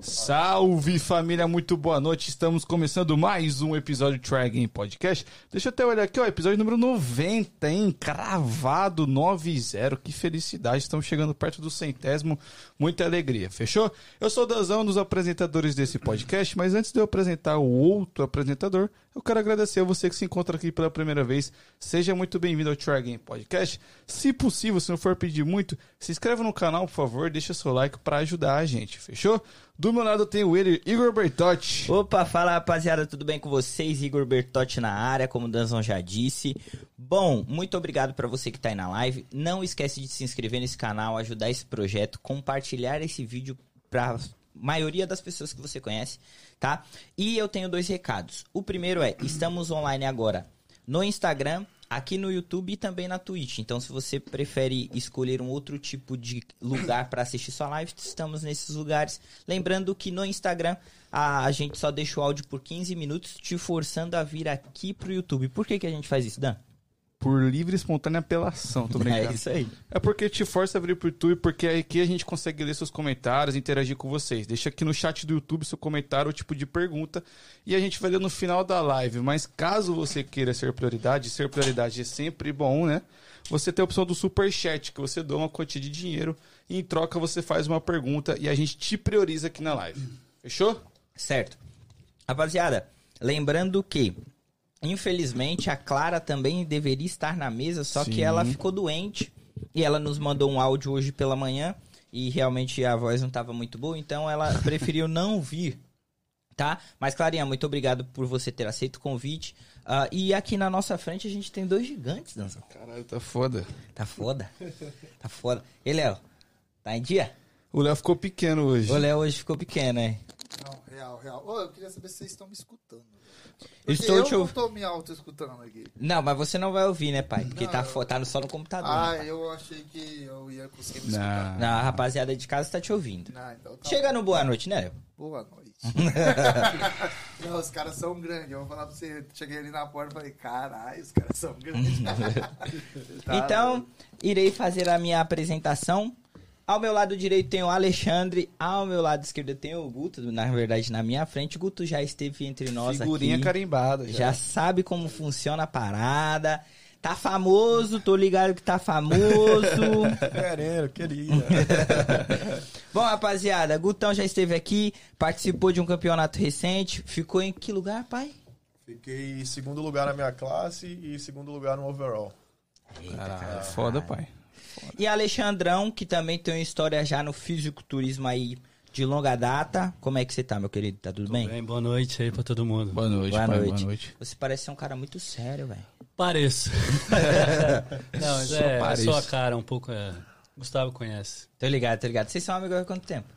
Salve família, muito boa noite. Estamos começando mais um episódio Try Again Podcast. Deixa eu até olhar aqui, ó, episódio número 90, hein? Cravado 9-0. Que felicidade, estamos chegando perto do centésimo. Muita alegria, fechou? Eu sou o Dazão, um dos apresentadores desse podcast, mas antes de eu apresentar o outro apresentador, eu quero agradecer a você que se encontra aqui pela primeira vez. Seja muito bem-vindo ao Try Podcast. Se possível, se não for pedir muito, se inscreva no canal, por favor, deixa seu like para ajudar a gente, fechou? Do meu lado tem o ele, Igor Bertotti. Opa, fala rapaziada, tudo bem com vocês? Igor Bertotti na área, como o Danzão já disse. Bom, muito obrigado para você que tá aí na live. Não esquece de se inscrever nesse canal, ajudar esse projeto, compartilhar esse vídeo para maioria das pessoas que você conhece, tá? E eu tenho dois recados. O primeiro é, estamos online agora no Instagram aqui no YouTube e também na Twitch. Então, se você prefere escolher um outro tipo de lugar para assistir sua live, estamos nesses lugares. Lembrando que no Instagram a, a, gente só deixa o áudio por 15 minutos, te forçando a vir aqui pro YouTube. Por que, que a gente faz isso, Dan? Por livre e espontânea apelação, tô brincando. É isso aí. É porque te força a abrir pro YouTube, porque aqui a gente consegue ler seus comentários, interagir com vocês. Deixa aqui no chat do YouTube seu comentário, o tipo de pergunta, e a gente vai ler no final da live. Mas caso você queira ser prioridade, ser prioridade é sempre bom, né? Você tem a opção do super chat, que você dá uma quantia de dinheiro e em troca você faz uma pergunta e a gente te prioriza aqui na live. Fechou? Certo. Rapaziada, lembrando que Infelizmente, a Clara também deveria estar na mesa, só Sim. que ela ficou doente. E ela nos mandou um áudio hoje pela manhã. E realmente a voz não estava muito boa, então ela preferiu não vir. Tá? Mas, Clarinha, muito obrigado por você ter aceito o convite. Uh, e aqui na nossa frente a gente tem dois gigantes, Dança. Caralho, tá foda. Tá foda? tá foda. E, Léo, tá em dia? O Léo ficou pequeno hoje. O Léo hoje ficou pequeno, é. Não, real, real. Oh, eu queria saber se vocês estão me escutando. Porque Estou eu te não tô me auto-escutando aqui. Não, mas você não vai ouvir, né, pai? Porque Não, tá, eu- tá no- só no computador. Ah, né, eu achei que eu ia conseguir me escutar. Não. Não, a rapaziada de casa tá te ouvindo. Não, então tá Chega bom. no boa noite, né, Léo? Boa noite. não, os caras são grandes. Eu vou falar pra você. Cheguei ali na porta e falei, caralho, os caras são grandes. Tá então, irei fazer a minha apresentação. Ao meu lado direito tem o Alexandre, ao meu lado esquerdo tem o Guto, na verdade na minha frente. O Guto já esteve entre nós Figurinha aqui. carimbada. Já Já. sabe como funciona a parada. Tá famoso, tô ligado que tá famoso. Querendo, queria. Bom, rapaziada, Gutão já esteve aqui, participou de um campeonato recente. Ficou em que lugar, pai? Fiquei em segundo lugar na minha classe e segundo lugar no overall. Caralho, foda, pai. E Alexandrão, que também tem uma história já no fisiculturismo aí de longa data. Como é que você tá, meu querido? Tá tudo bem? Bem, boa noite aí pra todo mundo. Boa noite, Boa pai. noite. Boa noite. Você parece ser um cara muito sério, velho. Pareço. Não, mas Só é, pareço. sua cara um pouco. É... Gustavo conhece. Tô ligado, tô ligado. Vocês são amigos há quanto tempo?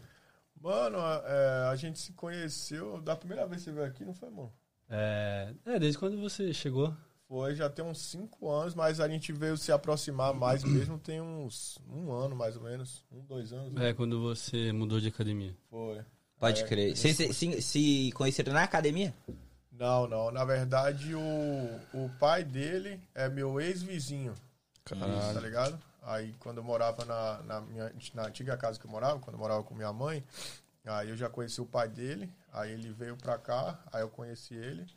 Mano, é, a gente se conheceu da primeira vez que você veio aqui, não foi, mano? É, é, desde quando você chegou. Foi, já tem uns cinco anos, mas a gente veio se aproximar mais mesmo tem uns um ano, mais ou menos. Um, dois anos. né? É, quando você mudou de academia. Foi. Pode É, crer. Vocês se, se, se conheceram na academia? Não, não. Na verdade, o, o pai dele é meu ex-vizinho. Tá ligado? Aí quando eu morava na, na, minha, na antiga casa que eu morava, quando eu morava com minha mãe, aí eu já conheci o pai dele, aí ele veio pra cá, aí eu conheci ele.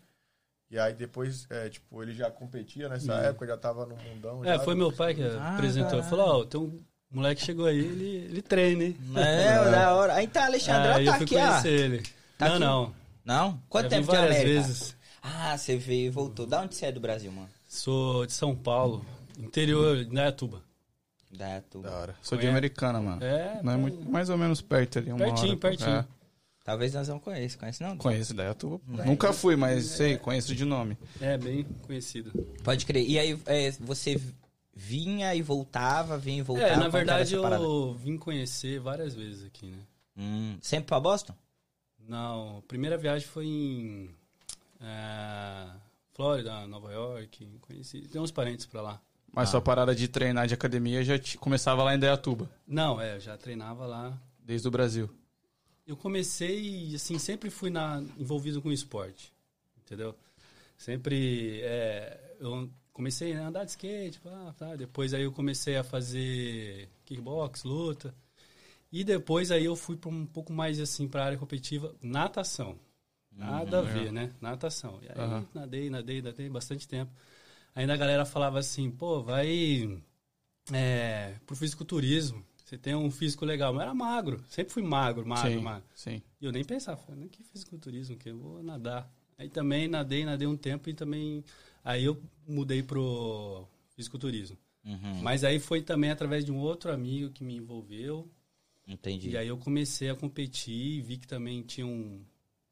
E aí depois, é, tipo, ele já competia nessa época, já tava no mundão. É, já, foi meu pai que Ah, apresentou. Ele falou, ó, tem um moleque que chegou aí, ele, ele treina, hein? É, da hora. Aí tá, Alexandrão Aí tá eu fui aqui, ó. conhecer ele. Tá não, aqui? não. Não? Quanto Já tempo de várias América? vezes. Ah, você veio e voltou. Da onde você é do Brasil, mano? Sou de São Paulo, interior, de Indaiatuba. Da tua. Da hora. Sou de Conhece? Americana, mano. É, Não é muito, mais ou menos perto ali. Uma Pertinho, hora. pertinho. É, Talvez nós não conheça. Conhece não? conheço daí, eu tô... Nunca fui, mas sei, conheço de nome. é bem conhecido. Pode crer. E aí, é, você vinha e voltava, vinha e voltava? É, na era verdade parada? eu vim conhecer várias vezes aqui, né? Hum, sempre pra Boston? Não, a primeira viagem foi em é, Flórida, Nova York, conheci, tem uns parentes pra lá. Mas sua parada de treinar de academia já te- começava lá em Dayatuba, Não, é, eu já treinava lá. desde o Brasil. Eu comecei, assim, sempre fui na, envolvido com esporte, entendeu? Sempre, é, eu comecei a andar de skate, pá, depois aí eu comecei a fazer kickbox, luta. E depois aí eu fui para um pouco mais assim para a área competitiva, natação. Nada a ver, né? Natação. E aí Aham. nadei, nadei, nadei bastante tempo. Ainda a galera falava assim, pô, vai é, pro fisiculturismo. Você tem um físico legal. Mas era magro. Sempre fui magro, magro, sim, magro. sim. E eu nem pensava, falei, "Não, que fisiculturismo, que eu vou nadar. Aí também nadei, nadei um tempo e também. Aí eu mudei pro fisiculturismo. Uhum, Mas aí foi também através de um outro amigo que me envolveu. entendi. E aí eu comecei a competir, vi que também tinha um,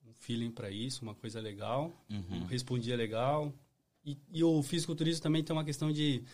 um feeling para isso, uma coisa legal. Uhum. Respondia legal. E, e o fisiculturismo também tem uma questão de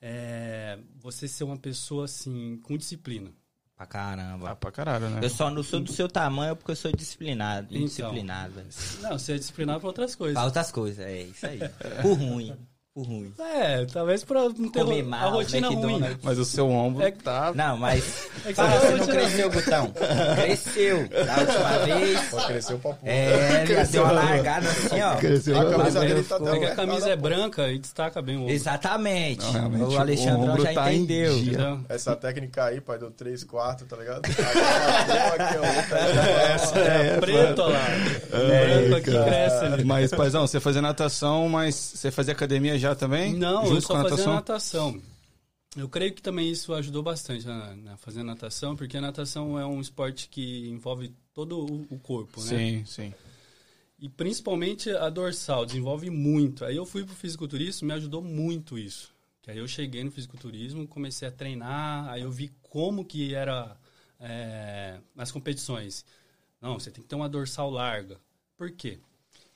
é, você ser uma pessoa assim, com disciplina. Pra caramba. Ah, pra caralho, né? Eu só não sou do seu tamanho porque eu sou disciplinado. Então. Indisciplinado. Não, você é disciplinado para outras coisas. Pra outras coisas, é isso aí. Por ruim. Por ruim. É, talvez pra não ter Comer mal, a rotina ruim. McDonald's. Mas o seu ombro É- tá. Não, mas. É que Fala, você você não cresceu, Gutão. Cresceu. Da última vez. Pô, cresceu pra porra. É, já deu uma largada assim, ó. Cresceu. A camisa dele tá É que a até camisa é branca e destaca bem o ombro. Exatamente. Não, o Alexandrão o já tá entendeu. Essa técnica aí, pai, do 3 quartos, tá ligado? É é. Essa é. Preto, olha lá. Branco aqui cresce ali. Mas, paizão, você fazia natação, mas você fazia academia já também? Não, Junto eu só com a fazia natação? natação. Eu creio que também isso ajudou bastante a, a fazer natação, porque a natação é um esporte que envolve todo o, o corpo, né? Sim, sim. E principalmente a dorsal, desenvolve muito. Aí eu fui pro fisiculturismo, me ajudou muito isso. Que aí eu cheguei no fisiculturismo, comecei a treinar, aí eu vi como que era é, nas competições. Não, você tem que ter uma dorsal larga. Por quê?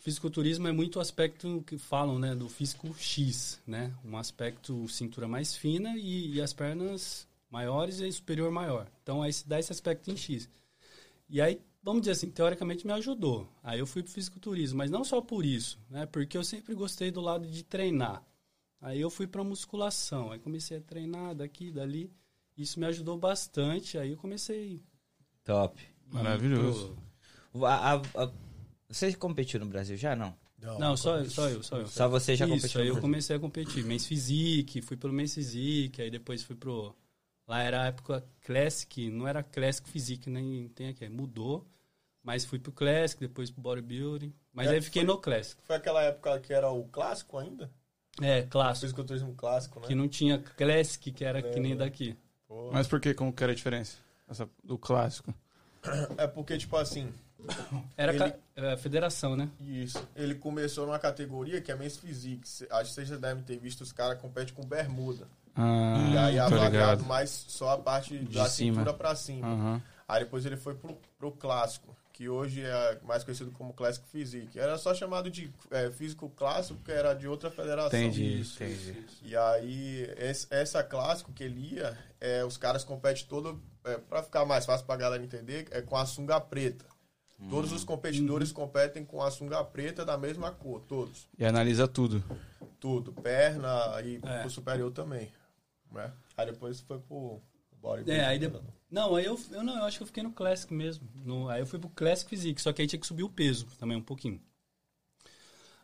Fisiculturismo é muito o aspecto que falam, né, do físico X, né? Um aspecto cintura mais fina e, e as pernas maiores e superior maior. Então aí se dá esse aspecto em X. E aí, vamos dizer assim, teoricamente me ajudou. Aí eu fui pro fisiculturismo, mas não só por isso, né? Porque eu sempre gostei do lado de treinar. Aí eu fui pra musculação, aí comecei a treinar daqui, dali. Isso me ajudou bastante, aí eu comecei Top. Maravilhoso. A- a- a- Você competiu no Brasil já? Não. Não, só, só eu, só eu. Só você já Isso, competiu aí no eu comecei a competir. Men's Physique, fui pelo Men's Physique, aí depois fui pro... Lá era a época Classic, não era Classic Physique, nem tem aqui, mudou. Mas fui pro Classic, depois pro Bodybuilding. Mas É, aí fiquei no Classic. Foi aquela época que era o clássico ainda? É, clássico. Fisiculturismo clássico, né? Que não tinha Classic, que era que nem É. daqui. Pô. Mas por que? Como que era a diferença? Essa, do clássico. É porque, tipo assim, Era Ele- a federação, né? isso. Ele começou numa categoria que é Men's Physique. Acho que vocês já devem ter visto os caras competem com bermuda. Ah, e aí tô avaliado mais só a parte da cima. cintura pra cima. Aham. Aí depois ele foi pro, pro clássico, que hoje é mais conhecido como Classic Physique. Era só chamado de é, físico clássico, porque era de outra federação. Entendi, Isso, entendi. E aí, esse- essa clássico que ele ia, é, os caras competem todo, é, pra ficar mais fácil pra galera entender, é com a sunga preta. Todos os competidores competem com a sunga preta da mesma cor, todos. E analisa tudo. Tudo, perna e É. pro superior também. Né? Aí depois foi pro bodybuilding. É, aí depois... Não, aí eu, eu não, eu acho que eu fiquei no Classic mesmo. No, aí eu fui pro Classic Physique, só que aí tinha que subir o peso também um pouquinho.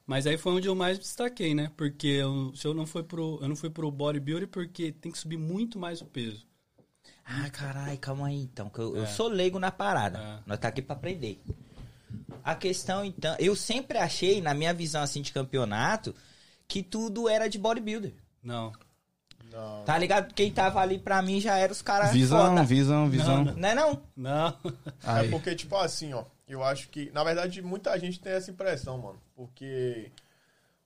Mas aí foi onde eu mais destaquei, né? Porque eu, se eu não fui pro, eu não fui pro bodybuilding porque tem que subir muito mais o peso. Ah, caralho, calma aí então. Que eu, eu É. sou leigo na parada. É. Nós tá aqui pra aprender. A questão, então, eu sempre achei, na minha visão assim de campeonato, que tudo era de bodybuilder. Não. Não. Tá ligado? Quem tava ali pra mim já era os caras. Visão, foda. visão, visão. Não, Não é não? Não. Aí. É porque, tipo assim, ó, eu acho que, na verdade, muita gente tem essa impressão, mano. Porque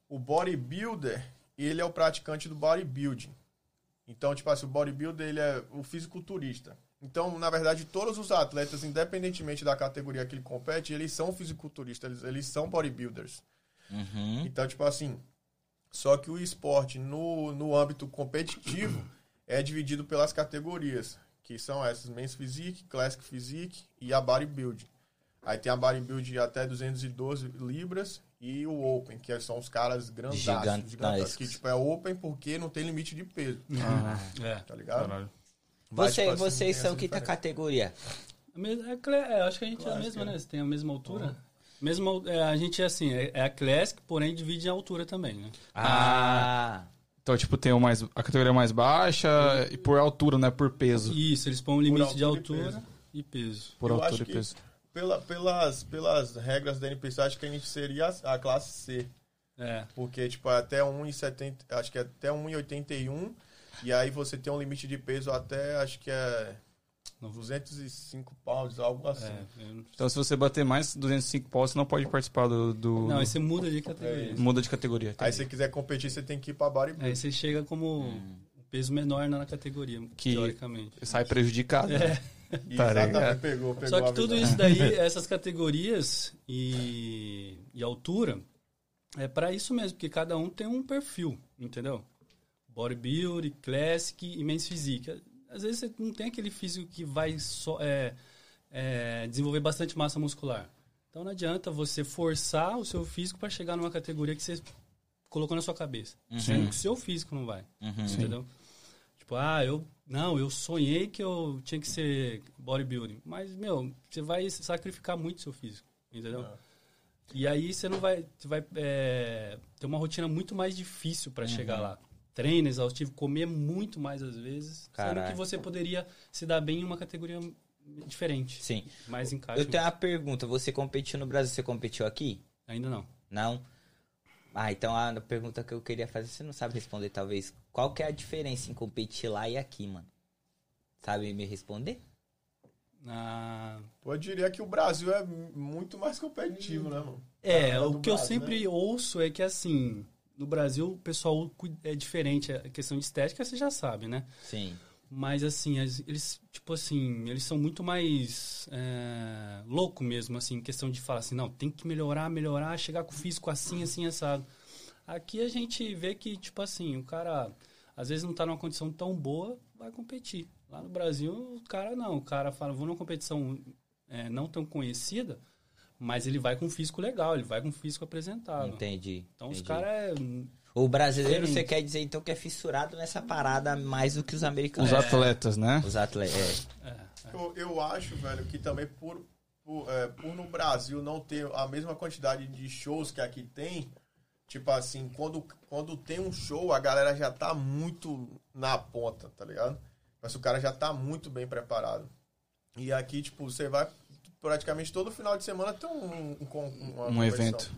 o bodybuilder, ele é o praticante do bodybuilding. Então, tipo assim, o bodybuilder, ele é o fisiculturista. Então, na verdade, todos os atletas, independentemente da categoria que ele compete, eles são fisiculturistas, eles, eles são bodybuilders. Uhum. Então, tipo assim, só que o esporte no, no âmbito competitivo é dividido pelas categorias, que são essas, Men's Physique, Classic Physique e a Bodybuilding. Aí tem a Bodybuilding até 212 libras e o Open, que são os caras grandaços, Gigantescos. gigantescos, que tipo é Open porque não tem limite de peso, É. tá ligado? Caralho. Você, tipo assim, vocês tem são que tá categoria? A É, é, acho que a gente é a Classic, mesma, né? né? Você tem a mesma altura. Mesma, al- é, a gente é assim, é, é a Classic, porém divide em altura também, né? Ah. Então, tipo, tem o mais, a categoria mais baixa e por altura, né? Por peso. Isso, eles põem um limite de altura e altura e peso. Por Eu altura acho e que- peso. Pela, pelas, pelas regras da NPC, acho que a gente seria a, a classe C. É. Porque, tipo, até 1,70, acho que é até 1,81. E aí você tem um limite de peso até, acho que é 205 pounds, algo assim. é eu não- Então, se você bater mais 205 paus, você não pode participar do. do- Não, aí você muda de categoria. Muda de categoria. Aí se você quiser competir, você tem que ir pra bodybuilding. Aí você chega como um peso menor na categoria, Que- teoricamente. Sai prejudicado. né? E Tá exatamente, ligado. pegou, pegou Só que a tudo isso daí, essas categorias e, e altura, é pra isso mesmo, porque cada um tem um perfil, entendeu? Bodybuilding, Classic e Men's Physique. Às vezes você não tem aquele físico que vai só, é, é, desenvolver bastante massa muscular. Então não adianta você forçar o seu físico para chegar numa categoria que você colocou na sua cabeça. Sendo que o seu físico não vai. Uhum. Entendeu? Tipo, ah, eu. Não, eu sonhei que eu tinha que ser bodybuilding. Mas, meu, você vai sacrificar muito seu físico. Entendeu? E aí você não vai. Você vai é, ter uma rotina muito mais difícil para chegar lá. Treino exaustivo, comer muito mais às vezes. Sendo que você poderia se dar bem em uma categoria diferente. Sim. Mais encaixe. Eu tenho uma pergunta. Você competiu no Brasil, você competiu aqui? Ainda não. Não? Ah, então a pergunta que eu queria fazer, você não sabe responder, talvez. Qual que é a diferença em competir lá e aqui, mano? Sabe me responder? Ah, Eu diria que o Brasil é muito mais competitivo, né, mano? É, o que eu Brasil, sempre ouço é que, assim, no Brasil o pessoal é diferente. A questão de estética você já sabe, né? Sim. Mas, assim, as- eles, tipo assim, eles são muito mais é, louco mesmo, assim, em questão de falar assim, não, tem que melhorar, melhorar, chegar com o físico assim, assim, assado. Aqui a gente vê que, tipo assim, o cara, às vezes não tá numa condição tão boa, vai competir. Lá no Brasil, o cara não. O cara fala, vou numa competição é, não tão conhecida, mas ele vai com um físico legal, ele vai com um físico apresentável. Entendi. Então os entendi. caras é. O brasileiro, você quer dizer então que é fissurado nessa parada mais do que os americanos? Os atletas, né? Os atletas. É. é, Eu, eu acho, velho, que também por, por, é, por no Brasil não ter a mesma quantidade de shows que aqui tem, tipo assim, quando, quando tem um show, a galera já tá muito na ponta, tá ligado? Mas o cara já tá muito bem preparado. E aqui, tipo, você vai praticamente todo final de semana tem um, um, Um evento.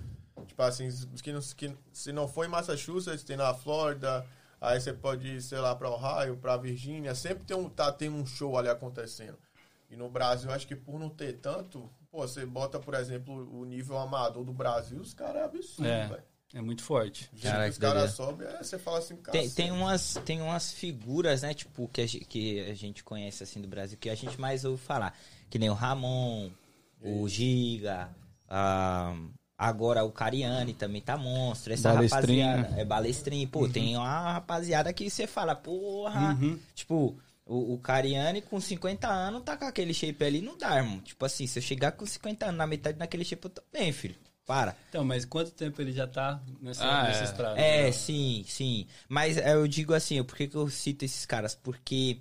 Tipo assim, que, que se não for em Massachusetts, tem na Flórida, aí você pode ir, sei lá, pra Ohio, pra Virgínia, sempre tem um, tá, tem um show ali acontecendo. E no Brasil, acho que por não ter tanto, pô, você bota, por exemplo, o nível amador do Brasil, os caras é absurdo, É. velho. É muito forte. Caraca, que os caras sobem, é, você fala assim, cara. Tem, tem, umas, tem umas figuras, né, tipo, que a, que a gente conhece, assim, do Brasil, que a gente mais ouve falar. Que nem o Ramon, o Giga, a- agora o Cariani também tá monstro. Essa Balestrinha. rapaziada. É balestrinho. Pô, tem uma rapaziada que você fala, porra. Uhum. Tipo, o, o Cariani com 50 anos tá com aquele shape ali, não dá, irmão. Tipo assim, se eu chegar com 50 anos na metade daquele shape, eu tô bem, filho. Para. Então, mas quanto tempo ele já tá nessa, Ah, nessa é. estrada? É, sim, sim. Mas é, eu digo assim, por que, que eu cito esses caras? Porque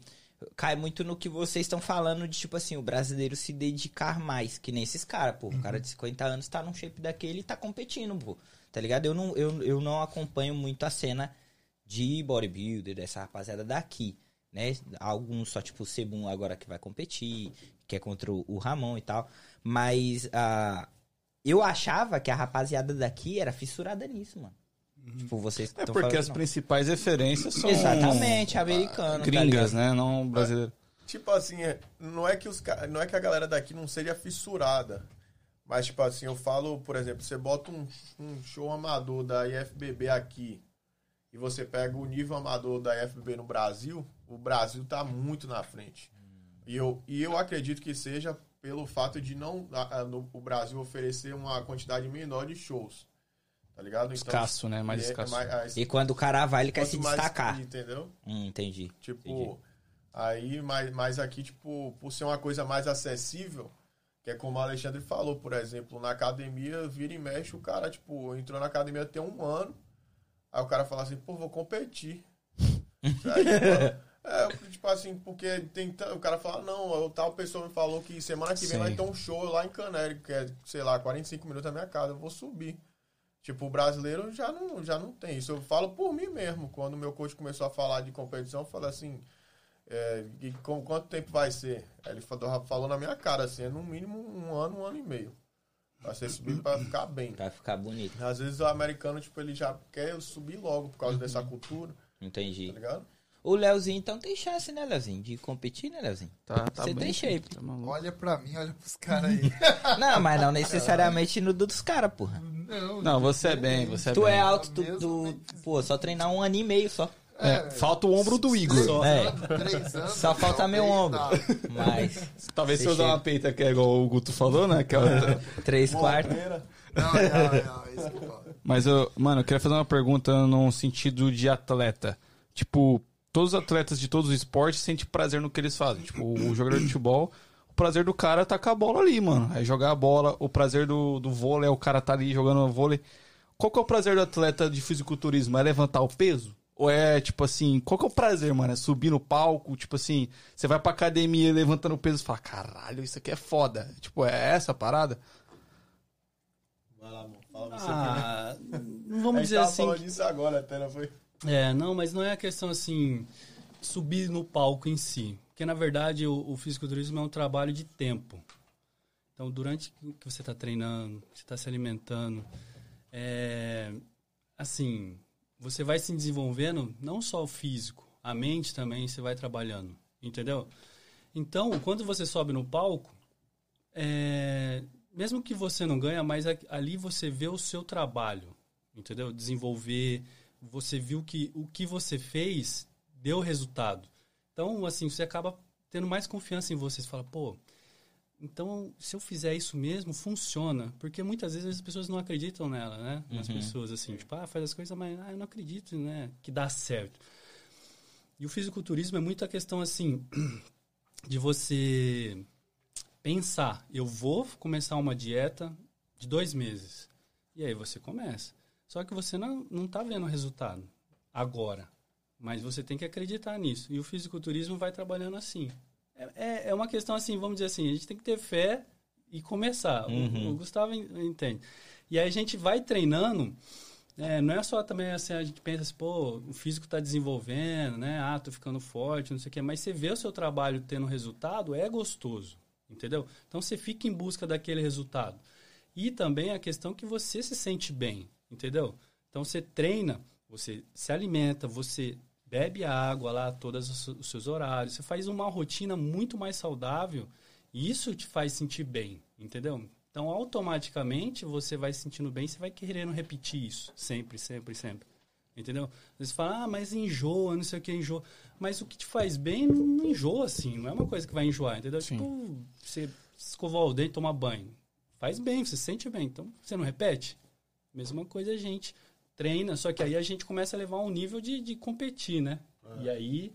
cai muito no que vocês estão falando de, tipo assim, o brasileiro se dedicar mais, que nem esses caras, pô. O cara de 50 anos tá num shape daquele e tá competindo, pô. Tá ligado? Eu não, eu, eu não acompanho muito a cena de bodybuilder, dessa rapaziada daqui, né? Alguns só, tipo, o Sebum agora que vai competir, que é contra o Ramon e tal. Mas ah, eu achava que a rapaziada daqui era fissurada nisso, mano. Tipo, vocês É porque falando, as não. principais referências são Exatamente, americano. tá gringas, ligado? né? Não brasileiro. Tipo assim, é, não é que os não é que a galera daqui não seja fissurada. Mas, tipo assim, eu falo, por exemplo, você bota um, um show amador da IFBB aqui e você pega o nível amador da IFBB no Brasil, o Brasil tá muito na frente. E eu, e eu acredito que seja pelo fato de não a- a- no, o Brasil oferecer uma quantidade menor de shows. Tá ligado? Então, Escasso, né? Mais é- é escasso. mais- E quando o cara vai, ele quer se mais- destacar. Entendeu? Hum, entendi. Tipo, Entendi. aí, mas, mas aqui, tipo, por ser uma coisa mais acessível, que é como o Alexandre falou, por exemplo, na academia, vira e mexe, o cara, tipo, entrou na academia tem um ano, aí o cara fala assim, pô, vou competir. aí, é, tipo assim, porque tem o cara fala, não, tal pessoa me falou que semana que vem Sim. vai ter um show lá em Canérico, que é, sei lá, 45 minutos da minha casa, eu vou subir. Tipo, o brasileiro já não, já não tem isso. Eu falo por mim mesmo. Quando o meu coach começou a falar de competição, eu falei assim, é, e com, quanto tempo vai ser? Aí ele falou, falou na minha cara, assim, é no mínimo um ano, um ano e meio. Pra você subir pra ficar bem. Vai ficar bonito. Às vezes o americano, tipo, ele já quer subir logo por causa dessa cultura, Entendi. tá ligado? O Leozinho, então, tem chance, né, Leozinho? De competir, né, Leozinho? Tá, tá Você bem, tem shape. Tá. Olha pra mim, olha pros caras aí. Não, mas não necessariamente no do dos caras, porra. Não, Não, você é bem, você é Tu bem. é alto, tu, tu- nem pô, só treinar um ano e meio só. É, falta o ombro do Igor. Só. É. Três anos. Só falta meu talvez, ombro. tá. Mas, Talvez se eu usar uma peita que é igual o Guto falou, né? Que é outra. três quartos. Não, não, não, é isso que eu falo. Mas, eu, mano, eu queria fazer uma pergunta num sentido de atleta. Tipo, todos os atletas de todos os esportes sentem prazer no que eles fazem. Tipo, o jogador de futebol, o prazer do cara é tacar a bola ali, mano. É jogar a bola. O prazer do, do vôlei é o cara tá ali jogando vôlei. Qual que é o prazer do atleta de fisiculturismo? É levantar o peso? Ou é, tipo assim, qual que é o prazer, mano? É subir no palco, tipo assim, você vai pra academia levantando o peso e fala, caralho, isso aqui é foda. Tipo, é essa a parada? Vai lá, amor. Fala você Ah, não A vamos gente dizer tava assim. falando disso agora até, não foi? É, não, mas não é a questão assim, subir no palco em si. Porque, na verdade, o, o fisiculturismo é um trabalho de tempo. Então, durante que você está treinando, você está se alimentando, é, assim, você vai se desenvolvendo, não só o físico, a mente também você vai trabalhando, entendeu? Então, quando você sobe no palco, é, mesmo que você não ganha, mas ali você vê o seu trabalho, entendeu? Desenvolver, você viu que o que você fez deu resultado. Então, assim, você acaba tendo mais confiança em você. Você fala, pô, então, se eu fizer isso mesmo, funciona. Porque muitas vezes as pessoas não acreditam nela, né? Nas Uhum. pessoas, assim, tipo, ah, faz as coisas, mas ah, eu não acredito, né? Que dá certo. E o fisiculturismo é muito a questão, assim, de você pensar, eu vou começar uma dieta de dois meses. E aí você começa. Só que você não, não tá vendo o resultado agora. Mas você tem que acreditar nisso. E o fisiculturismo vai trabalhando assim. É, é, é uma questão assim, vamos dizer assim, a gente tem que ter fé e começar. O- Uhum. O, Gustavo en- entende. E aí a gente vai treinando. é, não é só também assim, a gente pensa assim, pô, o físico está desenvolvendo, né? Ah, tô ficando forte, não sei o quê. Mas você vê o seu trabalho tendo resultado, é gostoso. Entendeu? Então você fica em busca daquele resultado. E também a questão que você se sente bem, entendeu? Então você treina, você se alimenta, você bebe água lá todos os seus horários, você faz uma rotina muito mais saudável e isso te faz sentir bem, entendeu? Então automaticamente você vai se sentindo bem, você vai querendo repetir isso sempre, sempre, sempre. Entendeu? Você fala, ah, mas enjoa, não sei o que, enjoa. Mas o que te faz bem não, não enjoa, assim. Não é uma coisa que vai enjoar, entendeu? Sim. Tipo, você escovar o dente, tomar banho. Faz bem, você se sente bem. Então, você não repete? Mesma coisa a gente treina, só que aí a gente começa a levar um nível de, de competir, né? E aí,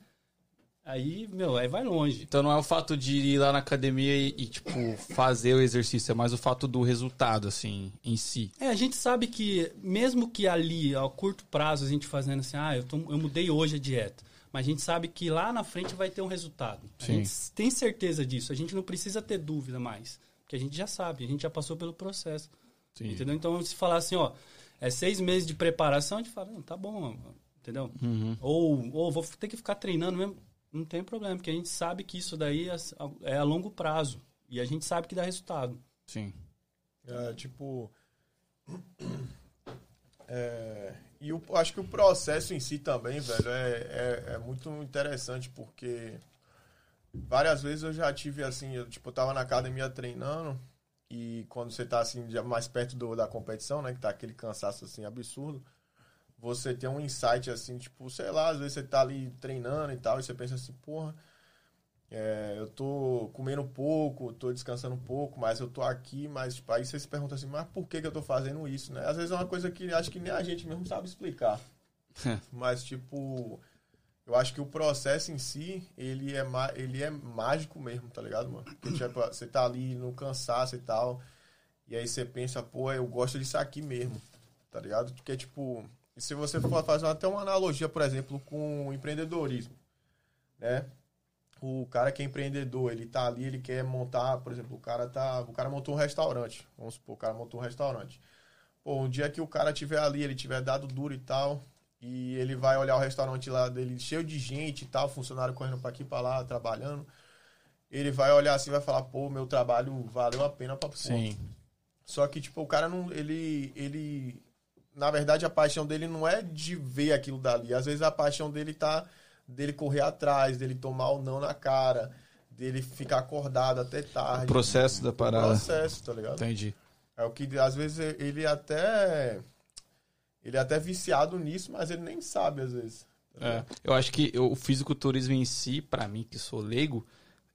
aí, meu, aí vai longe. Então não é o fato de ir lá na academia e, e, tipo, fazer o exercício, é mais o fato do resultado, assim, em si. É, a gente sabe que, mesmo que ali, a curto prazo, a gente fazendo assim, ah, eu, tô- eu mudei hoje a dieta. Mas a gente sabe que lá na frente vai ter um resultado. A Sim. gente tem certeza disso. A gente não precisa ter dúvida mais. Porque a gente já sabe, a gente já passou pelo processo. Sim. Entendeu? Então, se falar assim, ó, é seis meses de preparação, a gente fala, não, tá bom, entendeu? Uhum. Ou, ou vou ter que ficar treinando mesmo. Não tem problema, porque a gente sabe que isso daí é, é a longo prazo. E a gente sabe que dá resultado. Sim. É, tipo. é, e eu acho que o processo em si também, velho, é, é, é muito interessante, porque várias vezes eu já tive assim, eu, tipo, eu tava na academia treinando, e quando você tá assim, já mais perto do, da competição, né, que tá aquele cansaço assim absurdo, você tem um insight assim, tipo, sei lá, às vezes você tá ali treinando e tal, e você pensa assim, porra. É, eu tô comendo pouco, tô descansando pouco, mas eu tô aqui, mas tipo, aí você se pergunta assim, mas por que, que eu tô fazendo isso, né? Às vezes é uma coisa que acho que nem a gente mesmo sabe explicar. mas, tipo, eu acho que o processo em si, ele é, ele é mágico mesmo, tá ligado, mano? Porque, tipo, você tá ali no cansaço e tal, e aí você pensa, pô, eu gosto disso aqui mesmo, tá ligado? Porque, tipo, e se você for fazer até uma analogia, por exemplo, com o empreendedorismo, né? o cara que é empreendedor, ele tá ali, ele quer montar, por exemplo, o cara tá, o cara montou um restaurante, vamos supor, o cara montou um restaurante. pô, um dia que o cara tiver ali, ele tiver dado duro e tal, e ele vai olhar o restaurante lá dele cheio de gente e tal, funcionário correndo pra aqui e pra lá, trabalhando, ele vai olhar assim e vai falar, pô, meu trabalho valeu a pena pra. Sim. Só que, tipo, o cara não. Ele. ele na verdade, a paixão dele não é de ver aquilo dali. Às vezes a paixão dele tá. dele correr atrás, dele tomar o não na cara, dele ficar acordado até tarde. O processo da O parada. processo, tá ligado? Entendi. É o que às vezes ele até. Ele é até viciado nisso, mas ele nem sabe, às vezes. tá É, eu acho que o fisiculturismo em si, pra mim, que sou leigo,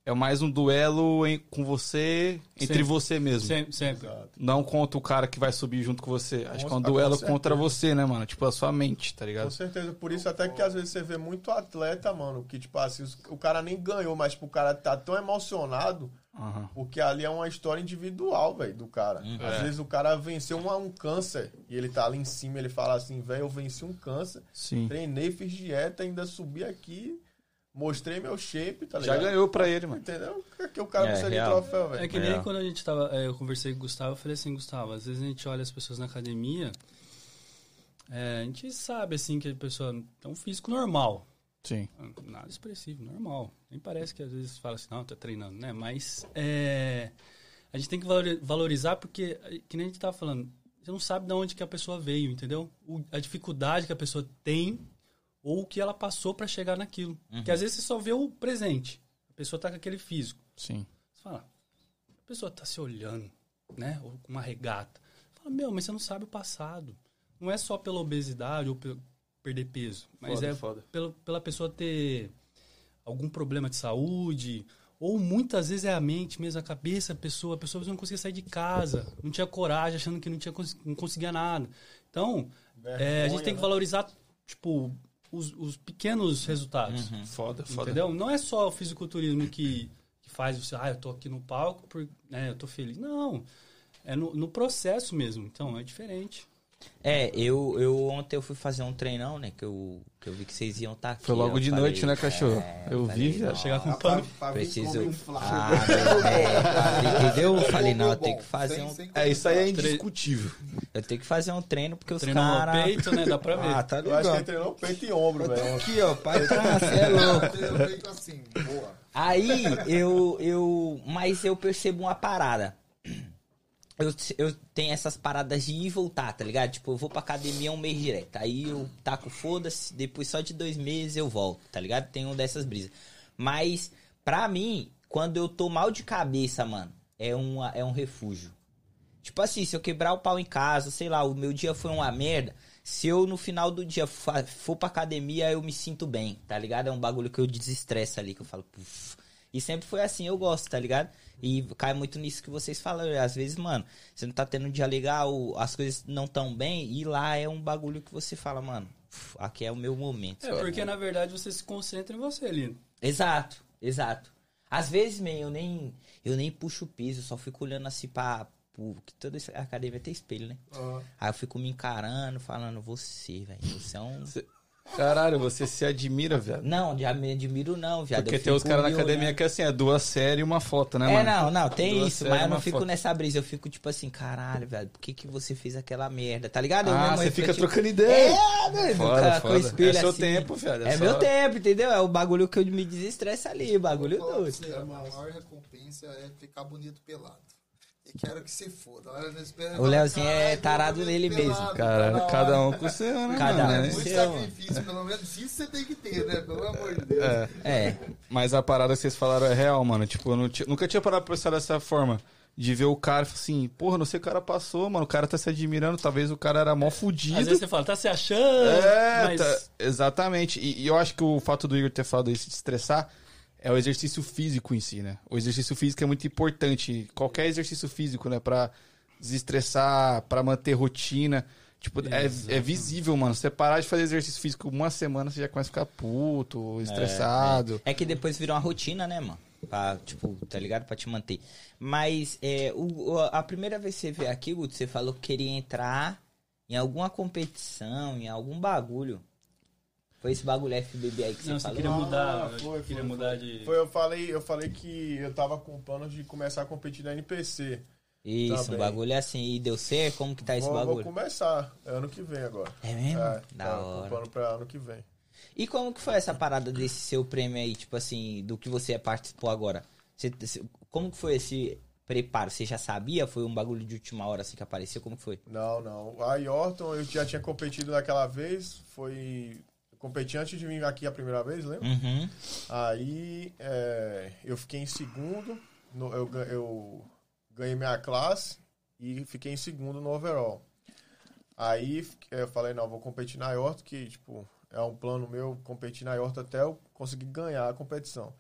é mais um duelo em- com você, entre Sempre. você mesmo. Sempre, sempre. Exato. Não contra o cara que vai subir junto com você. Acho que é um Com- duelo com contra você, né, mano? Tipo, a sua mente, tá Com ligado? certeza, por isso até que às vezes você vê muito atleta, mano, que tipo assim, o cara nem ganhou, mas tipo, o cara tá tão emocionado Aham. porque ali é uma história individual, velho, do cara. Às É. vezes o cara venceu uma- um câncer e ele tá ali em cima, ele fala assim, velho, eu venci um câncer, Sim. treinei, fiz dieta, ainda subi aqui, mostrei meu shape, tá Já ligado? ganhou pra ele, mano. Entendeu? Que o cara É, precisa de real. troféu, velho. É que nem É. quando a gente tava. é, Eu conversei com o Gustavo, eu falei assim, Gustavo, às vezes a gente olha as pessoas na academia. é, a gente sabe assim que a pessoa tem um físico normal. Sim. Nada expressivo, normal. Nem parece que às vezes fala assim, não, tá treinando, né? Mas é, a gente tem que valori- valorizar porque, é, que nem a gente tava falando, você não sabe de onde que a pessoa veio, entendeu? O- a dificuldade que a pessoa tem ou o que ela passou pra chegar naquilo. Porque às vezes você só vê o presente. A pessoa tá com aquele físico. Sim. Você fala, a pessoa tá se olhando, né? Ou com uma regata. Você fala, meu, mas você não sabe o passado. Não é só pela obesidade ou pelo perder peso, mas Foda, é foda. Pelo, pela pessoa ter algum problema de saúde, ou muitas vezes é a mente mesmo, a cabeça, a pessoa, a pessoa não conseguia sair de casa, não tinha coragem, achando que não, tinha, não conseguia nada. Então, é, a gente tem que né? valorizar, tipo, os, os pequenos resultados. Foda, foda. Entendeu? Não é só o fisiculturismo que, que faz você, ah, eu tô aqui no palco, por, né, eu tô feliz. Não. É no, no processo mesmo. Então, é diferente. É, eu, eu ontem eu fui fazer um treinão, né? Que eu, que eu vi que vocês iam estar aqui. Foi logo de falei, noite, né, cachorro? é, eu falei, vi, não, Chegar com Ah, pano. pra- pra vir Preciso. Ah, é, entendeu? Eu falei, não, eu tenho que fazer Sem- um. sem É, isso aí é indiscutível. Eu tenho que fazer um treino, porque os Treinou caras. no peito, né? Dá pra ver. Ah, tá Eu acho que ele ligado. treinou peito e ombro, velho. Aqui, ó, pai tá, cê é louco. Eu assim, boa. Aí eu, eu. Mas eu percebo uma parada. Eu, eu tenho essas paradas de ir e voltar, tá ligado? Tipo, eu vou pra academia um mês direto. Aí eu taco foda-se, depois só de dois meses eu volto, tá ligado? Tem um dessas brisas. Mas, pra mim, quando eu tô mal de cabeça, mano, é, uma, é um refúgio. Tipo assim, se eu quebrar o pau em casa, sei lá, o meu dia foi uma merda. Se eu no final do dia for pra academia, eu me sinto bem, tá ligado? É um bagulho que eu desestresso ali, que eu falo, puf. E sempre foi assim, eu gosto, tá ligado? E cai muito nisso que vocês falam. Às vezes, mano, você não tá tendo um dia legal, as coisas não tão bem, e lá é um bagulho que você fala, mano, aqui é o meu momento. É, porque na verdade você se concentra em você ali. Exato, exato. Às vezes, man, eu nem, eu nem puxo o peso, eu só fico olhando assim pra. pro- Que toda essa academia tem espelho, né? Ah, Aí eu fico me encarando, falando, você, velho, você é um. Caralho, você se admira, viado. Não, já me admiro não, viado. Porque eu tem os caras na academia olhando. que assim, é duas séries e uma foto, né, É, mano? não, não, tem Duas isso, mas eu não fico foto. nessa brisa, eu fico tipo assim, caralho, velho, por que, que você fez aquela merda, tá ligado? Eu Ah, você fica refleti- trocando ideia. É, doido, Foda, cara, com foda. o espelho É seu assim. tempo, viado, é É, só- meu tempo, entendeu? É o bagulho que eu me desestressa ali, bagulho doido. você, A maior recompensa é ficar bonito pelado. E quero que se foda. Olha, não espera- O Leozinho é tarado nele mesmo. Caralho, na cada um com o seu, né, Cada mano? um É É muito seu. sacrifício, pelo menos isso você tem que ter, né? Pelo amor de Deus. É. É. Mas a parada que vocês falaram é real, mano. Tipo, eu nunca tinha parado pra pensar dessa forma. De ver o cara e falar assim, porra, não sei o o cara passou, mano. O cara tá se admirando, talvez o cara era mó fudido. Às vezes você fala, tá se achando, É, mas tá- exatamente. E, e eu acho que o fato do Igor ter falado isso de estressar é o exercício físico em si, né? O exercício físico é muito importante. Qualquer exercício físico, né? Pra desestressar, pra manter rotina. Tipo, é, é visível, mano. Você parar de fazer exercício físico uma semana, você já começa a ficar puto, estressado. É que depois vira uma rotina, né, mano? Pra, tipo, tá ligado? Pra te manter. Mas é, o- a primeira vez que você veio aqui, Guto, você falou que queria entrar em alguma competição, em algum bagulho. Foi esse bagulho FBB aí que você não, você falou? queria mudar, Ah, foi, queria foi, mudar de... Foi, eu falei, eu falei que eu tava com planos de começar a competir na NPC. Isso, Também. um bagulho assim. E deu certo? Como que tá esse vou, vou bagulho? começar ano que vem agora. É mesmo? É, da tá hora. com plano pra ano que vem. E como que foi essa parada desse seu prêmio aí, tipo assim, do que você participou agora? Você- você- como que foi esse preparo? Você já sabia? Foi um bagulho de última hora assim que apareceu? Como que foi? Não, não. A Yorton eu já tinha competido naquela vez. Foi. Competi antes de vir aqui a primeira vez, lembra? Uhum. Aí é, eu fiquei em segundo. no- eu, eu ganhei minha classe e fiquei em segundo no overall. Aí fi- eu falei, não, vou competir na Yorton, que tipo, é um plano meu competir na Yorton até eu conseguir ganhar a competição.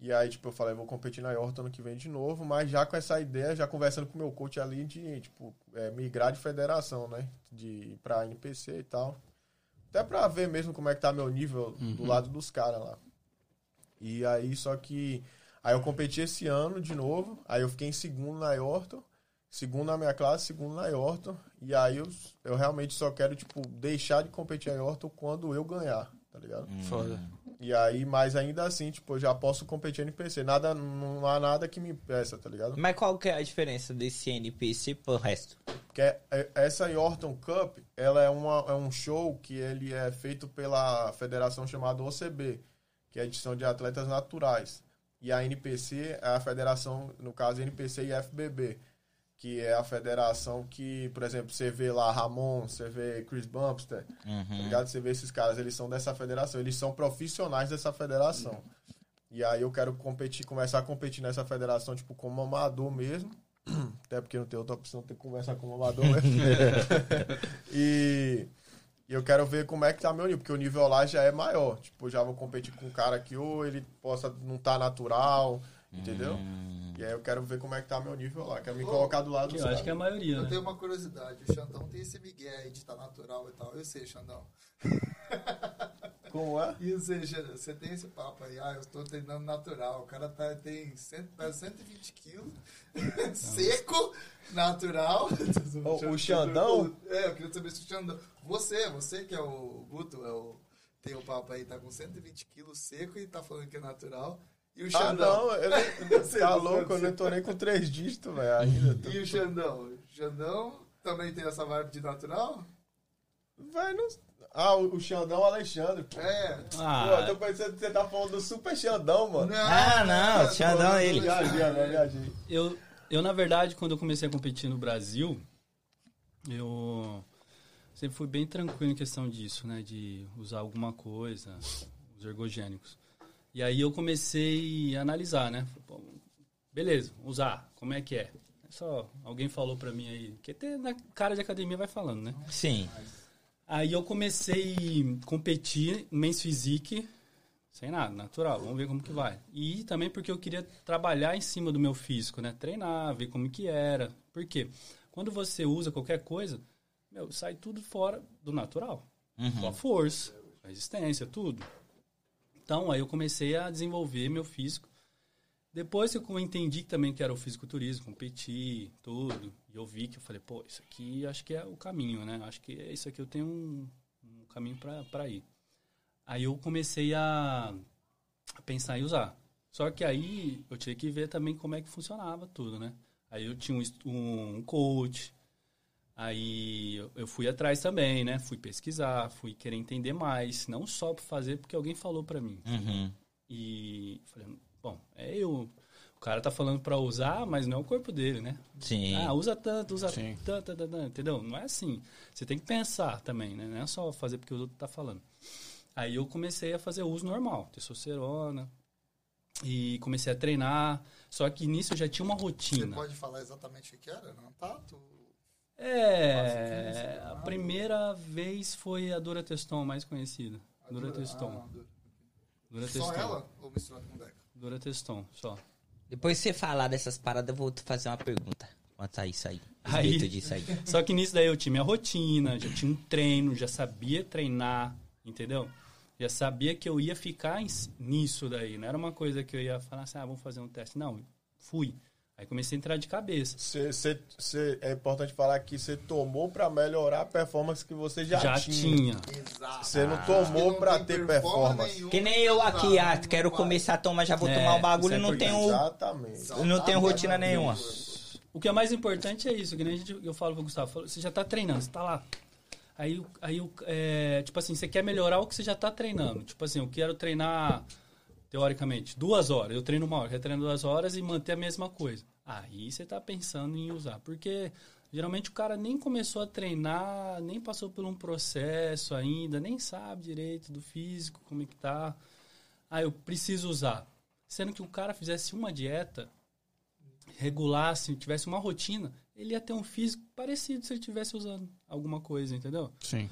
E aí, tipo, eu falei, vou competir na Yorton ano que vem de novo, mas já com essa ideia, já conversando com o meu coach ali de, tipo, é, migrar de federação, né? De pra NPC e tal. Até pra ver mesmo como é que tá meu nível do lado dos caras lá. E aí, só que. Aí eu competi esse ano de novo. Aí eu fiquei em segundo na Yorton. Segundo na minha classe, segundo na Yorton. E aí eu, eu realmente só quero, tipo, deixar de competir a Yorton quando eu ganhar, tá ligado? Foda. E aí, mas ainda assim, tipo, eu já posso competir NPC. Nada, não há nada que me impeça, tá ligado? Mas qual que é a diferença desse NPC pro resto? Porque é- é- essa Yorton Cup, ela é, uma, é um show que ele é feito pela federação chamada OCB, que é a edição de atletas naturais. E a NPC é a federação, no caso, NPC e FBB, que é a federação que, por exemplo, você vê lá Ramon, você vê Chris Bumpster, tá Uhum. ligado? Você vê esses caras, eles são dessa federação, eles são profissionais dessa federação. E aí eu quero competir, começar a competir nessa federação, tipo, como amador mesmo. Até porque não tem outra opção, tem que conversar como amador mesmo. e, e eu quero ver como é que tá meu nível, porque o nível lá já é maior. Tipo, eu já vou competir com um cara que ou ele possa não tá natural, entendeu? E aí eu quero ver como é que tá meu nível lá. Quero me colocar do lado dos eu acho que é a maioria, Eu né? tenho uma curiosidade. O Xandão tem esse migué aí de estar natural e tal. Eu sei, Xandão. Como é? E você, você tem esse papo aí, ah, eu estou treinando natural. O cara tá, tem cento, pesa 120 quilos, seco, natural. O- o Xandão? É, eu queria saber se o Xandão. Você, você que é o Guto, é o, tem o papo aí, tá com 120 quilos seco e tá falando que é natural. E o Ah, Xandão? não, eu nem, Eu sei, tá louco, eu não tô nem com três dígitos, velho, ainda. Tô- E o Xandão? O Xandão também tem essa vibe de natural? Véi, não... Ah, o o Xandão Alexandre. Pô, É. Pô, Ah, eu tô pensando que você tá falando do Super Xandão, mano. Ah, não, Xandão é ele. Viajei, viajei. eu, eu, na verdade, quando eu comecei a competir no Brasil, eu sempre fui bem tranquilo em questão disso, né? De usar alguma coisa, os ergogênicos. E aí eu comecei a analisar, né? Falei, beleza, usar, como é que é? É Só alguém falou pra mim aí, que tem na cara de academia vai falando, né? Sim. Aí eu comecei a competir Men's Physique sem nada, natural. Vamos ver como que vai. E também porque eu queria trabalhar em cima do meu físico, né? Treinar, ver como que era. Por quê? Quando você usa qualquer coisa, meu, sai tudo fora do natural. Sua força, sua resistência, tudo. Então, aí eu comecei a desenvolver meu físico. Depois que eu entendi também que era o fisiculturismo, competir, tudo, e eu vi que eu falei, pô, isso aqui acho que é o caminho, né? Acho que isso aqui eu tenho um, um caminho pra ir. Aí eu comecei a, a pensar em usar. Só que aí eu tinha que ver também como é que funcionava tudo, né? Aí eu tinha um, um coach, aí eu- fui atrás também, né? Fui pesquisar, fui querer entender mais, não só pra fazer porque alguém falou pra mim. Uhum. E falei, bom, é eu. O cara tá falando pra usar, mas não é o corpo dele, né? Sim. Ah, usa tanto, usa tanto, tanto, tanto, entendeu? Não é assim. Você tem que pensar também, né? Não é só fazer porque o outro tá falando. Aí eu comecei a fazer uso normal, testosterona, e comecei a treinar. Só que nisso eu já tinha uma Você rotina. pode falar exatamente o que era? Não tá? Tu... É, a primeira vez foi a Durateston mais conhecida. Durateston. Ah, Dura. Durateston. Só ela ou misturado com Deca? Durateston, só. Depois que você falar dessas paradas, eu vou te fazer uma pergunta. Quanto a isso aí. Aí- disso aí. Só que nisso daí eu tinha minha rotina, já tinha um treino, já sabia treinar, entendeu? Já sabia que eu ia ficar nisso daí. Não era uma coisa que eu ia falar assim, ah, vamos fazer um teste. Não, fui. Aí comecei a entrar de cabeça. Cê, cê, cê- é importante falar que você tomou pra melhorar a performance que você já, Já, tinha. tinha. Exato. Você não tomou não pra tem ter performance nenhuma, Que nem eu aqui, ah, quero vai. começar a tomar, já vou É, tomar o bagulho e é não tenho, Exatamente. não tenho rotina nenhuma. O que é mais importante é isso, que nem a gente, eu falo pro Gustavo, você já tá treinando, você tá lá. Aí, aí é, tipo assim, você quer melhorar o que você já tá treinando. Tipo assim, eu quero treinar, teoricamente, duas horas. Eu treino uma hora, quero treinar duas horas e manter a mesma coisa. Aí você tá pensando em usar. Porque geralmente o cara nem começou a treinar, nem passou por um processo ainda, nem sabe direito do físico, como é que tá. Ah, eu preciso usar. Sendo que o cara fizesse uma dieta, regulasse, tivesse uma rotina, ele ia ter um físico parecido se ele estivesse usando alguma coisa, entendeu? Sim.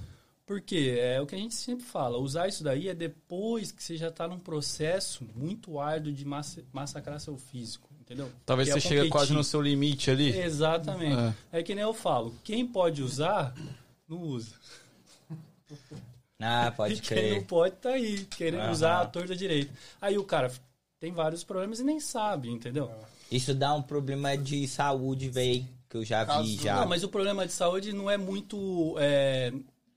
Porque é o que a gente sempre fala, usar isso daí é depois que você já está num processo muito árduo de massa- massacrar seu físico, entendeu? Talvez Que é você chegue quase no seu limite ali. Exatamente. É. que nem eu falo, quem pode usar, não usa. Ah, pode e quem não crer. pode tá aí, querendo Aham. usar a torta direita. Aí o cara tem vários problemas e nem sabe, entendeu? Isso dá um problema de saúde, velho, que eu já vi Caso- já. Não, mas o problema de saúde não é muito, é,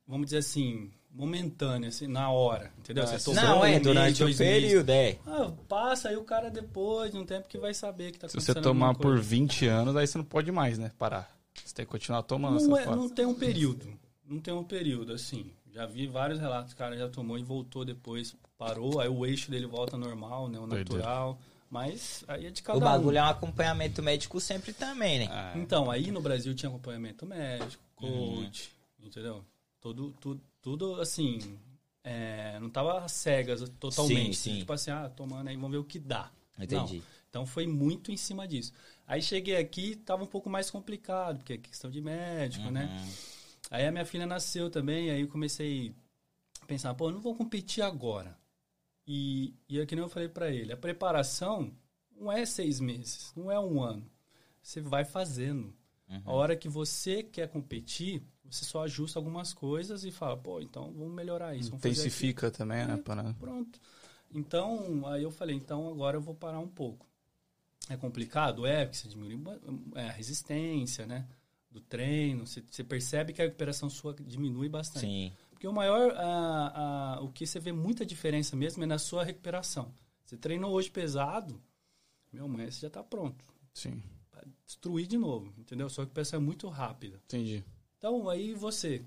vamos dizer assim, momentâneo, assim, na hora, entendeu? Você tomou Não, um é mês, durante o período, é. Ah, passa aí o cara depois de um tempo que vai saber que tá Se você acontecendo tomar por coisa. 20 anos, aí você não pode mais, né? Parar. Você tem que continuar tomando. Não, essa é- não tem um período. Não tem um período, assim. Já vi vários relatos, o cara já tomou e voltou depois, parou, aí o eixo dele volta normal, né? O Doideira. natural. Mas aí é de cada O bagulho um. é um acompanhamento médico sempre também, né? Ah, Então, aí no Brasil tinha acompanhamento médico, Uhum. coach, entendeu? Tudo, tudo, tudo assim, é, não tava cegas totalmente. Sim, sim. Tipo assim, ah, tomando aí, vamos ver o que dá. Entendi. Não. Então foi muito em cima disso. Aí cheguei aqui, tava um pouco mais complicado, porque é questão de médico, né? Uhum. Aí a minha filha nasceu também, aí eu comecei a pensar, pô, eu não vou competir agora. E, e é que nem eu falei pra ele, a preparação não é seis meses, não é um ano. Você vai fazendo. A hora que você quer competir, você só ajusta algumas coisas e fala, pô, então vamos melhorar isso. Vamos. Intensifica também, né? É. Para... Pronto. Então, aí eu falei, então agora eu vou parar um pouco. É complicado? É, porque você diminui é, a resistência, né? Do treino. Você, você percebe que a recuperação sua diminui bastante. Sim. Porque o maior, ah, ah, o que você vê muita diferença mesmo é na sua recuperação. Você treinou hoje pesado, meu, amanhã você já tá pronto. Sim, Pra destruir de novo, entendeu? Sua recuperação é muito rápida. entendi. Então, aí você.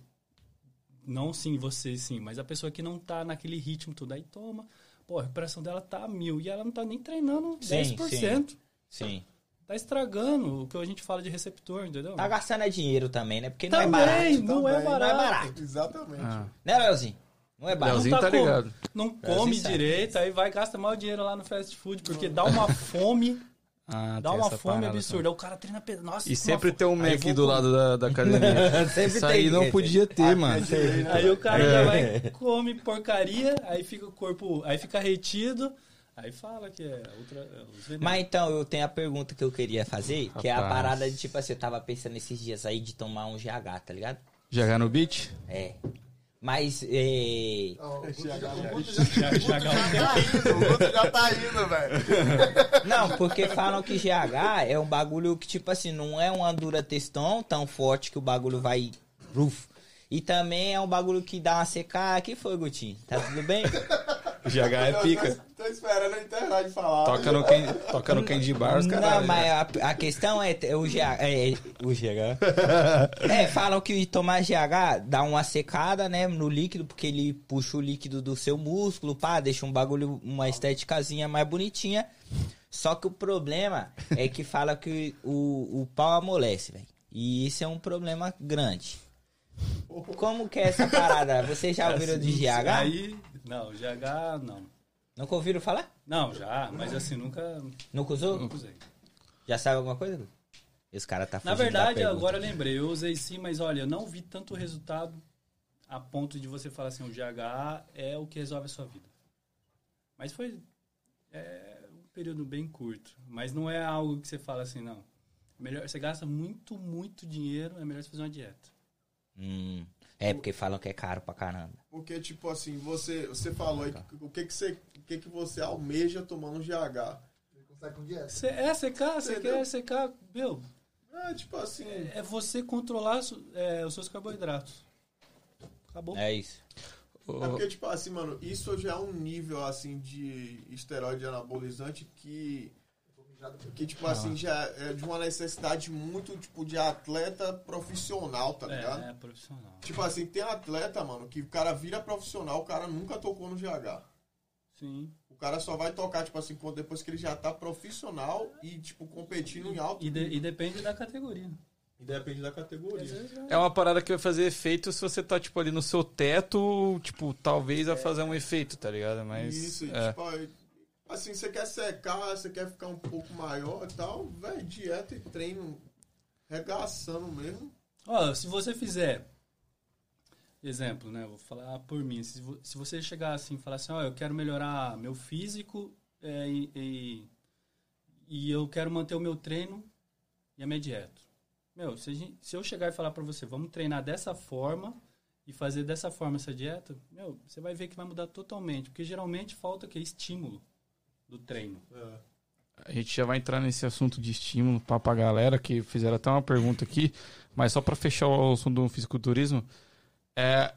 Não sim, você sim, mas a pessoa que não tá naquele ritmo tudo, aí toma. Pô, a recuperação dela tá a mil e ela não tá nem treinando Sim, 10%. Sim. Tá estragando o que a gente fala de receptor, entendeu? Tá gastando é dinheiro também, né? Porque não é Também, barato. não é barato. Não é barato. Exatamente. Ah. Né, Leozinho? Não é barato. Leozinho tá com- ligado. Não come direito, aí vai gasta mal dinheiro lá no fast food, porque dá uma fome, Ah, dá uma fome absurda. O cara treina pesado. Nossa, E sempre tem um Mac vou do lado da, da academia. Sempre Isso aí tem, não podia ter, mano. Aí o cara já vai, come porcaria, aí fica o corpo, aí fica retido, aí fala que é outra. é. Mas então, eu tenho a pergunta que eu queria fazer, que é a Rapaz. parada de, tipo assim, eu tava pensando esses dias aí de tomar um GH, tá ligado? Jogar no beat? É. Mas, é... Ó, o já, Guto já- já, tá indo, o Guto já tá indo, velho. Não, porque falam que GH é um bagulho que, tipo assim, não é uma dura textão tão forte que o bagulho vai... Ruf. E também é um bagulho que dá uma secada. que foi, Gutinho? Tá tudo bem? GH é pica. Tô, tô esperando a internet falar. Toca no, can... Toca no Candy Bar, os Não, caras. mas a, a questão é, é o GH. É, o GH. é, falam que tomar GH dá uma secada, né, no líquido, porque ele puxa o líquido do seu músculo, pá, deixa um bagulho, uma estéticazinha mais bonitinha. Só que o problema é que fala que o, o pau amolece, velho. E isso é um problema grande. Como que é essa parada? Vocês já ouviram de GH? Assim, Aí, não, GH não. Nunca ouviram falar? Não, já, mas assim, nunca, Nunca usou? nunca usei. Já sabe alguma coisa? Esse cara tá Na verdade, agora eu lembrei, eu usei sim, mas olha, eu não vi tanto resultado a ponto de você falar assim, o GH é o que resolve a sua vida. Mas foi é, um período bem curto. Mas não é algo que você fala assim, não. Melhor, você gasta muito, muito dinheiro, é melhor você fazer uma dieta. Hum, é, porque falam que é caro pra caramba. Porque, tipo assim, você, você falou aí o que, que, você, o que, que você almeja tomando um GH. Ele consegue com dieta. Você, é, CK, você quer CK, meu, É, tipo assim. é você controlar é, os seus carboidratos. Acabou. É isso. É porque, tipo assim, mano, isso já é um nível, assim, de esteroide anabolizante que Que, tipo assim, já é de uma necessidade muito, tipo, de atleta profissional, tá ligado? É, é profissional. Tipo assim, tem atleta, mano, que o cara vira profissional, o cara nunca tocou no GH. Sim. O cara só vai tocar, tipo assim, quando- depois que ele já tá profissional e, tipo, competindo em alto. E, de- e depende da categoria. E depende da categoria. é- É uma parada que vai fazer efeito se você tá, tipo, ali no seu teto, tipo, talvez vai fazer um efeito, tá ligado? Mas. Isso, e, é. tipo, aí, assim, você quer secar, você quer ficar um pouco maior e tal, velho, dieta e treino regaçando mesmo. Ó, se você fizer, exemplo, né? Vou falar por mim. Se, se você chegar assim e falar assim, ó, eu quero melhorar meu físico é, e, e, eu quero manter o meu treino e a minha dieta. Meu, se, se eu chegar e falar pra você, vamos treinar dessa forma e fazer dessa forma essa dieta, meu, você vai ver que vai mudar totalmente. Porque geralmente falta o quê? Estímulo do treino. A gente já vai entrar nesse assunto de estímulo pra, pra galera, que fizeram até uma pergunta aqui, mas só pra fechar o assunto do fisiculturismo, é,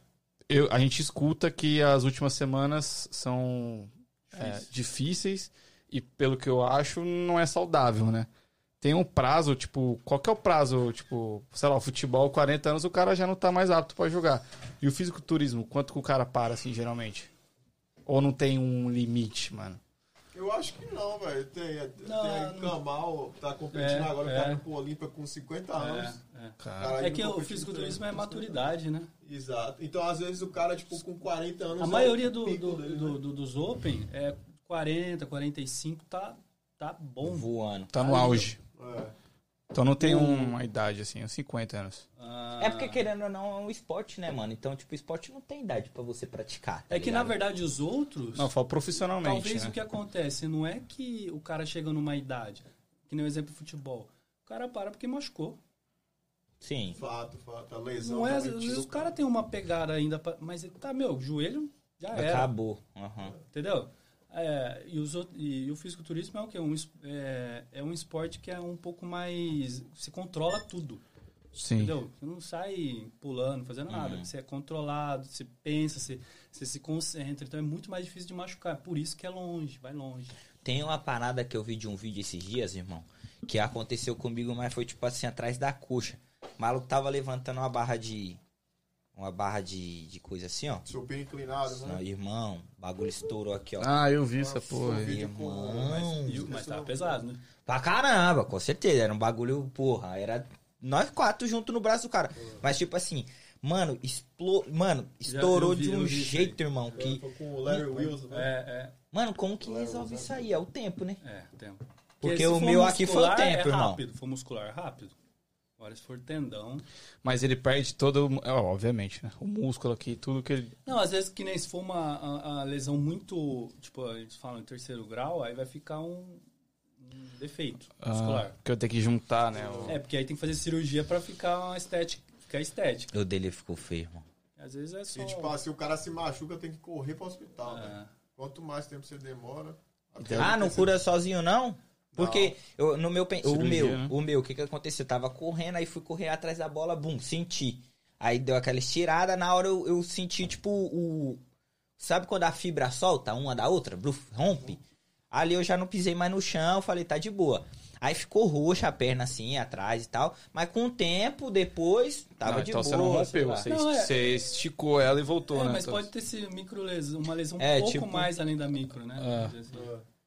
eu, a gente escuta que as últimas semanas são é, difíceis e, pelo que eu acho, não é saudável, né? Tem um prazo, tipo, qual que é o prazo, tipo, sei lá, o futebol, 40 anos, o cara já não tá mais apto pra jogar. E o fisiculturismo, quanto que o cara para, assim, geralmente? Ou não tem um limite, mano? Eu acho que não, velho. Tem, Não, tem aí não- Kamal, tá competindo É, agora, é. tá pro Olímpia com 50 anos. É, é. Cara, É que não o fisiculturismo é maturidade, né? Exato. Então, às vezes, o cara, tipo, com 40 anos. A é o maioria do, do- dele, do- né? do- dos Open é 40, 45, tá, tá bom. Voando. tá no auge. É. Então não tem uma idade, assim, uns 50 anos. Ah, É porque, querendo ou não, é um esporte, né, mano? Então, tipo, esporte não tem idade pra você praticar. tá É que, na verdade, os outros... Não, falo profissionalmente, Talvez né? o que acontece não é que o cara chega numa idade, que nem o exemplo do futebol. O cara para porque machucou. Sim. Fato, fato. A lesão. Não é, às vezes o cara tem uma pegada ainda, pra, mas ele tá, meu, joelho já era. Acabou. Aham. Entendeu? É, e, os, e o fisiculturismo é o quê? Um, é, é um esporte que é um pouco mais. Você controla tudo. Sim. Entendeu? Você não sai pulando, fazendo nada. Você é controlado, você pensa, você, você se concentra. Então é muito mais difícil de machucar. Por isso que é longe, vai longe. Tem uma parada que eu vi de um vídeo esses dias, irmão, que aconteceu comigo, mas foi tipo assim, atrás da coxa. O maluco tava levantando uma barra de. Uma barra de, de coisa assim, ó. Supino inclinado, né? Não, irmão, o bagulho estourou aqui, ó. Ah, eu vi essa porra aí. com- Irmão. O- mas tá pesado, né? Pra caramba, com certeza. Era um bagulho, porra. Era nós quatro junto no braço do cara. Mas tipo assim, mano, explo... mano, estourou vi, de um isso jeito, irmão, que. Foi com o Larry Wilson, né? É, Mano, como que resolve isso aí? É o tempo, né? é, é, tempo. Porque se o meu aqui foi o muscular, tempo, é irmão. rápido. Se for muscular, é rápido. Agora, se for tendão. Mas ele perde todo. é, obviamente, né? O músculo aqui, tudo que ele. Não, às vezes que nem se for uma a, a lesão muito. Tipo, eles falam em terceiro grau, aí vai ficar um, um defeito Ah, muscular. que eu tenho que juntar, né? o- É, porque aí tem que fazer cirurgia pra ficar uma estética. Ficar estética. O dele ficou feio, irmão. Às vezes é só. E tipo, se o cara se machuca, tem que correr pro hospital. né? é. Quanto mais tempo você demora. até Ah, não cura sozinho, não? Porque eu, no meu, pen- o Cirurgia, meu, né? o meu, o que que aconteceu? Eu tava correndo, aí fui correr atrás da bola, bum, senti. Aí deu aquela estirada, na hora eu, eu senti, tipo, o... Sabe quando a fibra solta uma da outra? Bluf, rompe? Ali eu já não pisei mais no chão, falei, tá de boa. Aí ficou roxa a perna assim, atrás e tal. Mas com o tempo, depois, tava Não, de então boa. você não rompeu, você, Não, é- você esticou ela e voltou, É, né? mas Então- pode ter esse micro lesão, uma lesão um É, pouco tipo- mais além da micro, né? É.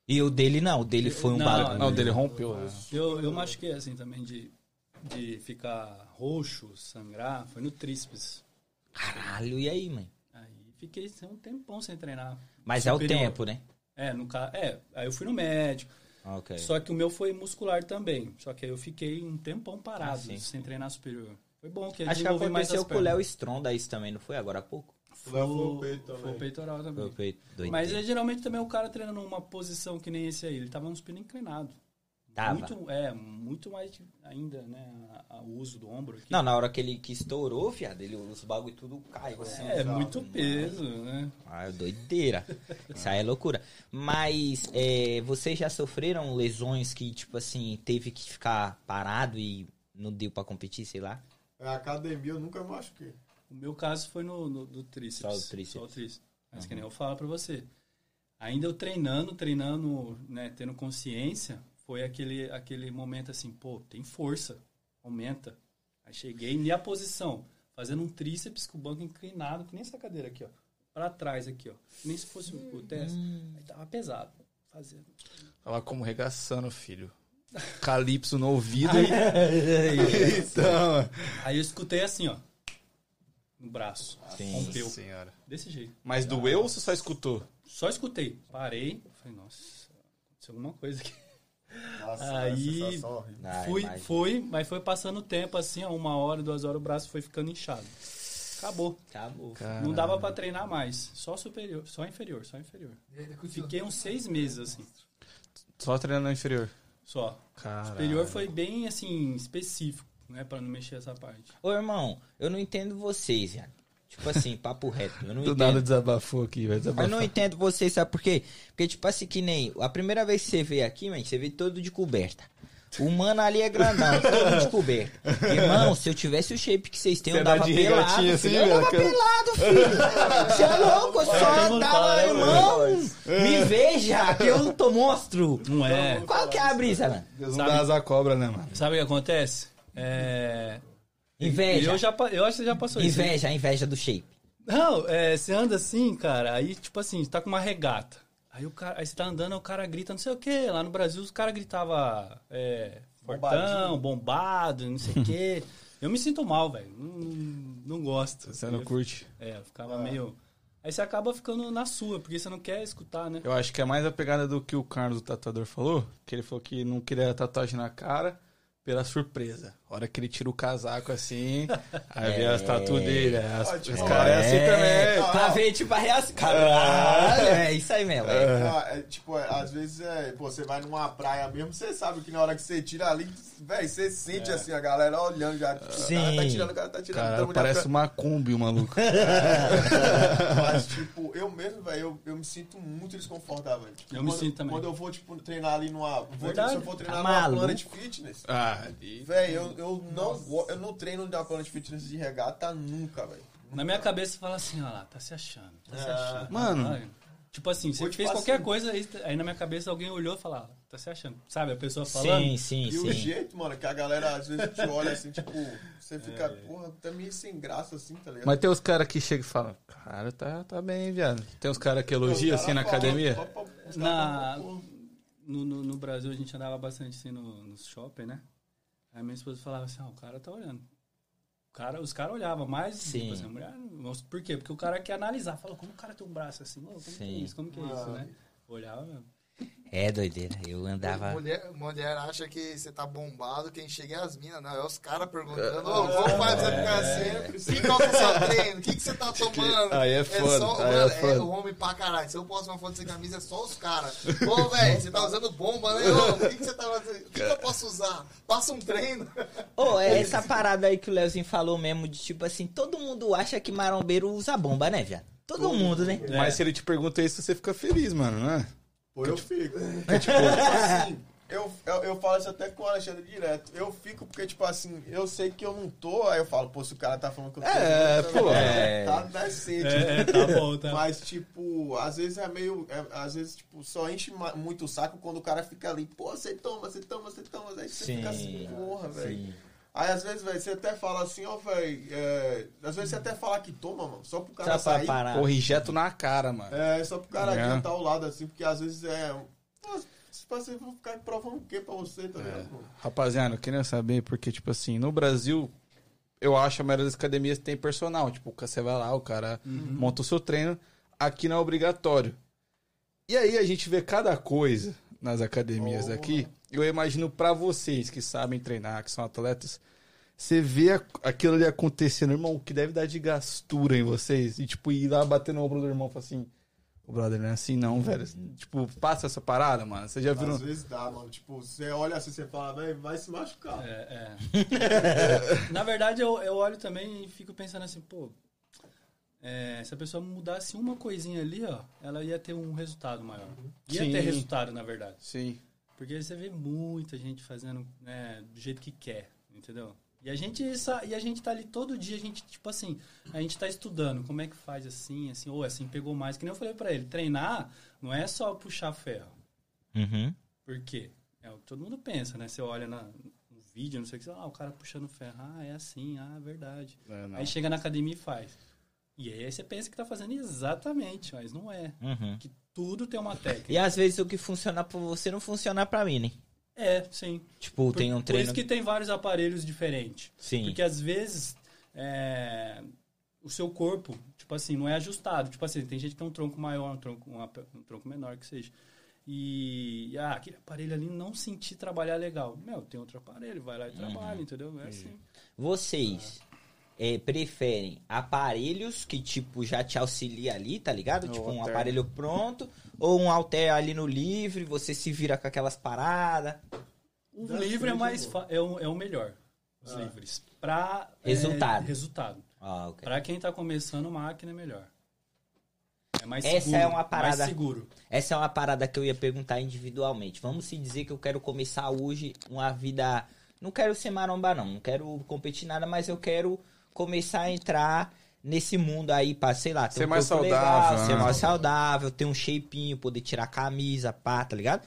Assim. E o dele não, o dele foi um Não, bagulho. Não, o dele rompeu, né? Eu, eu machuquei assim também de, de ficar roxo, sangrar. Foi no tríceps. Caralho, e aí, mãe? Aí fiquei um tempão sem treinar. Mas é o Superior. tempo, né? É, no ca... é, aí eu fui no médico. Ok. Só que o meu foi muscular também. Só que aí eu fiquei um tempão parado, Ah, sem treinar superior. Foi bom que eu Acho que mais aconteceu as com o Léo. Stronda isso também, não foi agora há pouco? Foi o peitoral também. O peito. Mas é, geralmente também o cara treinando numa posição que nem esse aí. Ele tava no supino inclinado. Tava. Muito, é, muito mais ainda, né? o uso do ombro aqui. Não, na hora que ele que estourou, fiado, ele, os bagulho tudo caiu assim. é, Exato, muito peso, né? Ah, doideira. Isso aí é loucura. Mas é, vocês já sofreram lesões que, tipo assim, teve que ficar parado e não deu pra competir, sei lá? É, A academia eu nunca machuquei. O meu caso foi no, no do tríceps. Só o tríceps. Só o tríceps. Mas que nem eu falo pra você. Ainda eu treinando, treinando, né, tendo consciência, foi aquele, aquele momento assim, pô, tem força, aumenta. Aí cheguei, minha posição, fazendo um tríceps com o banco inclinado, que nem essa cadeira aqui, ó. Pra trás aqui, ó. Que nem se fosse o teste. Aí tava pesado. Fazendo. Tava como regaçando, filho. Calypso no ouvido. então, Aí eu escutei assim, ó. No braço. Sim. Rompeu. senhora. Desse jeito. Mas doeu ou você só escutou? Só escutei. Parei. Falei, nossa, aconteceu alguma coisa aqui. Nossa, Aí-. Ah, fui, imagina. fui, mas foi passando o tempo assim, ó, uma hora, duas horas, o braço foi ficando inchado. Acabou. Acabou. Não dava pra treinar mais. Só superior, só inferior, só inferior. Fiquei uns seis meses assim, Só treinando no inferior. só. Caralho. Superior foi bem assim, específico, né? Pra não mexer essa parte. Ô, irmão, eu não entendo vocês, velho. Tipo assim, papo reto. Eu não Do entendo. nada desabafou aqui, vai Eu desabafar. não entendo vocês, sabe por quê? Porque, tipo assim, que nem a primeira vez que você veio aqui, mano, você veio todo de coberta. O mano ali é grandão, todo de coberta. Irmão, se eu tivesse o shape que vocês têm, Você eu dava pelado. assim, filho. eu velho, dava aquela- pelado, filho. Você é louco, eu só dava, né, irmão. Me veja, que eu não tô monstro. Não é. Qual que é a brisa, mano? Deus Sabe- não dá asa cobra, né, mano? Sabe o que acontece? É. Inveja. Eu, já, eu acho que você já passou isso. né? Inveja, a inveja do shape. Não, é, você anda assim, cara, aí, tipo assim, você tá com uma regata. Aí, o cara, aí você tá andando, o cara grita não sei o quê. Lá no Brasil, os caras gritavam é, fortão, bombado, não sei o quê. Eu me sinto mal, velho. Não, não gosto. Você não curte. É, eu ficava meio... Aí você acaba ficando na sua, porque você não quer escutar, né? Eu acho que é mais a pegada do que o Carlos, o tatuador, falou. Que ele falou que não queria tatuagem na cara pela surpresa. A hora que ele tira o casaco assim, aí vê as tatu dele. é, As, Ah, tipo, os caras é assim também. Pra ver, tipo, a reação. Caralho, é isso aí mesmo. é. Ah, é, tipo, é, às vezes é, pô, você vai numa praia mesmo, você sabe que na hora que você tira ali, velho, você sente assim a galera olhando já. Tipo, o cara tá Sim. tirando, o cara tá tirando. Cara, parece já- uma Kombi, o maluco. Mas, tipo, eu mesmo, velho, eu, eu me sinto muito desconfortável. Tipo, Eu me quando, sinto também. Quando eu vou, tipo, treinar ali numa. Vou, se eu for treinar Tá numa maluco? Planet Fitness, Ah, velho, eu, eu, não, go- eu não treino na Planet Fitness de regata nunca, velho. Na minha cabeça fala assim, ó lá, tá se achando, tá se achando. Mano. Sabe? Tipo assim, você tipo fez assim- qualquer coisa, aí, aí na minha cabeça alguém olhou e falou, ah, tá se achando. Sabe, a pessoa falando. Sim, sim, E o sim. jeito, mano, que a galera às vezes te olha assim, tipo, você fica, porra, tá meio sem graça assim, tá ligado? Mas tem os caras que chegam e falam, cara, tá, tá bem, viado. Tem uns caras que elogiam assim na academia. Na- No, no, no Brasil a gente andava bastante assim no, no shopping, né? Aí minha esposa falava assim, ah, o cara tá olhando. O cara, os caras olhavam mais, Sim. tipo assim, a mulher, não- por quê? Porque o cara quer analisar, fala, como o cara tem um braço assim, como que é Sim. isso, como que é isso, né? Olhava mesmo. É doideira. Eu andava. Mulher, mulher acha que você tá bombado, quem chega é as minas, não. É os caras perguntando, ô, vamos fazer ficar assim. Que qual que é o seu treino? O que, que você tá tomando? Aí é foda, só, aí é mano, foda. o homem pra caralho. Se eu posto uma foto sem camisa, é só os caras. Ô, velho, você tá usando bomba, né? Ô, o que, que você tá fazendo? O que, que eu posso usar? Passa um treino. Ô, é essa parada aí que o Leozinho falou mesmo, de tipo assim, todo mundo acha que marombeiro usa bomba, né, viado? Todo mundo, né? Mas se ele te pergunta isso, você fica feliz, mano, né? Pô, eu fico. tipo, assim, eu, eu, eu falo isso até com o Alexandre direto. Eu fico porque, tipo assim, eu sei que eu não tô, aí eu falo, pô, se o cara tá falando que eu tô. É, tá- pô. É. Tá decente. É, é, tá bom, tá. Mas, tipo, às vezes é meio. é, às vezes, tipo, só enche muito o saco quando o cara fica ali, pô, você toma, você toma, você toma. Aí você Sim. fica assim, porra, velho. Aí às vezes, velho, você até fala assim, ó, velho. É, às vezes você até fala que toma, mano, só pro cara Só pra sair. parar. Na cara, mano. É, só pro cara É. adiantar ao lado, assim, porque às vezes é. Se você for ficar provando o quê pra você, tá ligado? pô? Rapaziada, eu queria saber, porque, tipo assim, no Brasil, eu acho a maioria das academias tem personal. Tipo, você vai lá, o cara monta o seu treino. Aqui não é obrigatório. E aí a gente vê cada coisa nas academias Oh. aqui. Eu imagino pra vocês que sabem treinar, que são atletas, você vê aquilo ali acontecendo, irmão, o que deve dar de gastura em vocês. E, tipo, ir lá bater no ombro do irmão e falar assim. O brother não é assim, não, velho. Tipo, passa essa parada, mano. Você já viu. Às vezes dá, mano. Tipo, você olha assim, você fala, velho, vai se machucar. É, é. Na verdade, eu, eu olho também e fico pensando assim, pô, é, se a pessoa mudasse uma coisinha ali, ó, ela ia ter um resultado maior. Ia Sim. ter resultado, na verdade. Sim. Porque você vê muita gente fazendo né, do jeito que quer, entendeu? E a gente e a gente tá ali todo dia, a gente, tipo assim, a gente tá estudando como é que faz assim, assim, ou assim, pegou mais. Que nem eu falei pra ele, treinar não é só puxar ferro. Uhum. Por quê? É o que todo mundo pensa, né? Você olha na, no vídeo, não sei o que, ah, o cara puxando ferro. Ah, é assim, ah, é verdade. É. Aí chega na academia e faz. E aí você pensa que tá fazendo exatamente, mas não é. Uhum. Que tudo tem uma técnica. E às vezes o que funciona pra você não funciona pra mim, né? É, sim. Tipo, Por, tem um por treino. isso que tem vários aparelhos diferentes. Sim. Porque às vezes é, o seu corpo, tipo assim, não é ajustado. Tipo assim, tem gente que tem um tronco maior, um tronco, um, um tronco menor que seja. E, e, ah, aquele aparelho ali não senti trabalhar legal. Meu, tem outro aparelho, vai lá e trabalha, entendeu? É assim. Vocês é, preferem aparelhos que, tipo, já te auxilia ali, tá ligado? O tipo, um aparelho pronto, ou um halter ali no livre, você se vira com aquelas paradas. O livre é mais é, o, é o melhor. Os Ah. livres. Pra é, Resultado. resultado. Ah, ok. Pra quem tá começando, máquina é melhor. É mais Essa seguro. é uma parada- Mais seguro. Essa é uma parada que eu ia perguntar individualmente. Vamos se dizer que eu quero começar hoje uma vida. Não quero ser maromba, não. Não quero competir nada, mas eu quero começar a entrar nesse mundo aí pra, sei lá, ter Ser um mais corpo saudável, legal, ser né? mais saudável, ter um shapinho, poder tirar a camisa, pá, tá ligado?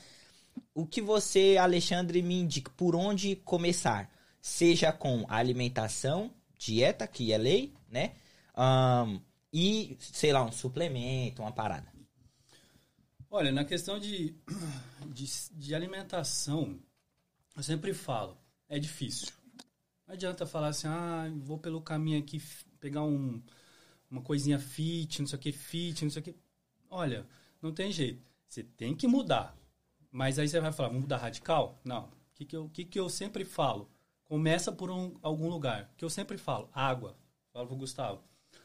O que você, Alexandre, me indica por onde começar? Seja com alimentação, dieta, que é lei, né? Ahn, e, sei lá, um suplemento, uma parada. Olha, na questão de, de, de alimentação, eu sempre falo, é difícil. Não adianta falar assim, ah, vou pelo caminho aqui, pegar um, uma coisinha fit, não sei o que, fit, não sei o que. Olha, não tem jeito. Você tem que mudar. Mas aí você vai falar, vamos mudar radical? Não. O que, que, eu, que, que eu sempre falo? Começa por um, algum lugar. O que eu sempre falo? Água. Falo pro Gustavo.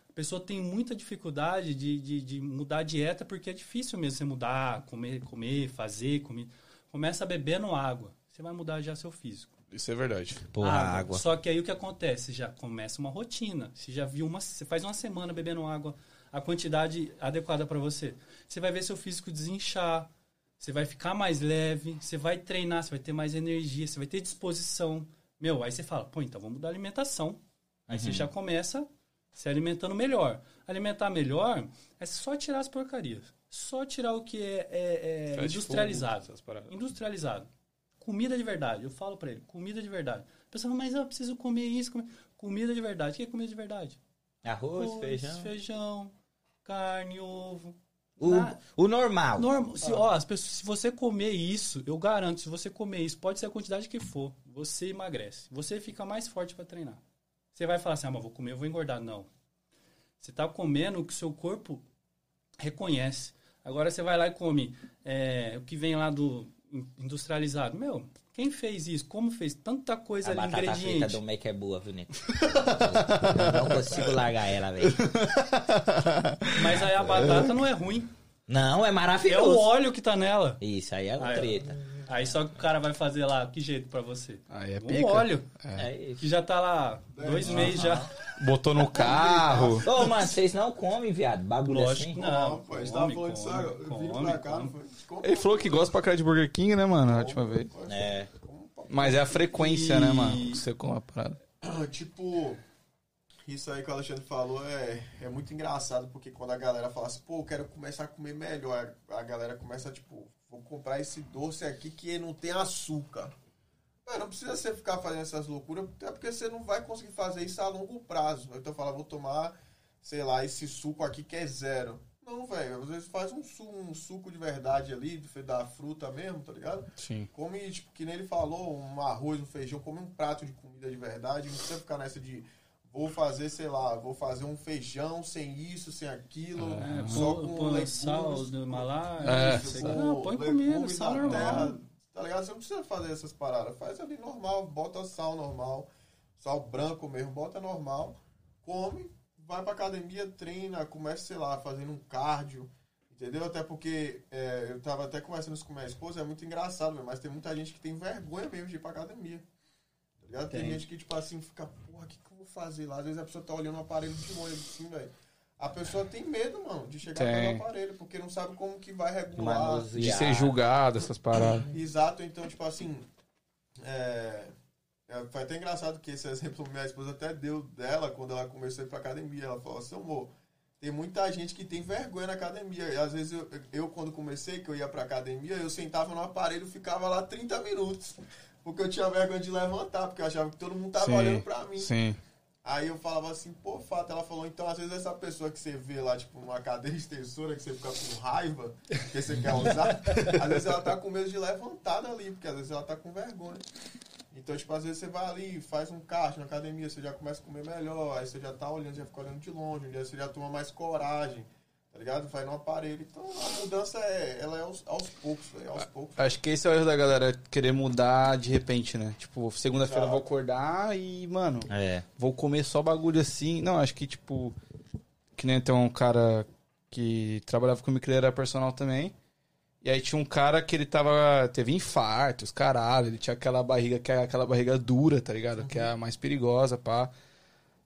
A pessoa tem muita dificuldade de, de, de mudar a dieta porque é difícil mesmo você mudar, comer, comer, fazer, comer. Começa bebendo água. Você vai mudar já seu físico. Isso é verdade. Porra, água. Só que aí o que acontece? Já começa uma rotina. Você já viu uma. Você faz uma semana bebendo água, a quantidade adequada para você. Você vai ver seu físico desinchar. Você vai ficar mais leve. Você vai treinar, você vai ter mais energia, você vai ter disposição. Meu, aí você fala, pô, então vamos mudar a alimentação. Aí você já começa se alimentando melhor. Alimentar melhor é só tirar as porcarias. Só tirar o que é, é- é industrializado. paradas. Industrializado. Comida de verdade. Eu falo pra ele, comida de verdade. A pessoa fala, mas eu preciso comer isso. Comer... Comida de verdade. O que é comida de verdade? Arroz, Arroz, feijão. feijão, carne, ovo. O, Na- o normal. Normal. Se, ó, as pessoas, se você comer isso, eu garanto, se você comer isso, pode ser a quantidade que for, você emagrece. Você fica mais forte pra treinar. Você vai falar assim, ah, mas vou comer, eu vou engordar. Não. Você tá comendo o que o seu corpo reconhece. Agora você vai lá e come é, o que vem lá do industrializado. Meu, quem fez isso? Como fez? Tanta coisa A ali, batata frita ingrediente. do Mac é boa, viu, Neto? Eu não consigo largar ela, velho. Mas aí a batata não é ruim. Não, é É o maravilhoso. óleo que tá nela. Isso, aí é Ah, é. Aí só que o cara vai fazer lá, que jeito pra você? Aí é Um pica. óleo, É isso. que já tá lá dois meses já. Botou no carro. Ô, mano, vocês não comem, viado? Bagulho Lógico assim? não. Não, pô, a gente tava falando disso agora. Eu vim come, pra cá, não foi? Ele falou que gosta pra cara de Burger King, né, mano? A última vez. É. Mas é a frequência, E- né, mano? que Você come a parada. Tipo, isso aí que o Alexandre falou é, é muito engraçado, porque quando a galera fala assim, pô, eu quero começar a comer melhor, a galera começa, tipo, vou comprar esse doce aqui que não tem açúcar. Mas não precisa você ficar fazendo essas loucuras, até porque você não vai conseguir fazer isso a longo prazo. Então fala, vou tomar, sei lá, esse suco aqui que é zero. Não, velho, às vezes faz um suco, um suco de verdade ali, da fruta mesmo, tá ligado? Sim. Come, tipo, que nem ele falou, um arroz, um feijão, come um prato de comida de verdade. Não precisa ficar nessa de vou fazer, sei lá, vou fazer um feijão sem isso, sem aquilo, É, só com põe legumes, sal do Himalaya. É. não põe legumes comida, sal normal. terra, tá ligado? Você não precisa fazer essas paradas. Faz ali normal, bota sal normal, sal branco mesmo, bota normal, come, vai pra academia, treina, começa, sei lá, fazendo um cardio. Entendeu? Até porque é, eu tava até conversando isso com minha esposa, é muito engraçado, mas tem muita gente que tem vergonha mesmo de ir pra academia. Tá ligado? Tem, Tem. gente que, tipo assim, fica, porra, que, vou fazer lá? Às vezes a pessoa tá olhando o aparelho de longe assim, velho. A pessoa tem medo, mano, de chegar Tem. pelo aparelho, porque não sabe como que vai regular. Manusear. De ser julgado, essas paradas. Exato, então, tipo assim. É, é, foi até engraçado que esse exemplo minha esposa até deu dela quando ela começou a ir pra academia. Ela falou assim, amor, tem muita gente que tem vergonha na academia. E às vezes eu, eu, quando comecei, que eu ia pra academia, eu sentava no aparelho e ficava lá 30 minutos. Porque eu tinha vergonha de levantar, porque eu achava que todo mundo tava Sim, olhando pra mim. Sim. Aí eu falava assim, pô, fato, ela falou, então às vezes essa pessoa que você vê lá, tipo, numa cadeira extensora, que você fica com raiva, que você quer usar, às vezes ela tá com medo de levantar dali, porque às vezes ela tá com vergonha. Então, tipo, às vezes você vai ali, faz um caixa na academia, você já começa a comer melhor, aí você já tá olhando, já fica olhando de longe, um dia você já toma mais coragem, tá ligado? Vai no aparelho. Então a mudança é, ela é aos, aos poucos, velho, aos poucos. Acho que esse é o erro da galera, querer mudar de repente, né? Tipo, segunda-feira eu vou acordar e, mano, É. vou comer só bagulho assim. Não, acho que, tipo, que nem tem um cara que trabalhava comigo, que ele era personal também. E aí tinha um cara que ele tava. Teve infarto, os caralho. Ele tinha aquela barriga que é aquela barriga dura, tá ligado? Que é a mais perigosa, pá.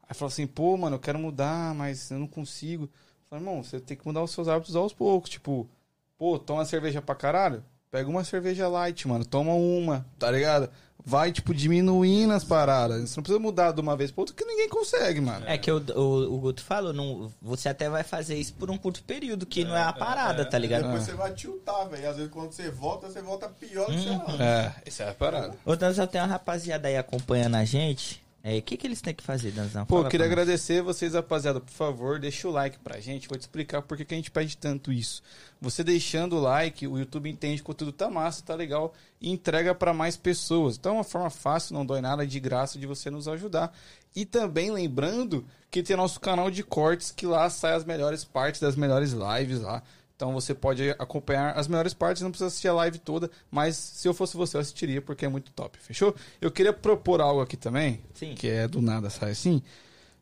Aí falou assim, pô, mano, eu quero mudar, mas eu não consigo. Eu falei, irmão, você tem que mudar os seus hábitos aos poucos. Tipo, pô, toma cerveja pra caralho? Pega uma cerveja light, mano. Toma uma, tá ligado? Vai, tipo, diminuindo as paradas. Você não precisa mudar de uma vez pra outra, que ninguém consegue, mano. É que o, o, o Guto falou, não, você até vai fazer isso por um curto período, que não é a parada, tá ligado? Depois você vai tiltar, velho. Às vezes quando você volta, você volta pior do que você anda. É, essa é a parada. Ô, Danzão, tem uma rapaziada aí acompanhando a gente. É, O que, que eles têm que fazer, Danzão? Pô, Fala eu queria agradecer vocês, rapaziada. Por favor, deixa o like pra gente. Vou te explicar por que, a gente pede tanto isso. Você deixando o like, o YouTube entende que o conteúdo tá massa, tá legal e entrega pra mais pessoas. Então é uma forma fácil, não dói nada, de graça de você nos ajudar. E também lembrando que tem nosso canal de cortes, que lá sai as melhores partes das melhores lives lá. Então você pode acompanhar as melhores partes, não precisa assistir a live toda, mas se eu fosse você, eu assistiria porque é muito top, fechou? Eu queria propor algo aqui também, Sim. que é do nada, sai assim.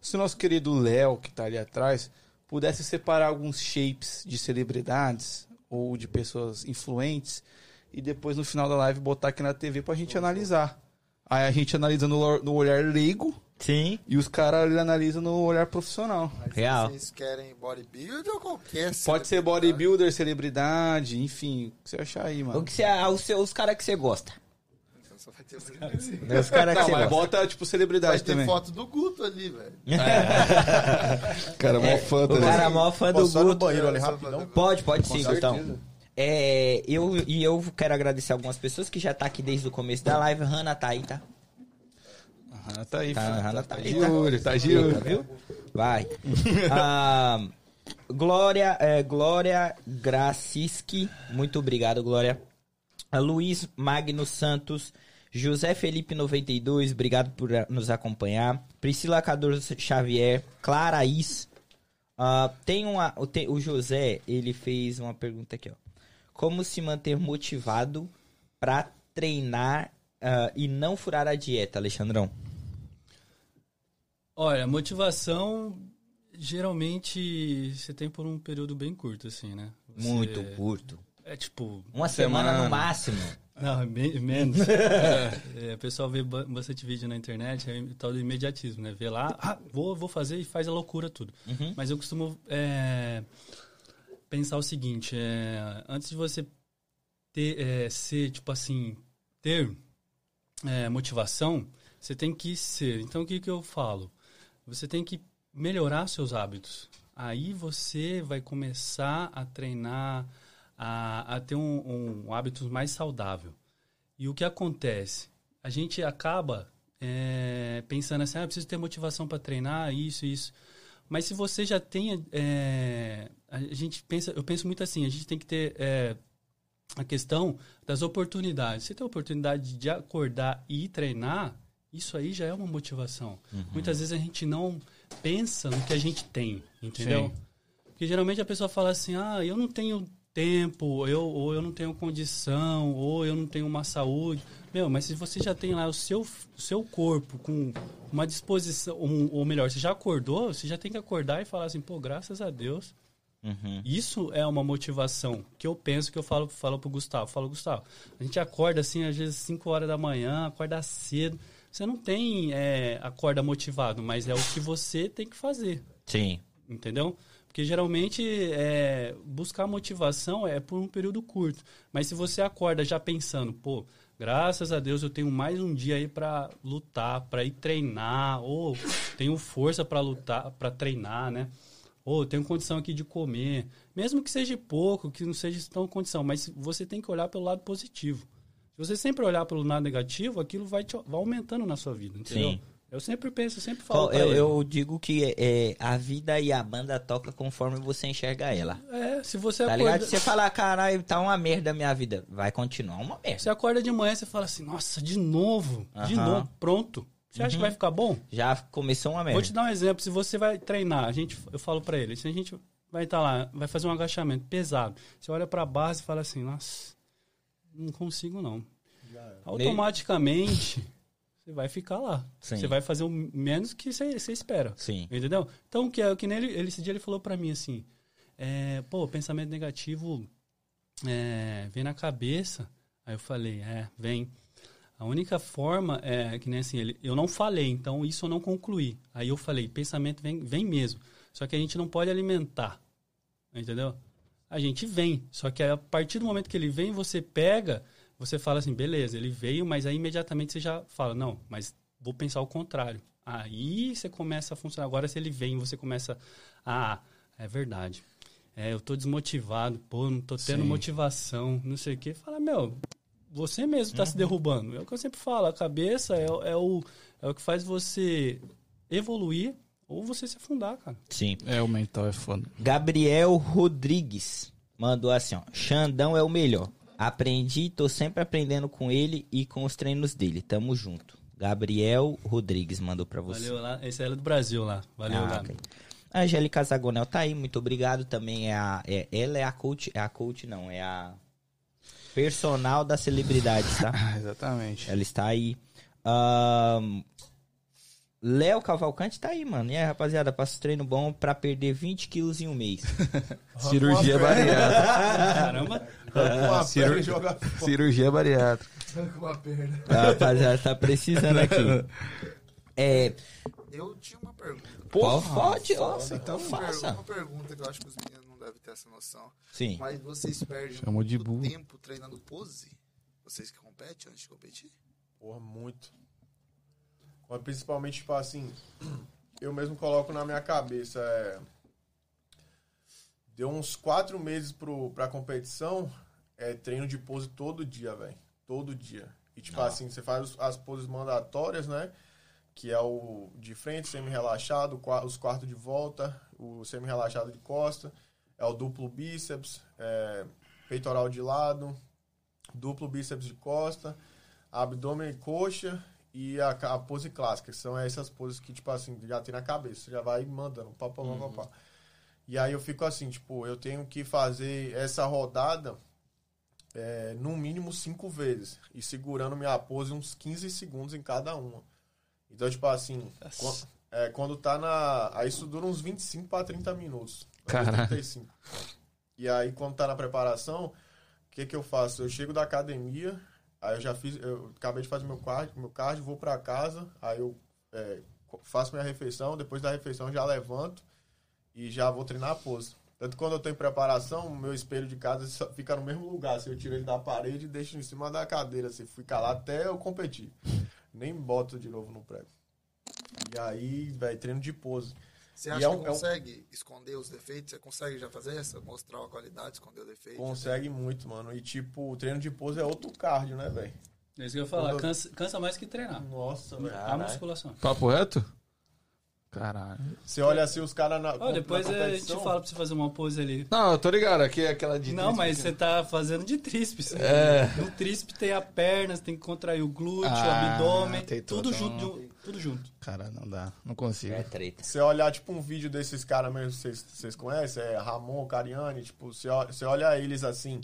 Se o nosso querido Léo, que tá ali atrás, pudesse separar alguns shapes de celebridades ou de pessoas influentes e depois no final da live botar aqui na TV pra gente analisar. Aí a gente analisa no, no olhar leigo Sim. e os caras ali analisam no olhar profissional. Mas Real. Vocês querem bodybuilder ou qualquer Pode ser bodybuilder, celebridade, enfim, o que você achar aí, O mano. que você, os, seus- os caras que você gosta. Então só vai ter. Os caras que Não, você mas gosta. bota, tipo, celebridade Vai ter também. foto do Guto ali, velho. Cara, mó fã O também. cara é mó fã do Posso só no Guto. banheiro ali rapidão? Pode, pode sim, certeza. Gutão. É, eu, e eu quero agradecer algumas pessoas que já tá aqui desde o começo da live. Hanna tá aí, tá? Ah, tá aí, Tá, filho. Hanna tá, tá de tá? olho, tá de olho. viu? Vai. Ah, Glória, é, Glória Graciski, muito obrigado, Glória. Luiz Magno Santos, José Felipe 92, obrigado por eh, nos acompanhar. Priscila Cador Xavier, Claraís. Ah, tem uma, o, te- o José, ele fez uma pergunta aqui, ó. Como se manter motivado pra treinar ah, e não furar a dieta, Alexandrão? Olha, motivação geralmente você tem por um período bem curto, assim, né? Você- Muito curto. É tipo. Uma semana, Semana. no máximo. Não, é me- menos. É, o pessoal vê ba- bastante vídeo na internet, é o tal do imediatismo, né? Vê lá, ah, vou, vou fazer e faz a loucura tudo. Uhum. Mas eu costumo é, pensar o seguinte: é, antes de você ter, é, ser, tipo assim, ter é, motivação, você tem que ser. Então, o que, que eu falo? Você tem que melhorar seus hábitos. Aí você vai começar a treinar, a, a ter um, um hábito mais saudável. E o que acontece? A gente acaba é, pensando assim, ah, preciso ter motivação para treinar, isso, isso. Mas se você já tem, é, a gente pensa, eu penso muito assim, a gente tem que ter é, a questão das oportunidades. Você tem a oportunidade de acordar e treinar, isso aí já é uma motivação. Muitas vezes a gente não pensa no que a gente tem, entendeu? Sim. Porque geralmente a pessoa fala assim, ah, eu não tenho tempo, eu, ou eu não tenho condição, ou eu não tenho uma saúde. Meu, mas se você já tem lá o seu, o seu corpo com uma disposição, um- ou melhor, você já acordou, você já tem que acordar e falar assim, pô, graças a Deus, Uhum. isso é uma motivação que eu penso que eu falo, falo pro Gustavo. Falo, Gustavo, a gente acorda assim, às vezes 5 horas da manhã, acorda cedo. Você não tem é, acorda motivado, mas é o que você tem que fazer, Sim. entendeu? Porque geralmente é, buscar motivação é por um período curto. Mas se você acorda já pensando, pô, graças a Deus eu tenho mais um dia aí pra lutar, pra ir treinar, ou tenho força pra lutar, pra treinar, né? Ou tenho condição aqui de comer. Mesmo que seja pouco, que não seja tão condição, mas você tem que olhar pelo lado positivo. Se você sempre olhar pelo lado negativo, aquilo vai, te, vai aumentando na sua vida, entendeu? Sim. Eu sempre penso, eu sempre falo. Eu, eu digo que é, a vida e a banda toca conforme você enxerga ela. É, se você Tá acorda, ligado? Você falar, caralho, tá uma merda a minha vida. Vai continuar uma merda. você acorda de manhã, você fala assim, nossa, de novo, de Aham. novo, pronto. Você acha que vai ficar bom? Já começou uma merda. Vou te dar um exemplo. Se você vai treinar, a gente, eu falo pra ele, se a gente vai estar lá, vai fazer um agachamento pesado, você olha pra base e fala assim, nossa, não consigo não. Automaticamente, você vai ficar lá. Sim. Você vai fazer o menos que você, você espera. Sim. Entendeu? Então, que, é- que nem ele, ele, esse dia ele falou pra mim assim, é, pô, pensamento negativo é, vem na cabeça. Aí eu falei, é, vem. A única forma é que nem assim, ele, eu não falei, então isso eu não concluí. Aí eu falei, pensamento vem, vem mesmo. Só que a gente não pode alimentar. Entendeu? A gente vem. Só que a partir do momento que ele vem, você pega, você fala assim, beleza, ele veio, mas aí imediatamente você já fala, não, mas vou pensar o contrário. Aí você começa a funcionar. Agora, se ele vem, você começa. Ah, é verdade. É, eu tô desmotivado, pô, não tô tendo Sim. motivação, não sei o quê. Fala, meu, você mesmo tá se derrubando. É o que eu sempre falo, a cabeça é, é, o, é o que faz você evoluir ou você se afundar, cara. Sim. É, o mental é foda. Gabriel Rodrigues mandou assim, ó. Xandão é o melhor. Aprendi, tô sempre aprendendo com ele e com os treinos dele. Tamo junto. Gabriel Rodrigues mandou pra você. Valeu lá. Esse é do Brasil lá. Valeu, Ah, Gabi. ok. A Angélica Zagonel tá aí, muito obrigado. Também é a. é- ela é a coach. É a coach, não, é a personal das celebridades, tá? Ah, exatamente. Ela está aí. Ahn, Léo Cavalcante tá aí, mano. E aí, rapaziada, passa treino bom pra perder 20 quilos em um mês. Cirurgia bariátrica. Caramba. Uma Ciro- perna e joga fora. Cirurgia bariátrica. Com uma perna. A rapaziada tá precisando aqui. É. Eu tinha uma pergunta. Pô, pode, nossa, então Uma faça. Uma pergunta que eu acho que os meninos não devem ter essa noção. Sim. Mas vocês perdem Chamou de muito burro. tempo treinando pose? Vocês que competem antes de competir? Porra, muito. Mas principalmente, tipo assim, eu mesmo coloco na minha cabeça, é... Deu uns quatro meses pro, pra competição, é treino de pose todo dia, velho. Todo dia. E tipo assim, você faz as poses mandatórias, né? Que é o de frente, semi-relaxado, os quartos de volta, o semi-relaxado de costa, é o duplo bíceps, é, peitoral de lado, duplo bíceps de costa, abdômen e coxa e a, a pose clássica, que são essas poses que, tipo assim, já tem na cabeça, você já vai mandando, pá, pá, pá, pá, pá. E aí eu fico assim, tipo, eu tenho que fazer essa rodada é, no mínimo cinco vezes e segurando minha pose uns 15 segundos em cada uma. Então, tipo assim, quan- é, quando tá na. Aí isso dura uns 25 para 30 minutos. 35. E aí, quando tá na preparação, o que que eu faço? Eu chego da academia, aí eu já fiz, eu acabei de fazer meu cardio, meu cardio vou pra casa, aí eu é, faço minha refeição, depois da refeição já levanto e já vou treinar a pose. Tanto quando eu tô em preparação, o meu espelho de casa fica no mesmo lugar. Se eu tiro ele da parede e deixo em cima da cadeira, se fica lá até eu competir. Nem boto de novo no prego. E aí, velho, treino de pose. Você acha é um- que é um- consegue esconder os defeitos? Você consegue já fazer essa? Mostrar a qualidade, esconder o defeito? Consegue muito, mano. E tipo, o treino de pose é outro cardio, né, velho? É isso que eu ia falar. Quando- Cansa, cansa mais que treinar. Nossa, velho. A musculação. Papo reto? Caralho. Você olha assim os caras na. Ó, depois na eu te competição, falo pra você fazer uma pose ali. Não, eu tô ligado. Aqui é aquela de. Não, mas você tá fazendo de tríceps. É. No tríceps tem a perna, você tem que contrair o glúteo, o Ah, abdômen, tem tudo todo junto, tudo junto. Cara, não dá. Não consigo. É treta. Você olhar, tipo, um vídeo desses caras mesmo, vocês, conhecem, é Ramon, Cariani, tipo, você, olha- eles assim,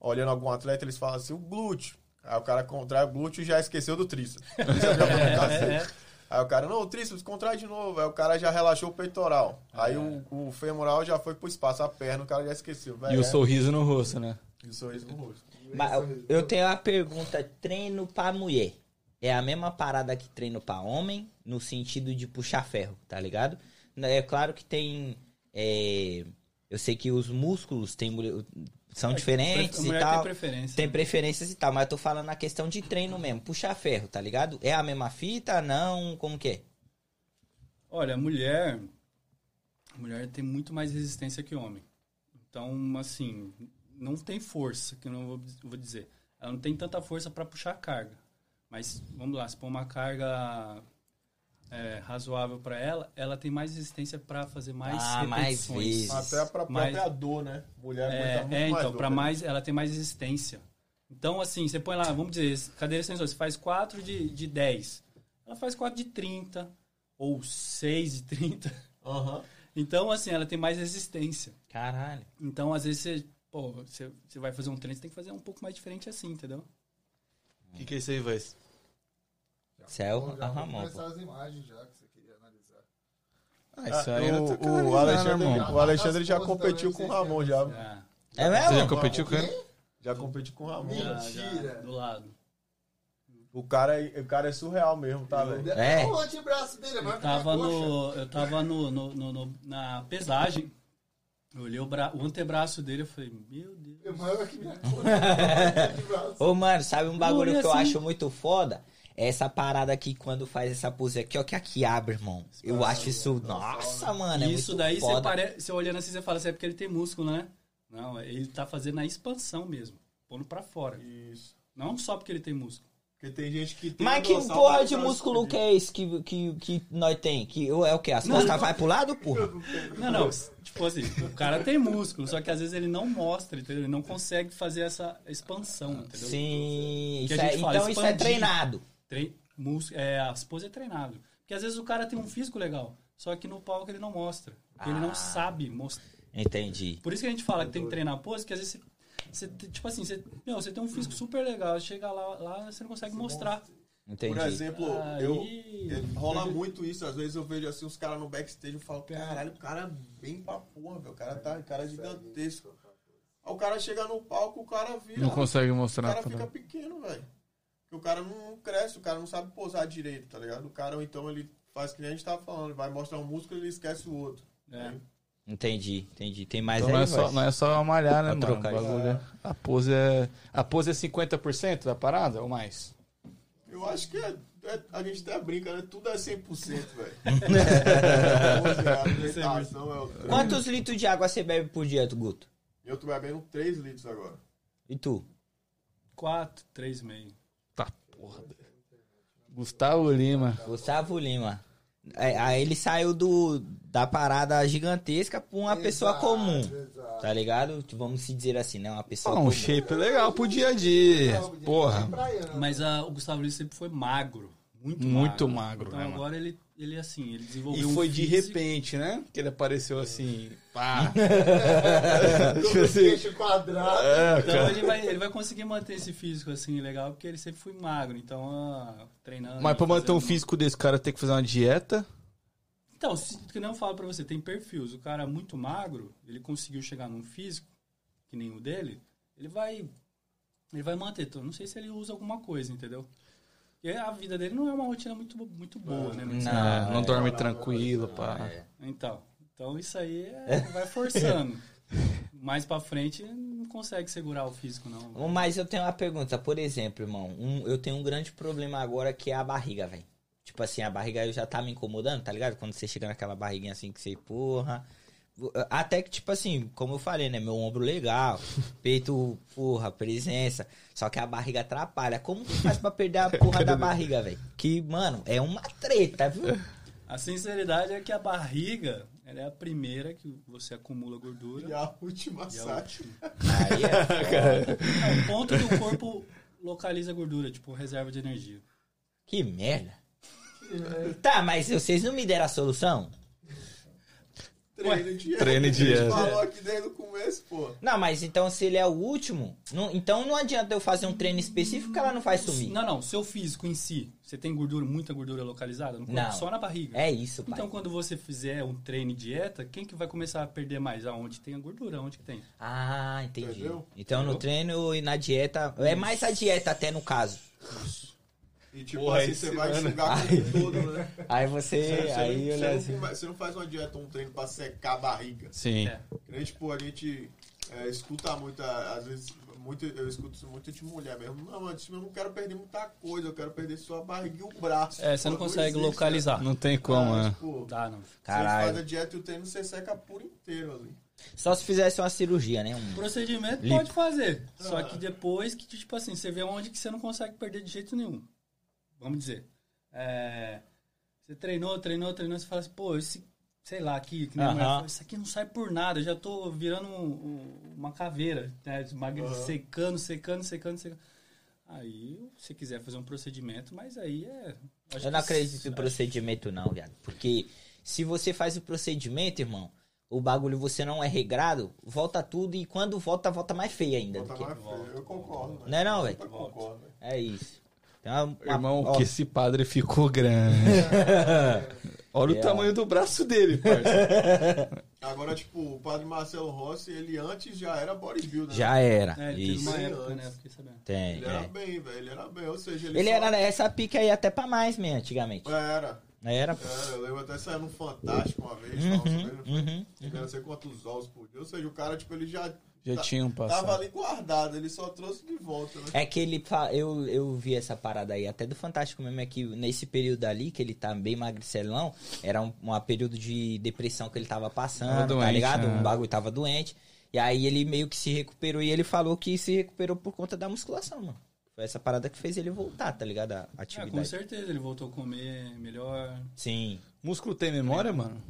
olhando algum atleta, eles falam assim, o glúteo. Aí o cara contrai o glúteo e já esqueceu do tríceps. É, é. Aí o cara, não, o tríceps, contrai de novo. Aí o cara já relaxou o peitoral. Aí o, o femoral já foi pro espaço, a perna, o cara já esqueceu. E Véi, o é- sorriso no rosto, né? E o sorriso no rosto. Mas eu tenho uma pergunta: treino pra mulher é a mesma parada que treino pra homem, no sentido de puxar ferro, tá ligado? É claro que tem. é, eu sei que os músculos tem, são diferentes A e tal. tem preferência. Tem preferências e tal, mas eu tô falando na questão de treino mesmo, puxar ferro, tá ligado? É a mesma fita? Não? Como que é? Olha, a mulher. A mulher tem muito mais resistência que o homem. Então, assim, não tem força, que eu não vou, vou dizer. Ela não tem tanta força para puxar a carga. Mas, vamos lá, se pôr uma carga é, razoável para ela, ela tem mais resistência para fazer mais Ah, mais repetições. vezes. Até pra Mas- própria dor, né? Mulher aguenta É, muito é, mais então, dor, para né? mais, ela tem mais resistência. Então, assim, você põe lá, vamos dizer, cadeira sensor, você faz 4 de, de 10. Ela faz 4 de 30, ou 6 de 30. Aham. Então, assim, ela tem mais resistência. Caralho. Então, às vezes, você, pô, você, você vai fazer um treino, você tem que fazer um pouco mais diferente assim, entendeu? O que, que é isso aí, Vaz? Céu, Bom, já aham, vou começar as imagens já que você queria analisar. Ah, isso aí Ah, eu o, tô o Alexandre, irmão. o Alexandre já As poses competiu também, com o Ramon, já. Já, É Você já mesmo? competiu com ele? Já competiu com o Ramon. já, Mentira. já, do lado. O cara, é- o cara é surreal mesmo, tá, velho? É. O antebraço dele é Eu tava, no, eu tava no, no- no- no- na pesagem, eu olhei o, bra, o antebraço dele e falei, meu Deus. É maior que minha coxa. Ô, mano, sabe um bagulho que eu assim. acho muito foda? É essa parada aqui, quando faz essa pose aqui, ó, que aqui abre, irmão. Eu acho isso. Nossa, mano, é Isso muito daí, você, pare... você olhando assim, você fala assim, é porque ele tem músculo, né? Não, ele tá fazendo a expansão mesmo, pondo pra fora. Isso. Não só porque ele tem músculo. Porque tem gente que tem Mas que porra de não músculo que é esse que, que, que nós tem? Que é o que? As costas vai pro lado, porra? Não, não, tipo assim, o cara tem músculo, só que às vezes ele não mostra, entendeu? Ele não consegue fazer essa expansão, entendeu? Sim, Que isso a é- fala, então isso é expandir. treinado. Tre... Mus... É, a pose é treinado. Porque às vezes o cara tem um físico legal, só que no palco ele não mostra. Porque ele Ah. não sabe mostrar. Entendi. Por isso que a gente fala que tem que treinar a pose, que às vezes você, você tipo assim, você, meu, você tem um físico super legal, chega lá, lá você não consegue mostrar. Entendi. Por exemplo, Aí- eu, é, rola muito isso. Às vezes eu vejo assim os caras no backstage e falo, caralho, o cara é bem pra porra, velho. O cara tá, o cara é gigantesco. Aí o cara chega no palco, o cara vira. Não consegue O mostrar. cara pra- fica pequeno, velho o cara não cresce, o cara não sabe posar direito, tá ligado? O cara, então, ele faz o que a gente tá falando, vai mostrar um músculo e ele esquece o outro. É. Né? Entendi, entendi. Tem mais então aí, não, é só, não é só malhar, né, mano? É- a, pose é, a pose é 50% da parada ou mais? Eu acho que é, é, a gente até brinca, né? Tudo é 100%, velho. É, é Quantos litros de água você bebe por dia, Guto? Eu tô bebendo 3 litros agora. E tu? 4, 3,5. Foda. Gustavo Lima. Gustavo Lima. É, aí ele saiu do, da parada gigantesca pra uma exato, pessoa comum. Exato. Tá ligado? Vamos se dizer assim, né? Uma pessoa. Um shape legal pro dia a dia. Porra. Mas ah, o Gustavo Lima sempre foi magro. Muito, Muito magro. magro, Então né, mano? agora ele, ele assim, ele E desenvolveu um foi de físico- repente, né? Que ele apareceu assim. Pá. Todo Tipo assim. queixo quadrado. É, Então ele vai, ele vai conseguir manter esse físico assim legal, porque ele sempre foi magro. Então, ah, treinando. Mas pra manter um físico desse cara tem que fazer uma dieta. Então, se, que nem eu falo pra você, tem perfis. O cara muito magro, ele conseguiu chegar num físico, que nem o dele, ele vai. Ele vai manter. Então, não sei se ele usa alguma coisa, entendeu? E a vida dele não é uma rotina muito, muito boa, né? Muito É, não é. dorme tranquilo, pá. É. Então, então isso aí é- vai forçando. Mais pra frente não consegue segurar o físico, não. Mas eu tenho uma pergunta, por exemplo, irmão. um- eu tenho um grande problema agora que é a barriga, velho. Tipo assim, a barriga já tá me incomodando, tá ligado? Quando você chega naquela barriguinha assim que você, porra. Até que, tipo assim, como eu falei, né? Meu ombro legal, peito, porra, presença. Só que a barriga atrapalha. Como que faz pra perder a porra da barriga, velho? Que, mano, é uma treta, viu? A sinceridade é que a barriga ela é a primeira que você acumula gordura. E a última E a última. Aí é. É o ponto que o corpo localiza a gordura, tipo reserva de energia. Que merda. Tá, mas vocês não me deram a solução? Treino de treino de A gente dieta. falou aqui desde o começo, pô. Não, mas então se ele é o último, não- então não adianta eu fazer um treino específico que ela não vai sumir. Não, não, seu físico em si, você tem gordura, muita gordura localizada no corpo, Não. só na barriga. É isso, pai. Então quando você fizer um treino e dieta, quem que vai começar a perder mais? Aonde tem a gordura, aonde que tem? Ah, entendi. Entendeu? Então no treino e na dieta, é mais a dieta até no caso. E tipo Porra, assim, você vai mano. enxugar o corpo todo, né? Aí você, Você, você aí não, você, não assim. come- você não faz uma dieta, um treino pra secar a barriga. Sim. É. Que nem, tipo, a gente é, escuta muito, a- às vezes, muito, eu escuto isso muito de mulher mesmo. Não, antes eu não quero perder muita coisa, eu quero perder só a barriga e o braço. É, você não Pô, consegue existe, localizar. Não tem como, Ah, né? tipo, Dá, não. Você Caralho. faz a dieta e o treino, você seca por inteiro ali. Só se fizesse uma cirurgia, né? Um... Procedimento Lipo. pode fazer. Só Ah. que depois que, tipo assim, você vê onde que você não consegue perder de jeito nenhum. Vamos dizer. É, você treinou, treinou, treinou, você fala assim, pô, esse, sei lá, aqui, que nem fala, isso aqui não sai por nada, eu já tô virando um- um- uma caveira, né? Secando, secando, secando, secando. Aí, se quiser fazer um procedimento, mas aí é. acho Eu não que- acredito em procedimento, não, viado. Porque se você faz o procedimento, irmão, o bagulho você não é regrado, volta tudo e quando volta, volta mais feio ainda. do Bota que- mais feio. Eu concordo. Não é não, velho? concordo, velho. É isso. Uma- uma- Irmão, ó, que esse padre ficou grande. Olha o É. tamanho do braço dele, parça. Agora, tipo, o padre Marcelo Rossi, ele antes já era bodybuilder. Já era. É, teve isso. uma Bem época, antes. né? Fiquei sabendo. Tem, Ele era é. bem, velho. Ele era bem. Ou seja, ele, Ele só- era nessa pica aí até pra mais, mesmo, antigamente. Era. Era, pô. Era, eu lembro até saindo no Fantástico uma vez, Uhum, falando sobre ele. uhum. Ele não sei quantos ovos por dia. Ou seja, o cara, tipo, ele já, Já tá- tinham tava passado. ali guardado, ele só trouxe de volta, né? É que ele fa... eu, eu vi essa parada aí, até do Fantástico mesmo, é que nesse período ali, que ele tá bem magricelão, era um, um período de depressão que ele tava passando, Tava tá doente, ligado? né? Um bagulho tava doente. E aí ele meio que se recuperou e ele falou que se recuperou por conta da musculação, mano. Foi essa parada que fez ele voltar, tá ligado? A Ah, com atividade. certeza, ele voltou a comer melhor. Sim. Músculo tem memória, mano?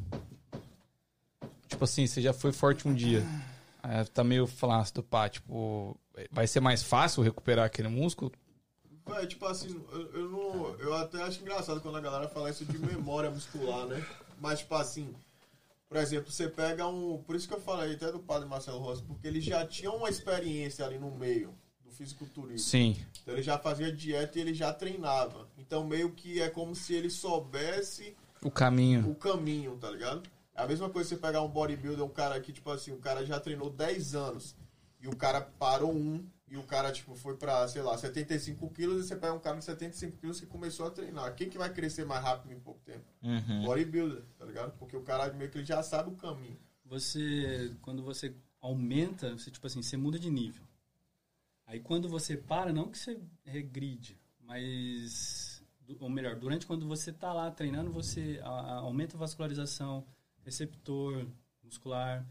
Tipo assim, você já foi forte um dia. Aí tá meio flácido, pá. Tipo, vai ser mais fácil recuperar aquele músculo? Véi, tipo assim, eu, eu não. Eu até acho engraçado quando a galera fala isso de memória muscular, né? Mas, tipo assim, por exemplo, você pega um. Por isso que eu falei até do padre Marcelo Rossi, porque ele já tinha uma experiência ali no meio do fisiculturismo. Sim. Então ele já fazia dieta e ele já treinava. Então meio que é como se ele soubesse O caminho. o caminho, tá ligado? É a mesma coisa você pegar um bodybuilder, um cara que, tipo assim, o cara já treinou 10 anos e o cara parou um e o cara, tipo, foi pra, sei lá, 75 quilos e você pega um cara de 75 quilos que começou a treinar. Quem que vai crescer mais rápido em pouco tempo? Uhum. Bodybuilder, tá ligado? Porque o cara meio que ele já sabe o caminho. Você, quando você aumenta, você, tipo assim, você muda de nível. Aí quando você para, não que você regride, mas, ou melhor, durante quando você tá lá treinando, você aumenta a vascularização, receptor muscular.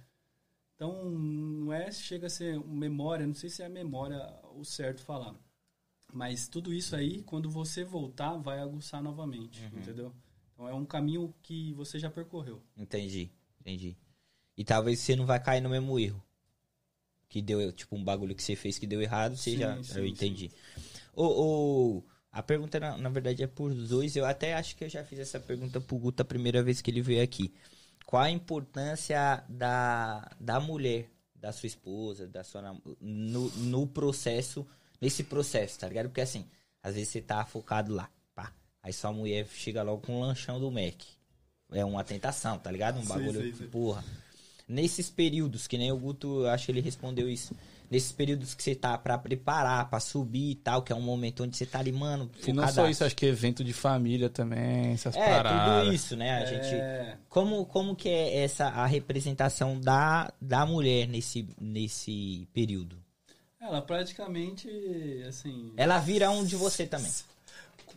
Então, não é, chega a ser memória, não sei se é a memória o certo falar. Mas tudo isso aí, quando você voltar, vai aguçar novamente, entendeu? Então é um caminho que você já percorreu. Entendi, entendi. E talvez você não vai cair no mesmo erro. Que deu, tipo, um bagulho que você fez que deu errado, você Sim, já. sim, eu entendi. Ô, a pergunta, na, na verdade, é por dois. Eu até acho que eu já fiz essa pergunta pro Guto a primeira vez que ele veio aqui. Qual a importância da, da mulher, da sua esposa, da sua no, no processo, nesse processo, tá ligado? Porque assim, às vezes você tá focado lá, pá. Aí sua mulher chega logo com um lanchão do Mac. É uma tentação, tá ligado? Um Sim, bagulho, sim, sim. porra. Nesses períodos, que nem o Guto, eu acho que ele respondeu isso. Nesses períodos que você tá pra preparar, pra subir e tal, que é um momento onde você tá ali, mano, E não só focadaço. isso, acho que evento de família também, essas É, paradas. tudo isso, né? A gente... É, Como, como que é essa a representação da, da mulher nesse, nesse período? ela praticamente, assim, Ela vira um de você também.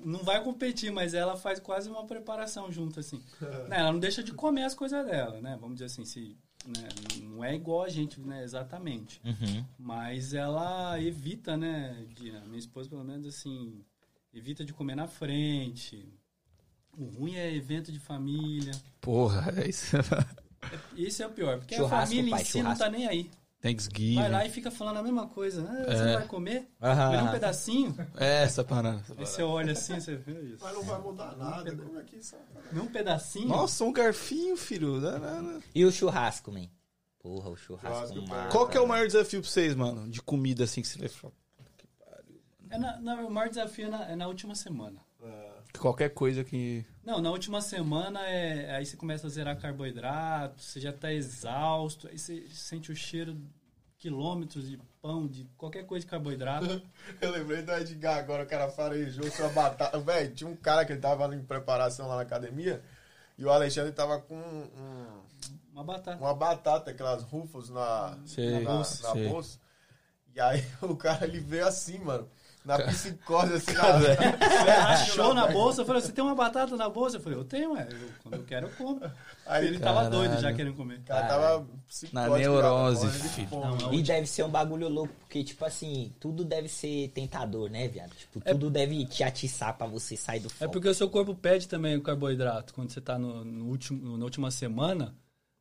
não vai competir, mas ela faz quase uma preparação junto, assim. Né, Ela não deixa de comer as coisas dela, né? Vamos dizer assim, se, né, não é igual a gente, né? Exatamente. Uhum. Mas ela evita, né? De, a minha esposa, pelo menos, assim, evita de comer na frente. O ruim é evento de família. Porra, é isso. Esse é o pior, porque a Churrasco, família pai, em si não tá churrasco. nem aí. Thanksgiving. Vai lá e fica falando a mesma coisa. Ah, você É. vai comer? Aham, Comer um pedacinho? É, essa parada. Aí você olha assim, você vê isso. Mas não vai mudar nada. Como é que isso? Comer um pedacinho? Nossa, um garfinho, filho. Não, não, não. E o churrasco, man? Porra, o churrasco. Churrasco, mata. Qual que é o maior desafio pra vocês, mano? De comida assim que você vai falar? É na, na- o maior desafio é na, é na última semana. É, Qualquer coisa que. Não, na última semana é aí você começa a zerar carboidrato, você já tá exausto, aí você sente o cheiro quilômetros de pão, de qualquer coisa de carboidrato. Eu lembrei do Edgar agora, o cara farejou sua batata. Velho, tinha um cara que ele tava em preparação lá na academia. E o Alexandre tava com um- Uma batata. uma batata, aquelas rufos na, Sei, na, na sei. bolsa. E aí o cara ele veio assim, mano. Na psicose, assim, na, Achou na bolsa, eu falei, você tem uma batata na bolsa? Eu falei, eu tenho, ué. Eu- quando eu quero, eu como. Aí ele tava Caralho. doido já querendo comer. Cara tava psicose. Na neurose, filho. fome. Não, E deve ser um bagulho louco, porque, tipo assim, tudo deve ser tentador, né, viado? Tipo, tudo deve te atiçar pra você sair do foco. É porque o seu corpo pede também o carboidrato. Quando você tá no, no último, na última semana,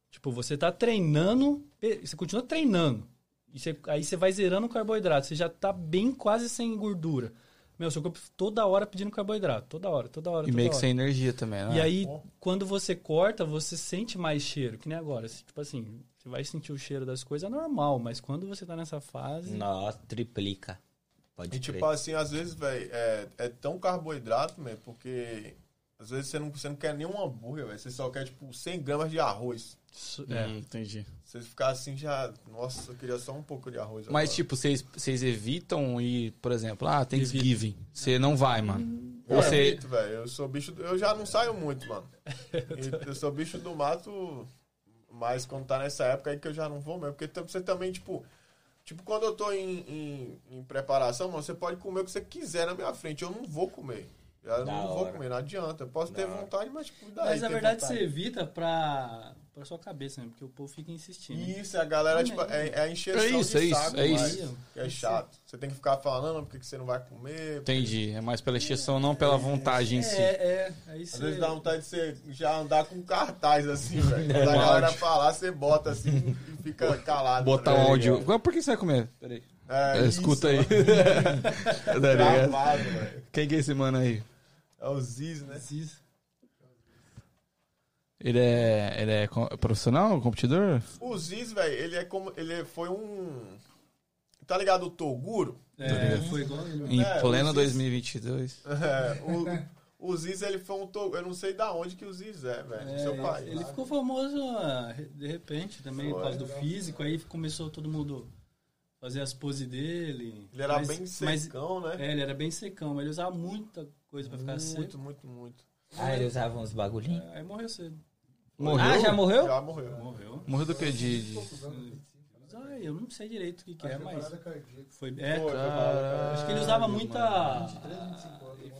tipo, você tá treinando, você continua treinando. E você- aí você vai zerando o carboidrato. Você já tá bem quase sem gordura. Meu, seu corpo toda hora pedindo carboidrato. Toda hora, toda hora, E toda meio que hora. sem energia também, né? E aí, quando você corta, você sente mais cheiro, que nem agora. Tipo assim, você vai sentir o cheiro das coisas é normal, mas quando você tá nessa fase. Nossa, triplica. Pode E crer. tipo assim, às vezes, velho, é, é tão carboidrato, mesmo, porque às vezes você não, você não quer nem um hambúrguer, velho. Você só quer, tipo, 100 gramas de arroz. É. Hum, entendi. Você ficar assim já. Nossa, eu queria só um pouco de arroz. Mas, agora. tipo, vocês vocês evitam ir, por exemplo, ah, Thanksgiving. Você não vai, mano. Eu Ou você. evito, velho. Eu sou bicho. do- Eu já não saio muito, mano. Eu sou bicho do mato, mas quando tá nessa época aí que eu já não vou mesmo. Porque você também, tipo. Tipo, quando eu tô em, em, em preparação, mano, você pode comer o que você quiser na minha frente. Eu não vou comer. Eu Da não vou hora. comer, não adianta. Eu posso ter vontade, mas tipo, daí, Mas na verdade vontade? você evita pra, pra sua cabeça, né? Porque o povo fica insistindo. Isso, a galera, tipo, é, é a encheção É isso, de é isso, saco, é mas isso. que é chato. Você tem que ficar falando por que você não vai comer. Entendi. É mais pela exceção, não pela vontade em si. É, é. Aí Às você... vezes dá vontade de você já andar com cartaz assim, velho. Quando a galera falar, você bota assim e fica calado. Botar tá um ligado? áudio. Agora, Por que você vai comer? Peraí. É, É, escuta aí. isso, Tá? Travado, velho. Quem que é esse mano aí? É o Ziz, né? Precisa. Ele é, ele é profissional, competidor? O Ziz, velho, ele é como. Ele foi um. Tá ligado o Toguro? É, foi igual ele. Em É, pleno os- 2022. É, o, o Ziz, ele foi um Toguro. Eu não sei da onde que o Ziz é, velho. É, seu pai. Ele ficou famoso ah, de repente também, por causa do físico. Aí começou todo mundo fazer as poses dele. Ele era Mas- bem mas- secão, né? É, ele era bem secão, mas ele usava muita coisa pra ficar seco. Muito, muito, muito. Ah, ele usava uns bagulhinhos. Aí morreu cedo. Morreu? Ah, já morreu? Já morreu. Morreu. Morreu do que? De, de- Ah, eu não sei direito o que, que é, mas. Foi. É, acho que ele usava muita.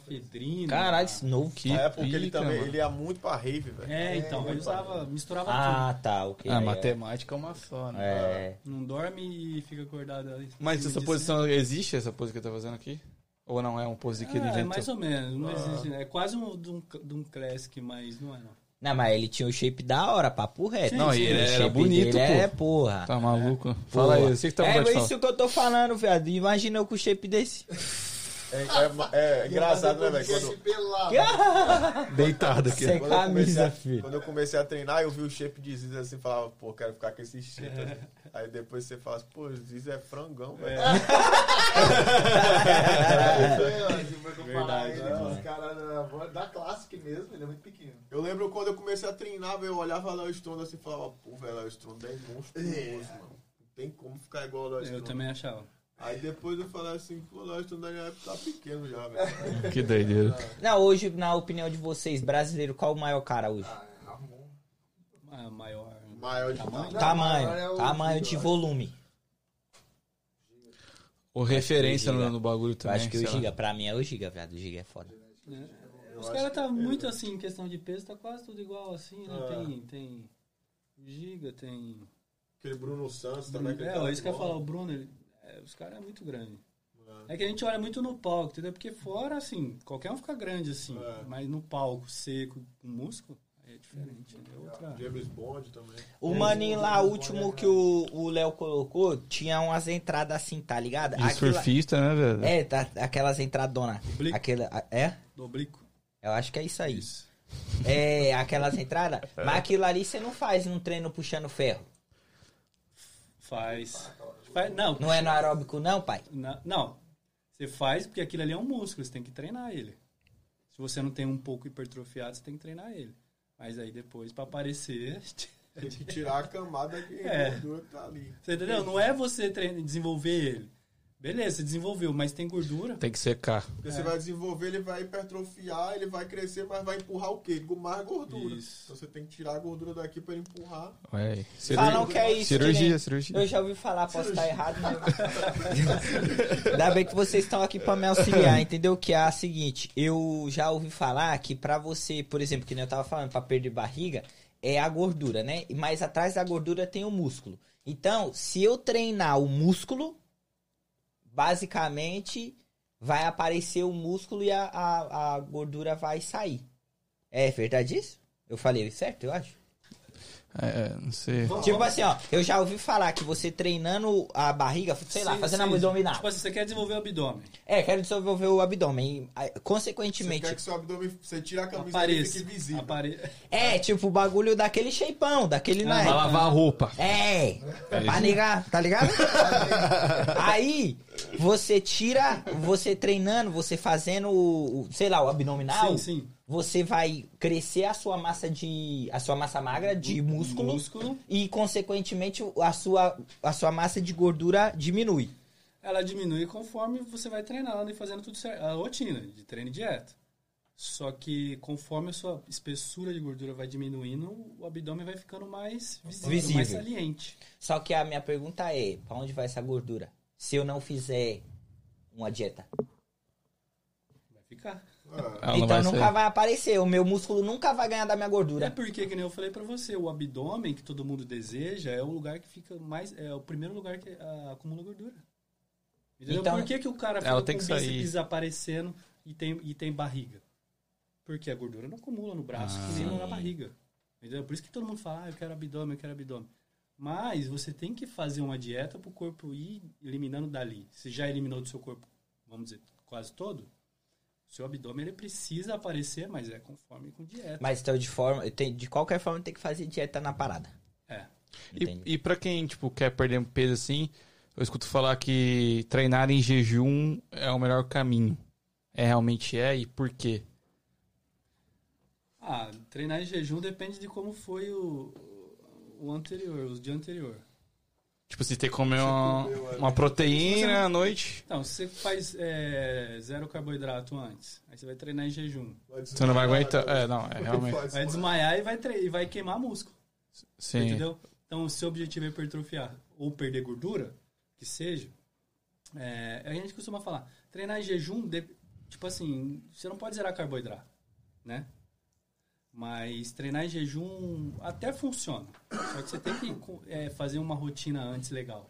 efedrina. Caralho, esse novo. Que É porque ele pica, também mano. ele ia muito pra rave, velho. É, então, ele usava, misturava Ah, tá, ok. Ah, aí, matemática é uma só, né? É. tudo. Não dorme e fica acordado ali. Mas essa posição existe, essa pose que ele tá fazendo aqui? Ou não é uma pose que ele Ah, é inventou? mais ou menos, não existe, né? É quase um, de um, de um classic, mas não é não. Não, mas ele tinha o shape da hora, papo reto. Não, e Sim, ele era bonito, dele pô. É, porra. Tá maluco? Fala aí, eu sei que tá é isso falar. que eu tô falando, viado. Imagina eu com o shape desse. É, é- é engraçado, né, velho? Quando, Pelado. Deitado aqui. Sem quando eu comecei camisa, a- filho. Quando eu comecei a treinar, eu vi o shape de Ziz assim e falava, pô, quero ficar com esse shape. assim. Aí depois você fala assim, pô, Ziz é frangão, velho. Verdade, né? Os caras da- da Classic mesmo, ele é muito pequeno. Eu lembro quando eu comecei a treinar, velho, eu olhava Léo Stronda assim e falava, pô, velho, Léo Stronda é monstruoso, mano. Não tem como ficar igual ao Léo Eu também achava. Aí depois eu falei assim, pô, Léo Stronda na época tá pequeno já, velho. Que doideira. Não, hoje, na opinião de vocês, brasileiro, qual o maior cara hoje? Ah, Ramon. Ah, maior. Maior de Tamanho? Não, tamanho. maior é o tamanho Giga, de eu volume. Ou referência Giga. no, no bagulho Eu também. acho que o sei lá. Giga, pra mim, é o Giga, viado. O Giga é foda. Os caras tá muito assim, em questão de peso, tá quase tudo igual assim, né? Ah. Tem, tem Giga, tem... Aquele Bruno Santos também. que ele É, tá isso que eu ia falar, o Bruno, ele- é, os caras é muito grande. É que a gente olha muito no palco, entendeu? Porque fora, assim, qualquer um fica grande, assim. É. Mas no palco, seco, com músculo, é diferente. né? É outra... James Bond também. O maninho lá, o último que o o Léo colocou, tinha umas entradas assim, tá ligado? De Aquela- surfista, né, velho? É, tá, aquelas entradonas. Aquela, é? Do oblíquo. Eu acho que é isso aí. É, aquelas entradas. Mas aquilo ali você não faz num treino puxando ferro. Faz. faz não, Não é no aeróbico, não, pai? Na- não. Você faz porque aquilo ali é um músculo, você tem que treinar ele. Se você não tem um pouco hipertrofiado, você tem que treinar ele. Mas aí depois, pra aparecer. Tem que tirar a camada de É. que tá ali. Você entendeu? Não é você treina, desenvolver ele. Beleza, você desenvolveu, mas tem gordura. Tem que secar. Porque você vai desenvolver, ele vai hipertrofiar, ele vai crescer, mas vai empurrar o quê? Mais gordura. Isso. Então você tem que tirar a gordura daqui pra ele empurrar. Ué, Falam que é isso. cirurgia, nem- cirurgia. Eu já ouvi falar, posso estar errado, mas. Ainda bem que vocês estão aqui pra me auxiliar, entendeu? Que é a seguinte: eu já ouvi falar que pra você, por exemplo, que nem eu tava falando, pra perder barriga, é a gordura, né? Mas atrás da gordura tem o músculo. Então, se eu treinar o músculo, basicamente vai aparecer o músculo e a, a, a gordura vai sair. É verdade isso? Eu falei certo, eu acho? É, não sei. Tipo assim, ó, eu já ouvi falar que você treinando a barriga, sei lá, Sim, fazendo sim. abdominal. Tipo assim, você quer desenvolver o abdômen. É, quero desenvolver o abdômen. E, aí, Você Consequentemente. quer que seu abdômen, você tira a camisa e fique visível. Apare... É, tipo o bagulho daquele shapeão, daquele Ah, né? Vai lavar a roupa. É, pra negar, tá ligado? Aí, você tira, você treinando, você fazendo, o, sei lá, o abdominal, Sim, sim. Você vai crescer a sua massa de, a sua massa magra de músculo, Músculo. e consequentemente a sua, a sua massa de gordura diminui. Ela diminui conforme você vai treinando e fazendo tudo certo. A rotina de treino e dieta. Só que conforme a sua espessura de gordura vai diminuindo, o abdômen vai ficando mais visível, Visível. mais saliente. Só que a minha pergunta é, pra onde vai essa gordura? Se eu não fizer uma dieta. Vai ficar. É. Ela não então vai nunca sair. vai aparecer, o meu músculo nunca vai ganhar da minha É gordura. porque, que nem eu falei pra você, o abdômen que todo mundo deseja é o lugar que fica mais. É o primeiro lugar que ah, acumula gordura. Entendeu? Então- Por que, que o cara fica com tem o que bíceps aparecendo e tem, e tem barriga? Porque a gordura não acumula no braço, Ah. que nem na barriga. Entendeu? Por isso que todo mundo fala, ah, eu quero abdômen, eu quero abdômen. Mas você tem que fazer uma dieta pro corpo ir eliminando dali. Você já eliminou do seu corpo, vamos dizer, quase todo, seu abdômen ele precisa aparecer, mas é conforme com dieta. Mas então de forma, tem, de qualquer forma tem que fazer dieta na parada. É. Entende? E, e pra quem, tipo, quer perder peso assim, eu escuto falar que treinar em jejum é o melhor caminho. É, realmente é? E por quê? Ah, treinar em jejum depende de como foi o, o anterior, os dias anterior. Tipo, se ter que comer uma, é. uma proteína à noite, Então, se você faz é, zero carboidrato antes, aí você vai treinar em jejum. você não vai aguentar. É, não, é realmente. Vai desmaiar e vai, tre- e vai queimar músculo, Sim. entendeu? Então, se o objetivo é hipertrofiar ou perder gordura, que seja, é, a gente costuma falar, treinar em jejum, de- tipo assim, você não pode zerar carboidrato, né? Mas treinar em jejum até funciona. Só que você tem que é, fazer uma rotina antes legal.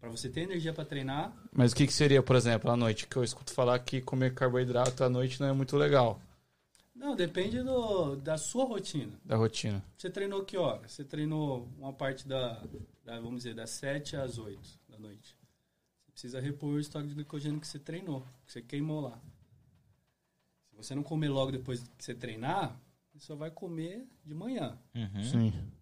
Pra você ter energia pra treinar, Mas o que, que seria, por exemplo, à noite? Que eu escuto falar que comer carboidrato à noite não é muito legal não, depende do, da sua rotina. da rotina. Você treinou que hora? Você treinou uma parte da, da, vamos dizer, das 7 às 8 da noite. Você precisa repor o estoque de glicogênio que você treinou, que você queimou lá. Se você não comer logo depois que você treinar, só vai comer de manhã. Uhum. Sim.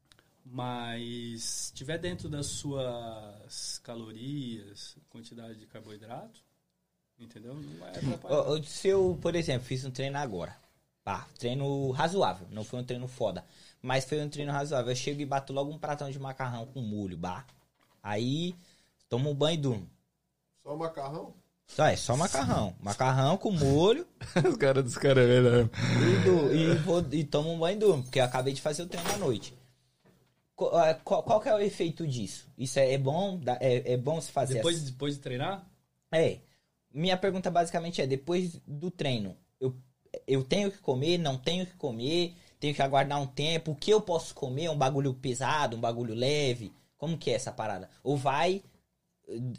Mas se tiver dentro das suas calorias, quantidade de carboidrato, entendeu? Não vai atrapalhar. Se eu, por exemplo, fiz um treino agora. Pá, treino razoável. Não foi um treino foda. Mas foi um treino razoável. Eu chego e bato logo um pratão de macarrão com molho, bah. Aí, tomo um banho e durmo. Só macarrão? Só é, só macarrão. Macarrão com molho Os caras dos caras é verdade. e, e, vou, e tomo um banho e durmo. Porque eu acabei de fazer o treino à noite. Ah, Qual, qual que é o efeito disso? Isso é, é bom? É, é bom se fazer Depois, assim? depois de treinar, É. Minha pergunta basicamente é: depois do treino, eu, eu tenho que comer, não tenho que comer, tenho que aguardar um tempo? O que eu posso comer? Um bagulho pesado, um bagulho leve? Como que é essa parada? Ou vai.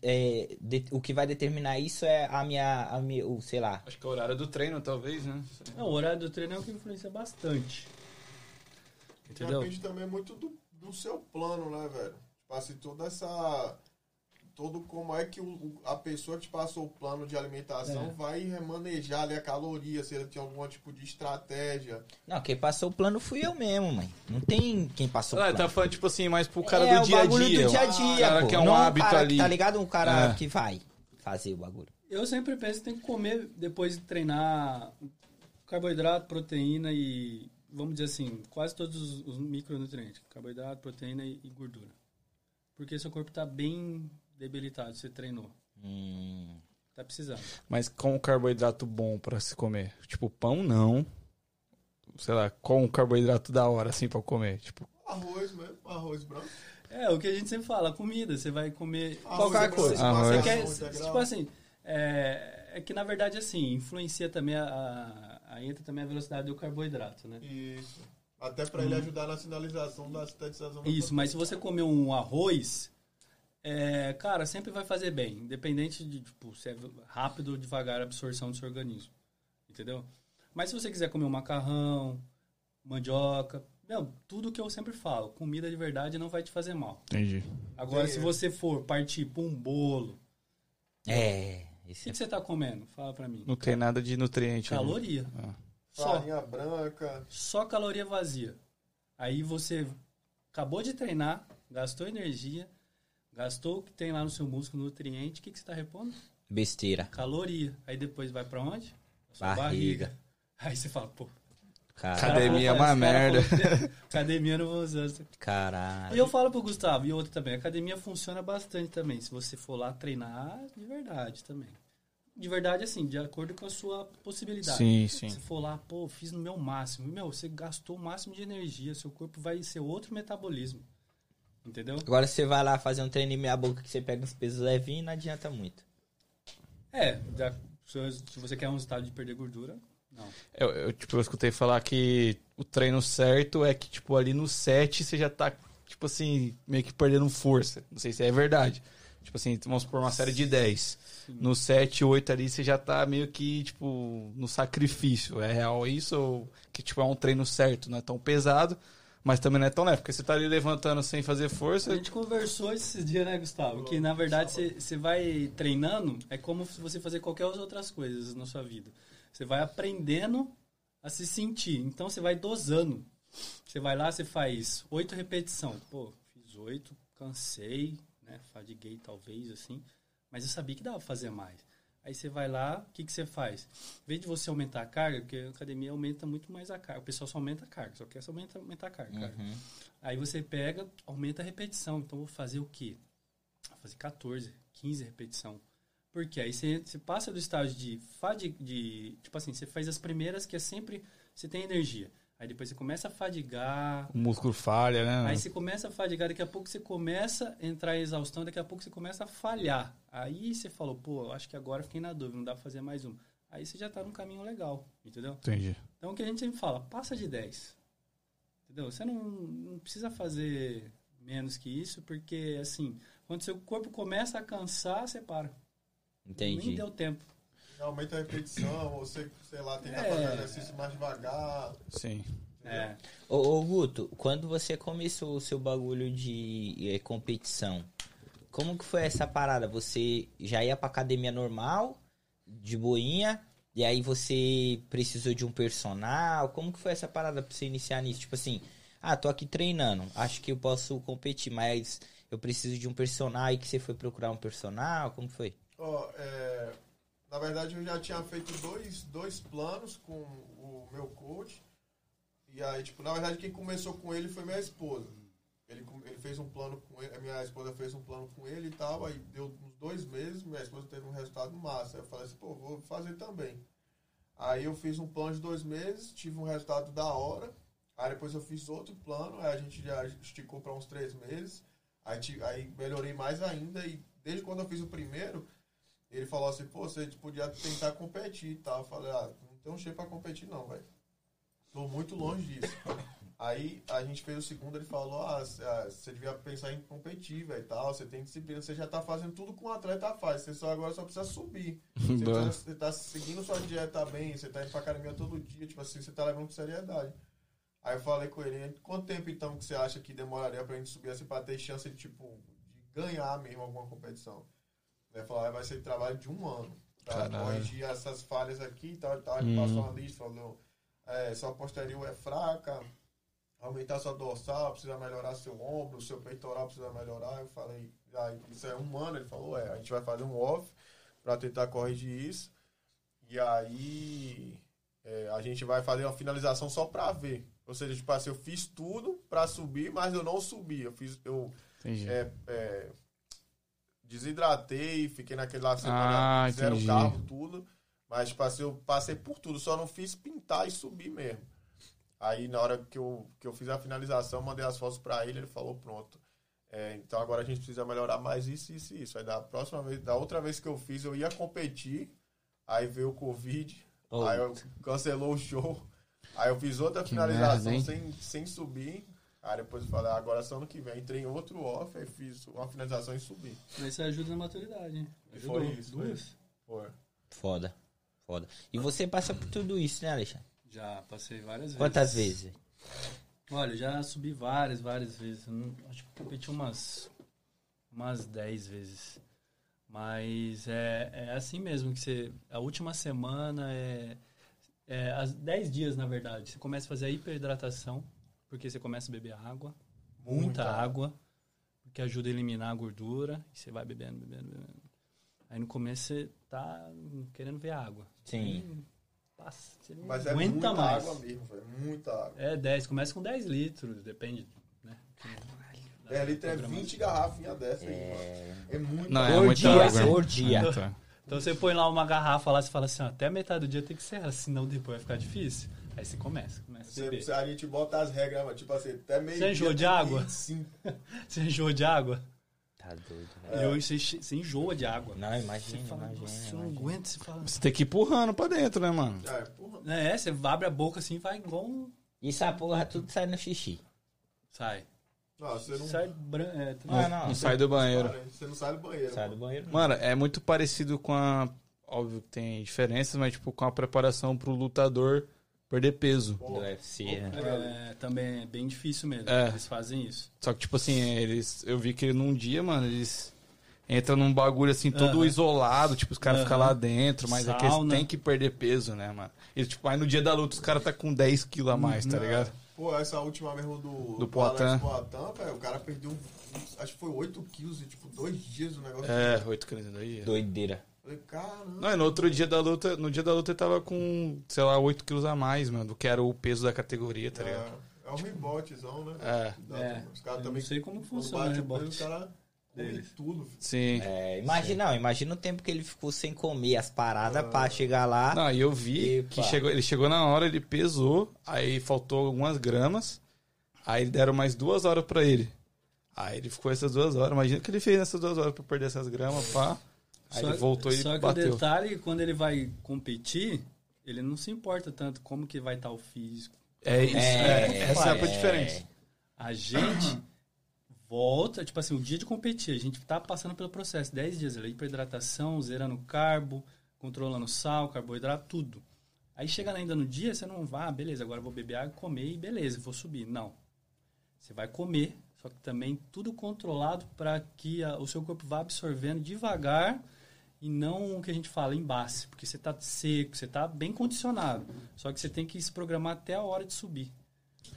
É, de- o que vai determinar isso é a minha. A minha o, sei lá. Acho que é o horário do treino, talvez, né? não, o horário do treino é o que influencia bastante. Entendeu? Depende também muito do, do seu plano, né, velho? Tipo assim, toda essa. Todo como é que o- o- a pessoa que te passou o plano de alimentação É. vai remanejar ali a caloria, se ele tem algum tipo de estratégia. Não, quem passou o plano fui eu mesmo, mãe. Não tem quem passou o Ah, plano. tá falando, tipo assim, mais pro cara é, do dia o a bagulho dia. do dia a o dia, cara pô. que é um Não o hábito cara, ali. Tá ligado? Um cara É. que vai fazer o bagulho. Eu sempre penso que tem que comer depois de treinar carboidrato, proteína e, vamos dizer assim, quase todos os, micronutrientes. Carboidrato, proteína e, e gordura. Porque seu corpo está bem debilitado, você treinou. Hum, tá precisando. Mas com carboidrato bom pra se comer? Tipo, pão não. Sei lá, com carboidrato da hora, assim, pra comer? Tipo, Arroz mesmo, arroz branco. É, o que a gente sempre fala, comida, você vai comer Arroz qualquer branco, coisa. Arroz. Você macarrão quer, integral. tipo assim, é, é que na verdade assim, influencia também a, a, a- entra também a velocidade do carboidrato, né? Isso. Até pra ele ajudar na sinalização da sintetização Isso, mas se você comer um arroz, é, cara, sempre vai fazer bem, independente de tipo, se é rápido ou devagar a absorção do seu organismo. Entendeu? Mas se você quiser comer um macarrão, mandioca, meu, tudo que eu sempre falo, comida de verdade não vai te fazer mal. entendi. Agora, se é. você for partir para um bolo, É, o que, que você tá comendo? Fala pra mim. Não tem nada de nutriente. ali. Caloria. Ah. Só. Farinha branca. Só caloria vazia. Aí você acabou de treinar, gastou energia, gastou o que tem lá no seu músculo, nutriente, o que, que você tá repondo? besteira. Caloria. Aí depois vai pra onde? Pra sua Barriga. Aí você fala, pô. Cara, Academia é uma merda. falou Academia não vou usar. caralho. E eu falo pro Gustavo, e outro também, academia funciona bastante também. Se você for lá treinar de verdade também. De verdade, assim, de acordo com a sua possibilidade. Sim, sim. Se for lá, pô, fiz no meu máximo. Meu, você gastou o máximo de energia, seu corpo vai ser outro metabolismo. Entendeu? Agora você vai lá fazer um treino em meia boca que você pega uns pesos levinhos e não adianta muito. É, já- se se você quer um resultado de perder gordura, não. Eu, eu, tipo, eu escutei falar que o treino certo é que, tipo, ali no 7 você já tá, tipo assim, meio que perdendo força. Não sei se é verdade. Tipo assim, vamos por uma série de 10. No 7, 8 ali você já tá meio que, tipo, no sacrifício. É real isso? Ou que, tipo, é um treino certo, não é tão pesado, mas também não é tão leve? Porque você tá ali levantando sem fazer A força. gente conversou esses dias, né, Gustavo? Que na verdade você, vai treinando, é como você fazer qualquer outras coisas na sua vida. Você vai aprendendo a se sentir. Então você vai dosando. Você vai lá, você faz oito repetições. Pô, fiz oito, cansei, né? Fadiguei talvez, assim. Mas eu sabia que dava pra fazer mais. Aí você vai lá, o que, que você faz? Em vez de você aumentar a carga, porque a academia aumenta muito mais a carga. O pessoal só aumenta a carga, só quer só aumenta, aumentar a carga. carga. Uhum. Aí você pega, aumenta a repetição. Então, vou fazer o quê? Vou fazer 14, 15 repetição. Porque aí você, você passa do estágio de, de... Tipo assim, você faz as primeiras que é sempre... Você tem energia. Aí depois você começa a fadigar. O músculo falha, né? Aí você começa a fadigar. Daqui a pouco você começa a entrar em exaustão. Daqui a pouco você começa a falhar. Aí você falou, pô, acho que agora eu fiquei na dúvida. Não dá pra fazer mais um. Aí você já tá num caminho legal. Entendeu? Entendi. Então o que a gente sempre fala, passa de 10. Entendeu? Você não, não precisa fazer menos que isso, porque assim, quando seu corpo começa a cansar, você para. Nem Entendi. deu tempo. Aumenta a repetição, ou você, sei lá, tenta É. fazer exercício mais devagar. Sim. É. Ô, ô, Guto, quando você começou o seu bagulho de eh, competição, como que foi essa parada? Você já ia pra academia normal, de boinha, e aí você precisou de um personal? Como que foi essa parada pra você iniciar nisso? Tipo assim, ah, tô aqui treinando, acho que eu posso competir, mas eu preciso de um personal e que você foi procurar um personal? Como que foi? Ó, é, na verdade, eu já tinha feito dois, dois planos com o meu coach. E aí, tipo, na verdade, quem começou com ele foi minha esposa. Ele, ele fez um plano com ele, a minha esposa fez um plano com ele e tal. Aí deu uns dois meses, minha esposa teve um resultado massa. Aí eu falei assim, pô, vou fazer também. Aí eu fiz um plano de dois meses, tive um resultado da hora. Aí depois eu fiz outro plano, aí a gente já esticou para uns três meses. Aí, aí melhorei mais ainda. E desde quando eu fiz o primeiro, ele falou assim, pô, você podia tentar competir e tal. Eu falei, ah, não tem um shape pra competir não, velho. Tô muito longe disso. Aí a gente fez o segundo, ele falou, ah, c- ah, você devia pensar em competir, velho, tal. Você tem disciplina, você já tá fazendo tudo que um atleta faz. Você só agora só precisa subir. Você, tá, você tá seguindo sua dieta bem, você tá indo pra academia todo dia, tipo assim, você tá levando com seriedade. Aí eu falei com ele, quanto tempo então que você acha que demoraria pra gente subir assim pra ter chance de, tipo, de ganhar mesmo alguma competição? Ele falou, ah, vai ser trabalho de um ano. Caralho. corrigir essas falhas aqui e tal e tal. Ele passou uma lista, falou, é, sua posterior é fraca, aumentar sua dorsal, precisa melhorar seu ombro, seu peitoral precisa melhorar. Eu falei, ah, isso é um ano. Ele falou, é, a gente vai fazer um off pra tentar corrigir isso. E aí é, a gente vai fazer uma finalização só pra ver. Ou seja, tipo assim, eu fiz tudo pra subir, mas eu não subi. Eu fiz, eu é, é, desidratei, fiquei naquele lá semana, Ah, zero entendi. carro, tudo. Mas, tipo eu passei por tudo, só não fiz pintar e subir mesmo. Aí, na hora que eu, que eu fiz a finalização, mandei as fotos pra ele, ele falou, pronto. É, então agora a gente precisa melhorar mais isso, isso e isso. Aí da próxima vez, da outra vez que eu fiz, eu ia competir, aí veio o Covid, Oh. aí eu cancelou o show. Aí eu fiz outra Que finalização merda, sem, sem subir. Aí depois eu falei, ah, agora só ano que vem. Entrei em outro off, aí fiz uma finalização e subi. Mas isso ajuda na maturidade, hein? E Ajudou. foi isso, foi Duas. Foi. Foda. Foda. E você passa por tudo isso, né, Alexandre? Já passei várias vezes. Quantas vezes? Olha, eu já subi várias, várias vezes. Eu não- acho que competi umas, umas 10 vezes. Mas é, é assim mesmo, que você. A última semana é. é as 10 dias, na verdade. Você começa a fazer a hiperidratação, porque você começa a beber água, muita, Muita água, porque ajuda a eliminar a gordura, e você vai bebendo, bebendo, bebendo. Aí no começo você tá querendo ver água. Sim. Passa, você não Mas é aguenta muita mais. água mesmo, velho. Muita água. É 10, começa com 10 litros, depende, né? 10 litros é 20 garrafinhas dessa aí, mano. É muito Não, é muita dia, água. por dia. Muita. Então você põe lá uma garrafa lá, você fala assim, ó, até metade do dia tem que ser senão depois vai ficar difícil. Aí você começa, começa a Você, beber. você- a gente bota as regras, mano. Tipo assim, até meio Você enjoou dia de água? 25. Você enjoa de água? Tá doido, E velho. hoje você, você enjoa de água. Não, Você imagina, fala, imagina. eu não aguento, você fala... Você tem que ir empurrando pra dentro, né, mano? É. É, você abre a boca assim e vai igual um... E essa porra tudo sai no xixi. Sai. Não, você não, Sai branco. É, tudo- Não, não. Não sai do banheiro. você não sai do banheiro. Sai do mano. banheiro. Mano, é muito parecido com a. Óbvio que tem diferenças, mas tipo, com a preparação pro lutador perder peso. Do UFC, né? É, também é bem difícil mesmo. É. Eles fazem isso. Só que, tipo assim, eles. Eu vi que num dia, mano, eles entram num bagulho assim, todo Aham. isolado, tipo, os caras Aham. ficam lá dentro, mas é que eles Sauna. têm que perder peso, né, mano? E, tipo, aí no dia da luta os caras tá com 10 quilos a mais, tá ligado? Pô, essa última mesmo do, Do Poitin. O cara perdeu, acho que foi 8 quilos em, tipo, dois dias o negócio. É, 8 quilos aí. Doideira. Falei, caramba. Não, e no outro dia da luta, no dia da luta ele tava com, sei lá, 8 quilos a mais, mano, do que era o peso da categoria, tá ligado? É, é um rebotezão, né? É. Dá- É, Os caras eu também. não sei como funciona bate o rebote Os caras deles. tudo. Sim. É, imagina, não, imagina o tempo que ele ficou sem comer as paradas pra chegar lá. Não, e eu vi Epa. que chegou, ele chegou na hora, ele pesou, aí faltou algumas gramas, aí deram mais duas horas pra ele. Aí ele ficou essas duas horas. Imagina o que ele fez nessas duas horas pra perder essas gramas, pá. Aí ele voltou e só que o bateu. detalhe, quando ele vai competir, ele não se importa tanto como que vai estar o físico. É isso, é, essa é a diferença. A gente volta, tipo assim, o dia de competir, a gente tá passando pelo processo, 10 dias ali, hidrohidratação, zerando carbo, controlando sal, carboidrato, tudo. Aí chega ainda no dia, você não vai, ah, beleza, agora vou beber água, comer e beleza, vou subir. Não. Você vai comer, só que também tudo controlado para que a- o seu corpo vá absorvendo devagar e não o que a gente fala em base, porque você tá seco, você tá bem condicionado. Só que você tem que se programar até a hora de subir.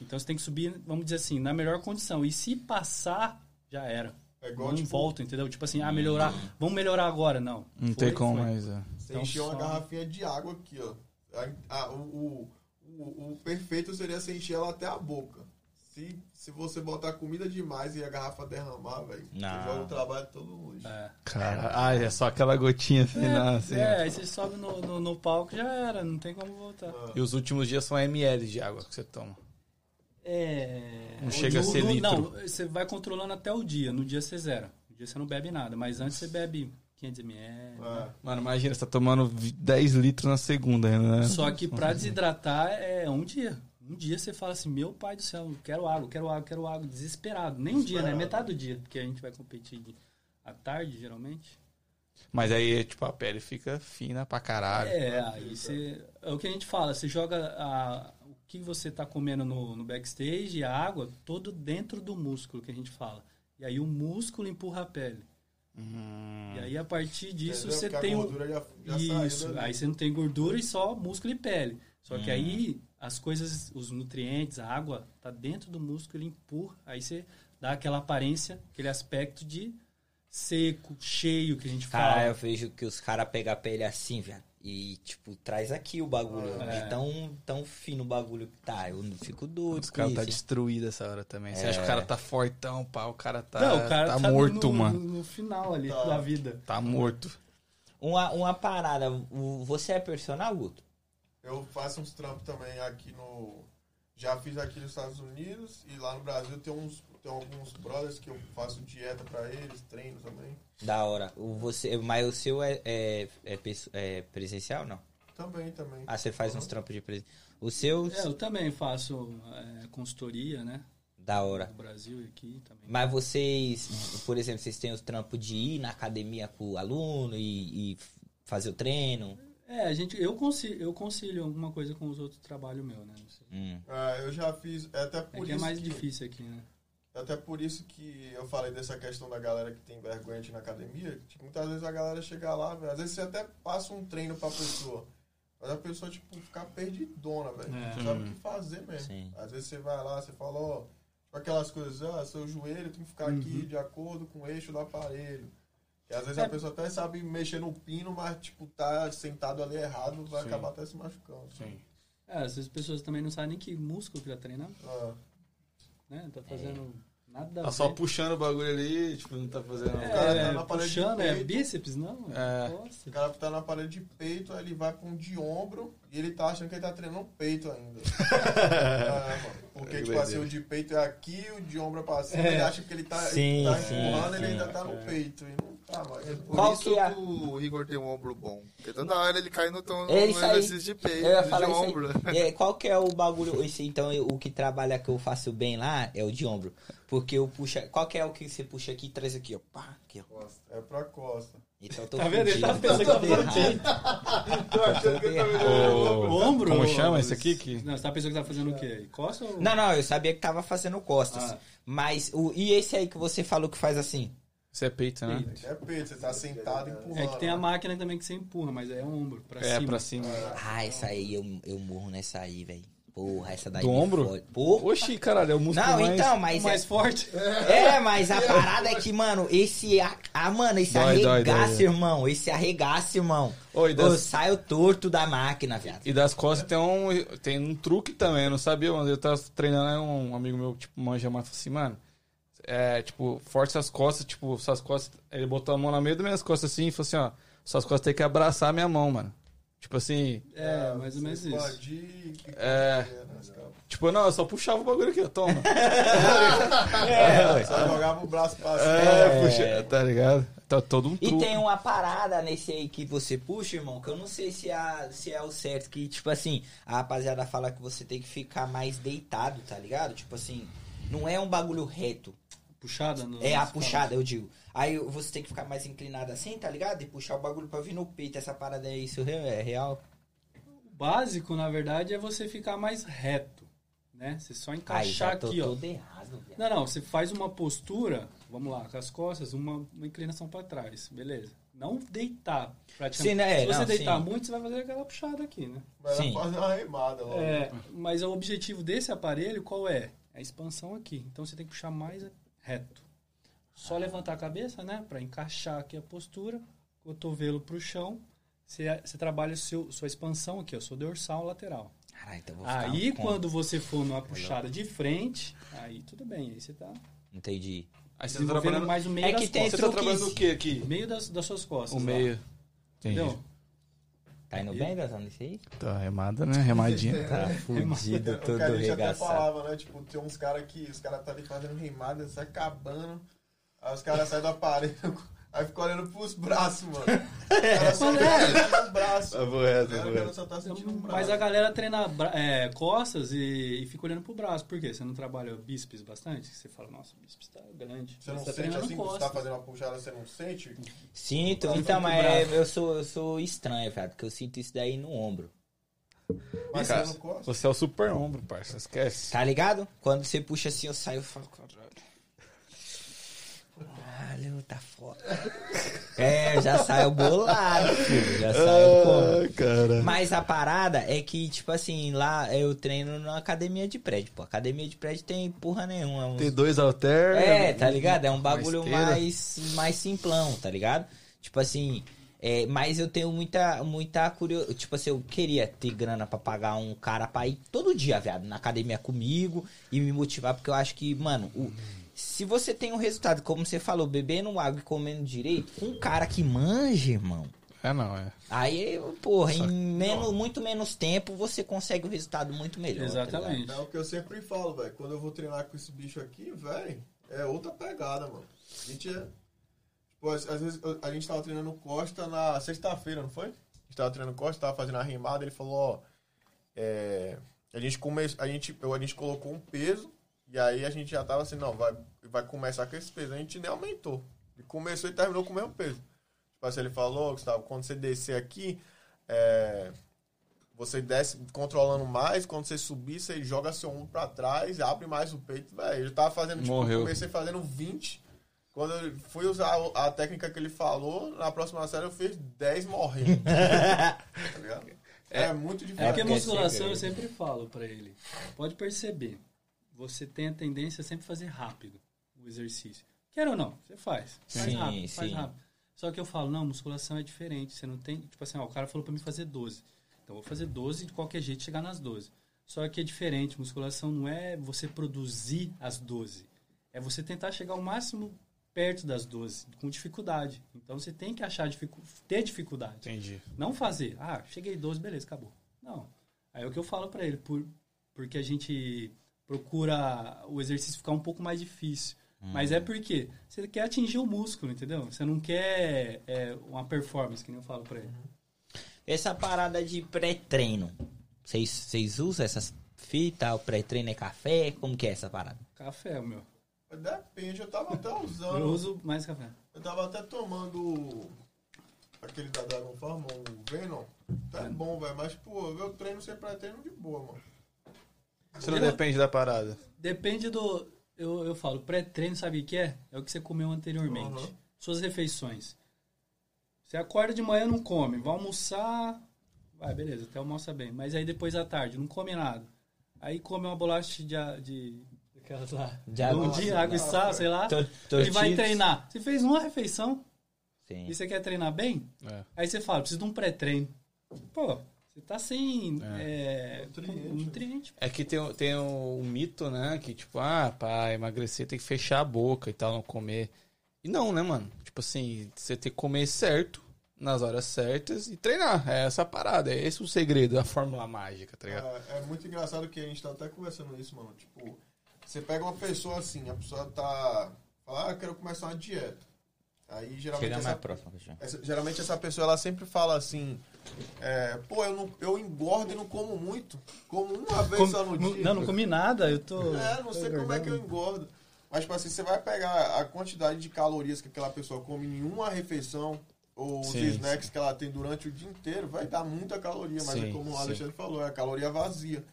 Então você tem que subir, vamos dizer assim, na melhor condição. E se passar, já era. É igual, não tipo, volta, entendeu? Tipo assim, ah, melhorar, vamos melhorar agora, não. Não Foi, tem como foi. mais. É. Você Então, encher uma só- garrafinha de água aqui, ó. A- a- o, o, o- o perfeito seria você encher ela até a boca. Se, se você botar comida demais e a garrafa derramar, velho, você joga o trabalho todo no lixo. É. Cara, ai, é só aquela gotinha final, assim. É, aí você sobe no, no, no palco, já era, não tem como voltar. E os últimos dias são ml de água que você toma. É. Não chega a ser no- litro. Não, você vai controlando até o dia. No dia você zera. No dia você não bebe nada, mas antes você bebe 500 ml. É. Mano, imagina, você tá tomando vi- 10 litros na segunda, né? Só que pra desidratar é um dia. Um dia você fala assim, meu pai do céu, eu quero água, quero água, quero água, desesperado. Nem um dia, né? Metade do dia, porque a gente vai competir à tarde, geralmente. Mas aí, tipo, a pele fica fina pra caralho. É, aí você. É o que a gente fala, você joga a, o que você tá comendo no, no backstage a água todo dentro do músculo que a gente fala. E aí o músculo empurra a pele. Hum. E aí a partir disso Entendeu? você Porque tem a gordura já, já Isso, aí você não tem gordura e só músculo e pele. Só que aí as coisas, os nutrientes, a água, tá dentro do músculo, ele empurra, aí você dá aquela aparência, aquele aspecto de seco, cheio, que a gente Cara, fala. eu vejo que os caras pegam a pele assim, velho. E, tipo, traz aqui o bagulho. É. De tão, tão fino o bagulho que tá. Eu não fico doido Os caras isso. tá destruído essa hora também. Você É. acha que o cara tá fortão, pá, o cara tá, Não, o cara tá tá morto, no, mano. No, final ali Tá. da vida. Tá morto. Uma, uma parada. Você é personal, Guto? Eu faço uns trampos também aqui no. Já fiz aqui nos Estados Unidos e lá no Brasil tem uns. Tem alguns brothers que eu faço dieta pra eles, treino também. Da hora. O você, mas o seu é, é, é, é presencial, não? Também, também. Ah, você faz uns trampos de presencial. O seu, É, eu também faço é, consultoria, né? da hora. No Brasil e aqui também. Mas vocês, por exemplo, vocês têm os trampos de ir na academia com o aluno e, e fazer o treino? É, a gente, eu concilio, eu concilio alguma coisa com os outros trabalhos meus, né? Não sei. Hum. Ah, eu já fiz. É até É por que é isso. mais que- difícil aqui, né? É Até por isso que eu falei dessa questão da galera que tem vergonha de ir na academia. Tipo, muitas vezes a galera chega lá, velho. Às vezes você até passa um treino pra pessoa. Mas a pessoa, tipo, fica perdidona, velho. É. Não sabe o que fazer mesmo. Sim. Às vezes você vai lá, você fala, ó, tipo aquelas coisas, ah, seu joelho tem que ficar aqui de acordo com o eixo do aparelho. E às vezes É. a pessoa até sabe mexer no pino, mas, tipo, tá sentado ali errado, vai Sim. acabar até se machucando. Sim. É, às vezes as pessoas também não sabem nem que músculo que tá treinando, Ah, né? Tá fazendo nada a Tá só puxando o bagulho ali, tipo, não tá fazendo. É, cara tá é, na parede puxando, de é peito. bíceps, não? É. o Nossa. cara tá na parede de peito, aí ele vai pra um de ombro e ele tá achando que ele tá treinando peito ainda. é, mano. Porque, É tipo assim, o de peito é aqui, o de ombro é pra cima, É. ele acha que ele tá, Sim, ele tá sim, empurrando, ele sim. ainda tá no peito. E não tá, mais. Por Qual isso que é? o Igor tem um ombro bom. Porque toda hora ele cai no, tom, no É aí. exercício de peito, Eu ia de falar isso ombro. aí. É, qual que é o bagulho? Esse, então, eu- o que trabalha que eu faço bem lá é o de ombro. Porque eu puxo. Qual que é o que você puxa aqui e traz aqui, ó? Pá, aqui, ó. É pra costa. Então eu tô Tá vendo? Ele tá pensando que tá fazendo. Tô achando que ele tá O ombro? Como chama esse aqui? Que... Não, você tá pensando que tá fazendo o quê? Costa ou... Não, não, eu sabia que tava fazendo costas. Ah. Mas, o, e esse aí que você falou que faz assim? Isso é peito, né? Peito. É peito, você tá sentado empurrando. É que tem a máquina também que você empurra, mas é ombro, pra É, cima. pra cima. Ah, essa aí eu, eu morro nessa aí, velho. Porra, essa daí. Do me ombro? fode. Porra. Oxi, caralho, é o músculo Não, mais... então, mas. mais é, forte. é, mas a parada é que, mano, esse. a- Ah, mano, esse Dói, dói, arregaça, dói. irmão. Esse arregaça, irmão. Ô, e Eu das, saio torto da máquina, viado. e das costas tem um, tem um truque também, eu não sabia, mano. Eu tava treinando, aí um amigo meu, tipo, manja mais, assim, mano, é, tipo, forte essas costas, tipo, suas costas, ele botou a mão na meio das minhas costas assim e falou assim, ó, suas costas tem que abraçar a minha mão, mano. Tipo assim, É, mais ou menos isso. expandir e- É. tipo, não, eu só puxava o bagulho aqui, ó, toma. É, ué. Só jogava o braço pra cima. É, puxa, tá ligado? Tá todo um E truque. tem uma parada nesse aí que você puxa, irmão, que eu não sei se é, se é o certo, que, tipo assim, a rapaziada fala que você tem que ficar mais deitado, tá ligado? Tipo assim, não é um bagulho reto. Puxada? No, É a puxada, eu digo. Aí você tem que ficar mais inclinado assim, tá ligado? E puxar o bagulho pra vir no peito. Essa parada é isso é real? O básico, na verdade, é você ficar mais reto, né? Você só Aí encaixar aqui, ó. errado, velho. Não, não, você faz uma postura, vamos lá, com as costas, uma, uma inclinação pra trás, beleza. Não deitar, praticamente. Sim, né? Se você Não, deitar sim. muito, você vai fazer aquela puxada aqui, né? Mas Sim. ela faz uma remada logo. É, mas o objetivo desse aparelho qual é? É a expansão aqui. Então você tem que puxar mais reto. Só levantar a cabeça, né? Pra encaixar aqui a postura, cotovelo pro chão. Você, você trabalha o seu, sua expansão aqui, ó, seu dorsal lateral. Caralho, então vou ficar Aí com- quando você for numa puxada de frente, aí tudo bem, aí você tá Entendi. Aí você tá trabalhando... mais o meio É das que tem Você costas. tá truques. trabalhando o que aqui? O meio das, das suas costas. O lá. meio. Entendi. Entendeu? Tá indo bem, Betão, nisso aí? Tá remada, né? Remadinha. Tá fudido, o todo que a gente até regaçado. falava, né? Tipo, tem uns caras que os caras tá ali fazendo rimada, se acabando. Aí os caras saem do aparelho, aí ficam olhando pros braços, mano. Cara só tá braço. Tá correto, O cara só tá sentindo o braço. Mas a galera treina é, costas e, e fica olhando pro braço. Por quê? Você não trabalha bíceps bastante? Você fala, nossa, o bíceps tá grande. Você não Você tá sente assim, que você costas. tá fazendo uma puxada, você não sente? Sinto, então, o mas braço. eu sou, eu sou estranho, velho, porque eu sinto isso daí no ombro. Mas Cara? Você é o super ombro, parça. Esquece. Tá ligado? Quando você puxa assim, eu saio e falo, caralho. Tá foda. É, já saio bolado, filho. Já saio como? cara. cara. Mas a parada é que, tipo assim, lá eu treino na academia de prédio, pô. Academia de prédio tem porra nenhuma. é uns- Tem dois alter. É, tá ligado? É um bagulho mais, mais simplão, tá ligado? Tipo assim, é, mas eu tenho muita, muita curiosidade. Tipo assim, eu queria ter grana pra pagar um cara pra ir todo dia, viado, na academia comigo e me motivar, porque eu acho que, mano, o- se você tem um resultado, como você falou, bebendo água e comendo direito, um cara que manja, irmão. É, não, é. Aí, porra, em menos, muito menos tempo você consegue um resultado muito melhor. tá? Exatamente. É o que eu sempre falo, velho. Quando eu vou treinar com esse bicho aqui, velho, é outra pegada, mano. A gente é. Tipo, às, às vezes a gente tava treinando Costa na sexta-feira, não foi? A gente tava treinando Costa, tava fazendo a rimada, ele falou, ó. É, a gente começou. A gente, eu- a gente colocou um peso, e aí a gente já tava assim, não, vai, vai começar com esse peso. A gente nem aumentou. E começou e terminou com o mesmo peso. Tipo assim, ele falou, Gustavo, quando você descer aqui, é, você desce controlando mais, quando você subir, você joga seu ombro pra trás, abre mais o peito. Velho, eu tava fazendo, tipo, Morreu. eu comecei fazendo 20. Quando eu fui usar a técnica que ele falou, na próxima série eu fiz 10 morrendo. tá ligado? É, muito difícil. É porque é musculação eu segredo. sempre falo pra ele. Pode perceber. Você tem a tendência a sempre fazer rápido o exercício. Quer ou não, você faz. Faz Sim, rápido, faz sim. rápido. Só que eu falo, não, musculação é diferente. Você não tem. Tipo assim, ó, o cara falou pra mim fazer 12. Então eu vou fazer 12 de qualquer jeito chegar nas 12. Só que é diferente. Musculação não é você produzir as 12. É você tentar chegar ao máximo perto das 12, com dificuldade. Então você tem que achar dificu ter dificuldade. Entendi. Não fazer, ah, cheguei 12, beleza, acabou. Não. Aí é o que eu falo pra ele, por, porque a gente procura o exercício ficar um pouco mais difícil. Mas é porque você quer atingir o músculo, entendeu? Você não quer é, uma performance, que nem eu falo pra ele. Essa parada de pré-treino. Vocês usam essas fitas? O pré-treino é café? Como que é essa parada? Café, o meu. Depende, eu tava até usando. Eu uso mais café. Eu tava até tomando aquele da Dragon Farm, o Venom. Tá bom, velho. Mas, pô, eu treino sem pré-treino de boa, mano. Você não depende da parada. Depende do. Eu, eu falo, pré-treino, sabe o que é? É o que você comeu anteriormente. Uhum. Suas refeições. Você acorda de manhã não come. Vai almoçar. Vai, beleza, até almoça bem. Mas aí depois à tarde, não come nada. Aí come uma bolacha de. de aquelas lá. De água. um dia, água e sal, sei lá. E vai treinar. Você fez uma refeição Sim. e você quer treinar bem? É. Aí você fala, preciso de um pré-treino. Pô, você tá sem é, Nutriente. nutriente. É que tem, tem o, o mito, né? Que tipo, ah, pra emagrecer tem que fechar a boca e tal, não comer. E não, né, mano? Tipo assim, você tem que comer certo, nas horas certas e treinar. É essa parada, é esse o segredo, a fórmula mágica, tá ligado? É, é muito engraçado que a gente tá até conversando isso, mano. Tipo, você pega uma pessoa assim, a pessoa tá. Fala, ah, eu quero começar uma dieta. Aí geralmente Chega essa, mais próximo, essa- geralmente essa pessoa ela sempre fala assim, é, pô, eu, não, eu engordo e não como muito. Como uma vez Com- só no não, dia. não, não comi nada, eu tô. É, não tô sei como é que eu engordo. Mas, tipo assim, você vai pegar a quantidade de calorias que aquela pessoa come em uma refeição, ou os Sim, snacks que ela tem durante o dia inteiro, vai dar muita caloria. Mas Sim, é como o sim. Alexandre falou, é a caloria vazia.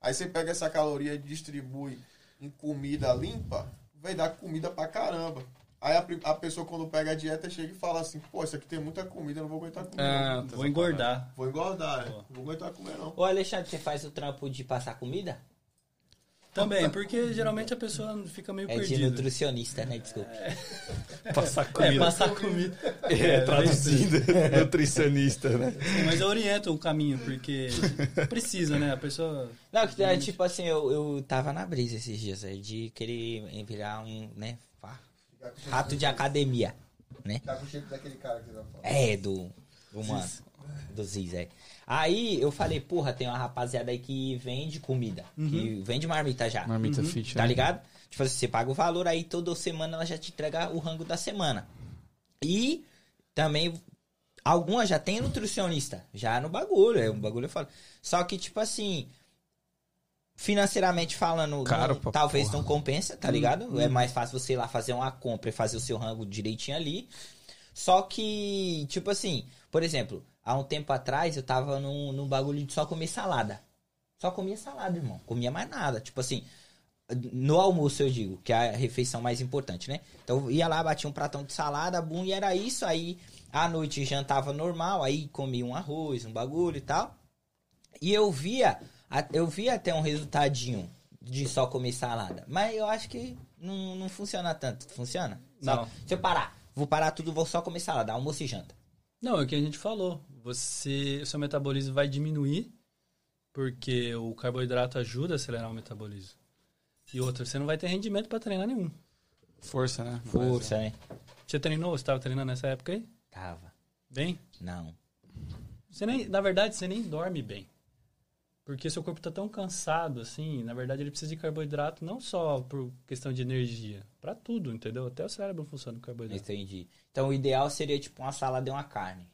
Aí você pega essa caloria e distribui em comida limpa, vai dar comida pra caramba. Aí a, a pessoa, quando pega a dieta, chega e fala assim, pô, isso aqui tem muita comida, eu não vou aguentar comer. Ah, não. tá Vou engordar. Vou engordar? Boa. Não vou aguentar comer, não. Ô, Alexandre, você faz o trampo de passar comida? Também, porque geralmente a pessoa fica meio É de perdida. nutricionista, né? Desculpa. Passar É, comida. passar comida. É, traduzindo, nutricionista, né? Sim, mas eu oriento o caminho, porque precisa, né? A pessoa. Não, que, é, tipo assim, eu, eu tava na brisa esses dias aí, de querer virar um, né? fa- Ficar com o Rato de academia, né? Ficar com o shape daquele cara que você vai falar. É, do. Do mano. Do Ziz, é. Aí eu falei, porra, tem uma rapaziada aí que vende comida. Que vende marmita já. Marmita fit, Tá né? ligado? Tipo assim, você paga o valor, aí toda semana ela já te entrega o rango da semana. E também algumas já tem nutricionista, já no bagulho, é um bagulho foda. Só que, tipo assim, financeiramente falando, Caro não- talvez porra. não compensa, tá ligado? É mais fácil você ir lá fazer uma compra e fazer o seu rango direitinho ali. Só que, tipo assim, por exemplo, há um tempo atrás eu tava num, num bagulho de só comer salada. Só comia salada, irmão. Comia mais nada. Tipo assim, no almoço eu digo, que é a refeição mais importante, né? Então eu ia lá, batia um pratão de salada, bum, e era isso. Aí À noite jantava normal, aí comia um arroz, um bagulho e tal. E eu via, eu via até um resultadinho de só comer salada. Mas eu acho que não, não funciona tanto. Funciona? Só- Não. Se eu parar, vou parar tudo, vou só comer salada, almoço e janta. Não, é o que a gente falou. Você, o seu metabolismo vai diminuir, porque o carboidrato ajuda a acelerar o metabolismo. E outra, você não vai ter rendimento pra treinar nenhum. Força, né? Força, né? Você treinou? Você tava treinando nessa época aí? Tava. Bem? Não. Você nem, na verdade, você nem dorme bem. Porque seu corpo tá tão cansado, assim, na verdade ele precisa de carboidrato não só por questão de energia, pra tudo, entendeu? Até o cérebro funciona com carboidrato. Entendi. Então o ideal seria tipo uma salada e uma carne.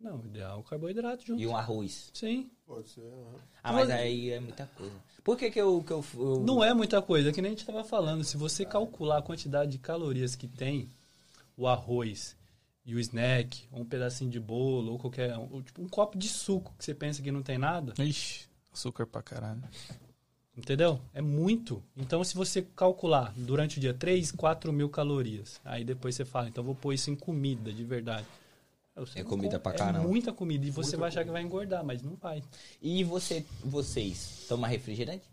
Não, o ideal é o carboidrato junto. E um arroz. Sim. Pode ser. aham. Ah, mas aí é muita coisa. Por que que eu... Que eu, eu- Não é muita coisa, é que nem a gente tava falando. Se você calcular a quantidade de calorias que tem o arroz e o snack, ou um pedacinho de bolo, ou qualquer. Ou, tipo, um copo de suco que você pensa que não tem nada, Ixi, açúcar pra caralho. entendeu? É muito. Então, se você calcular durante o dia 3, 4 mil calorias, aí depois você fala, então eu vou pôr isso em comida, de verdade. Você É comida pra caramba. É muita comida. E você vai achar que vai engordar, mas não vai. E você, vocês tomam refrigerante?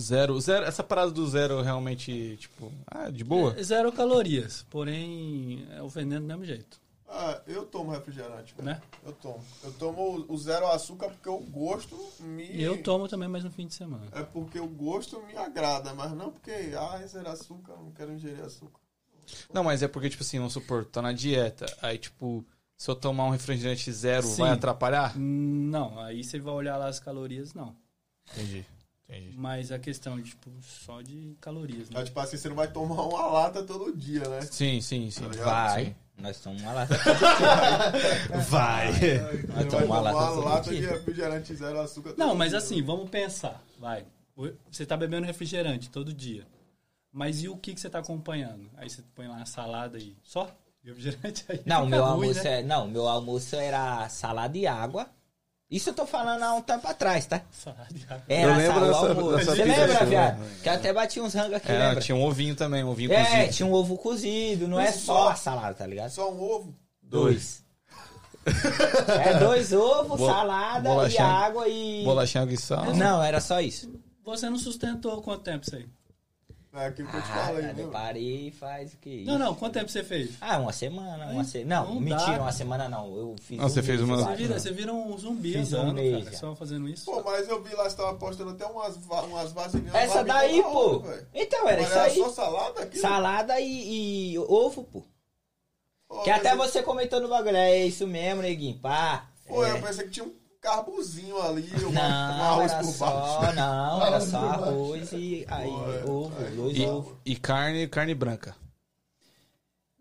Zero, zero. Essa parada do zero realmente, tipo, ah, de boa? É Zero calorias, porém é o veneno do mesmo jeito, Ah, eu tomo refrigerante, velho. né? Eu tomo. Eu tomo o zero açúcar porque o gosto me. E eu tomo também mais no fim de semana. É porque o gosto me agrada, mas não porque, ah, é zero açúcar, não quero ingerir açúcar. Não, mas é porque, tipo assim, vamos supor, tô na dieta. Aí, tipo, se eu tomar um refrigerante zero, Sim. vai atrapalhar? Não, aí você vai olhar lá as calorias, não. Entendi. Entendi. Mas a questão, tipo, só de calorias, né? Mas, tipo assim, você não vai tomar uma lata todo dia, né? Sim, sim, sim. Tá? Vai. Sim. Nós tomamos uma lata. Vai. Vai tomar tomar lata uma lata de refrigerante zero açúcar Não, mas dia. assim, vamos pensar. Vai. Você tá bebendo refrigerante todo dia. Mas e o que, que você tá acompanhando? Aí você põe lá a salada e só? Refrigerante aí. Não, meu ruim, almoço né? é. Não, meu almoço era salada e água. Isso eu tô falando há um tempo atrás, tá? Salada de água. Era Eu lembro dessa- dessa Você pizza lembra, viado? Que até bati uns rangos aqui, É, lembra? tinha um ovinho também, um ovinho É, cozido. tinha um ovo cozido, não é Isso só a salada, tá ligado? Só um ovo. Dois. é dois ovos, Bo- salada e bolachinha- água e. Bolachinha e sal. Não, era só isso. Você não sustentou quanto tempo isso aí? É aquilo que eu te Ah, falei, cara, eu parei e faz o que? Não, não, quanto tempo você fez? Ah, uma semana, uma semana. Não, não mentira, dá. uma semana não. Eu fiz Não, um você fez uma- Você vira, você vira um zumbi Fiz um andando, mês, cara, só fazendo isso. Pô, mas eu vi lá, você tava postando até umas, umas vasilhinhas. Essa daí, pô. hora. Então, era Mas isso era aí. só salada aqui? Salada e, e ovo, pô. Que até eu- você comentou no bagulho. É isso mesmo, neguinho. Pá. Pô, É. eu pensei que tinha um carbozinho ali, uma, um Não, arroz por só, baixo. não, era só arroz e aí Pô, é. ovo, dois E, ovos. e carne, carne branca.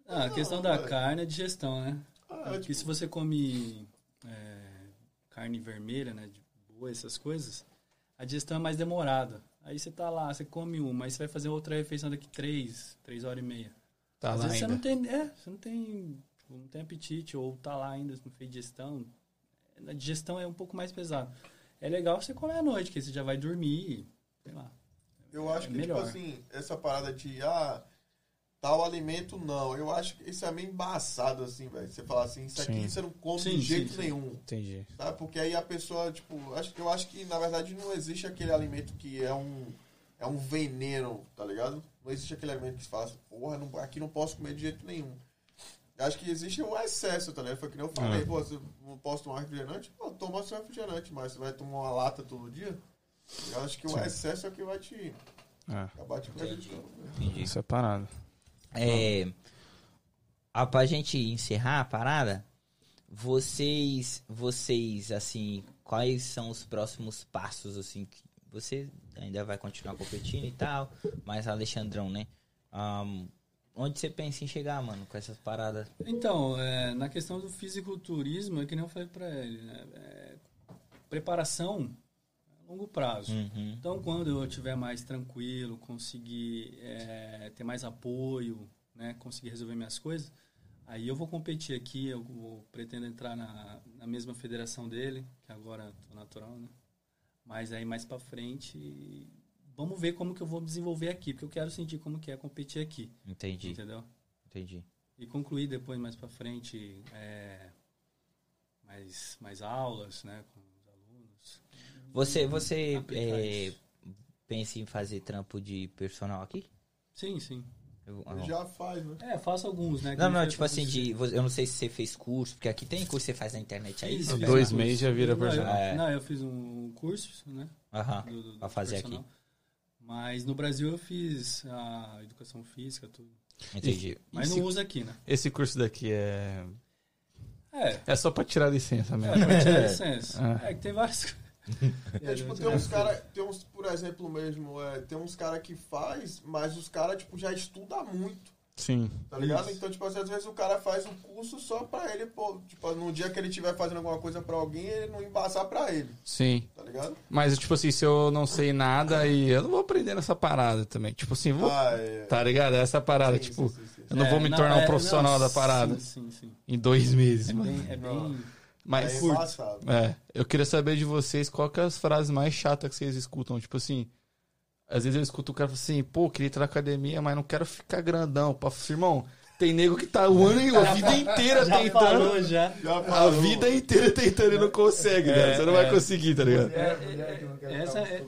Ah, a questão da carne é digestão, né? Ah, Porque tipo, se você come é, carne vermelha, né, de boi, essas coisas, a digestão é mais demorada. Aí você tá lá, você come uma, aí você vai fazer outra refeição daqui três, três horas e meia. Tá Às lá vezes ainda. você não tem, é, você não tem, não tem apetite ou tá lá ainda, não fez digestão. A digestão é um pouco mais pesado. É legal você comer à noite, que aí você já vai dormir, sei lá. eu acho é que, melhor. tipo assim, essa parada de, ah, tal alimento não. Eu acho que isso é meio embaçado, assim, velho. Você falar assim, isso aqui Sim. você não come Sim, de jeito sim. nenhum. Entendi. Sabe? Porque aí a pessoa, tipo, acho, eu acho que na verdade não existe aquele alimento que é um, é um veneno, tá ligado? Não existe aquele alimento que se fala assim, porra, não, aqui não posso comer de jeito nenhum. Eu acho que existe um excesso, tá ligado? Foi que nem eu falei, É. pô, você não posso tomar refrigerante? Pô, toma seu refrigerante, mas você vai tomar uma lata todo dia? Eu acho que o Sim. excesso é o que vai te É, acabar te prejudicando. Entendi. isso é parado. É, a, pra gente encerrar a parada, vocês, vocês, assim, quais são os próximos passos, assim, que você ainda vai continuar competindo e tal, mas Alexandrão, né? Ahn, onde você pensa em chegar, mano, com essas paradas? Então, é, na questão do fisiculturismo, é que nem eu falei pra ele, né? É, preparação a longo prazo. Uhum. Então, quando eu estiver mais tranquilo, conseguir é, ter mais apoio, né, conseguir resolver minhas coisas, aí eu vou competir aqui, eu vou, pretendo entrar na, na mesma federação dele, que agora tô natural, né? Mas aí mais pra frente, vamos ver como que eu vou desenvolver aqui, porque eu quero sentir como que é competir aqui, Entendi, entendeu? entendi. e concluir depois mais pra frente é, mais, mais aulas, né, com os alunos. Você, você é, pensa em fazer trampo de personal aqui? Sim, sim. Eu- Já faz, né? É, faço alguns, né? Não, não, tipo assim, de. Eu não sei se você fez curso, porque aqui tem curso que você faz na internet aí. Fiz Dois meses já vira Não, eu- personal. É. Não, eu fiz um curso, né? Aham, do- do pra fazer aqui. Mas no Brasil eu fiz a educação física, tudo. Entendi. Mas Esse- não uso aqui, né? Esse curso daqui é. É, É só pra tirar licença é, mesmo. pra tirar licença. É. É que tem vários. É, tipo, tem uns caras, tem uns, por exemplo mesmo, é, tem uns caras que faz, mas os caras, tipo, já estudam muito, Sim. tá ligado? Isso. Então, tipo, assim, às vezes o cara faz o curso só pra ele, pô, tipo, no dia que ele estiver fazendo alguma coisa pra alguém, ele não embaçar pra ele, Sim. tá ligado? Mas, tipo assim, se eu não sei nada e eu não vou aprender nessa parada também. Tipo assim, vou. Ah, é. Tá ligado? Essa parada, Sim, tipo, sim, sim, sim. eu não É, vou me tornar um é, profissional não, da parada Sim, sim, sim. em dois meses, É mano. bem. É bem Mas, é é, eu queria saber de vocês qual que é as frases mais chatas que vocês escutam. Tipo assim, às vezes eu escuto o cara falando assim, pô, queria entrar na academia, mas não quero ficar grandão. Pá, irmão, tem nego que tá o ano e a vida inteira Já tentando. falou, já. Já A falou. vida inteira tentando e não consegue, né? Você não vai é. conseguir, tá ligado? É, quer essa é-.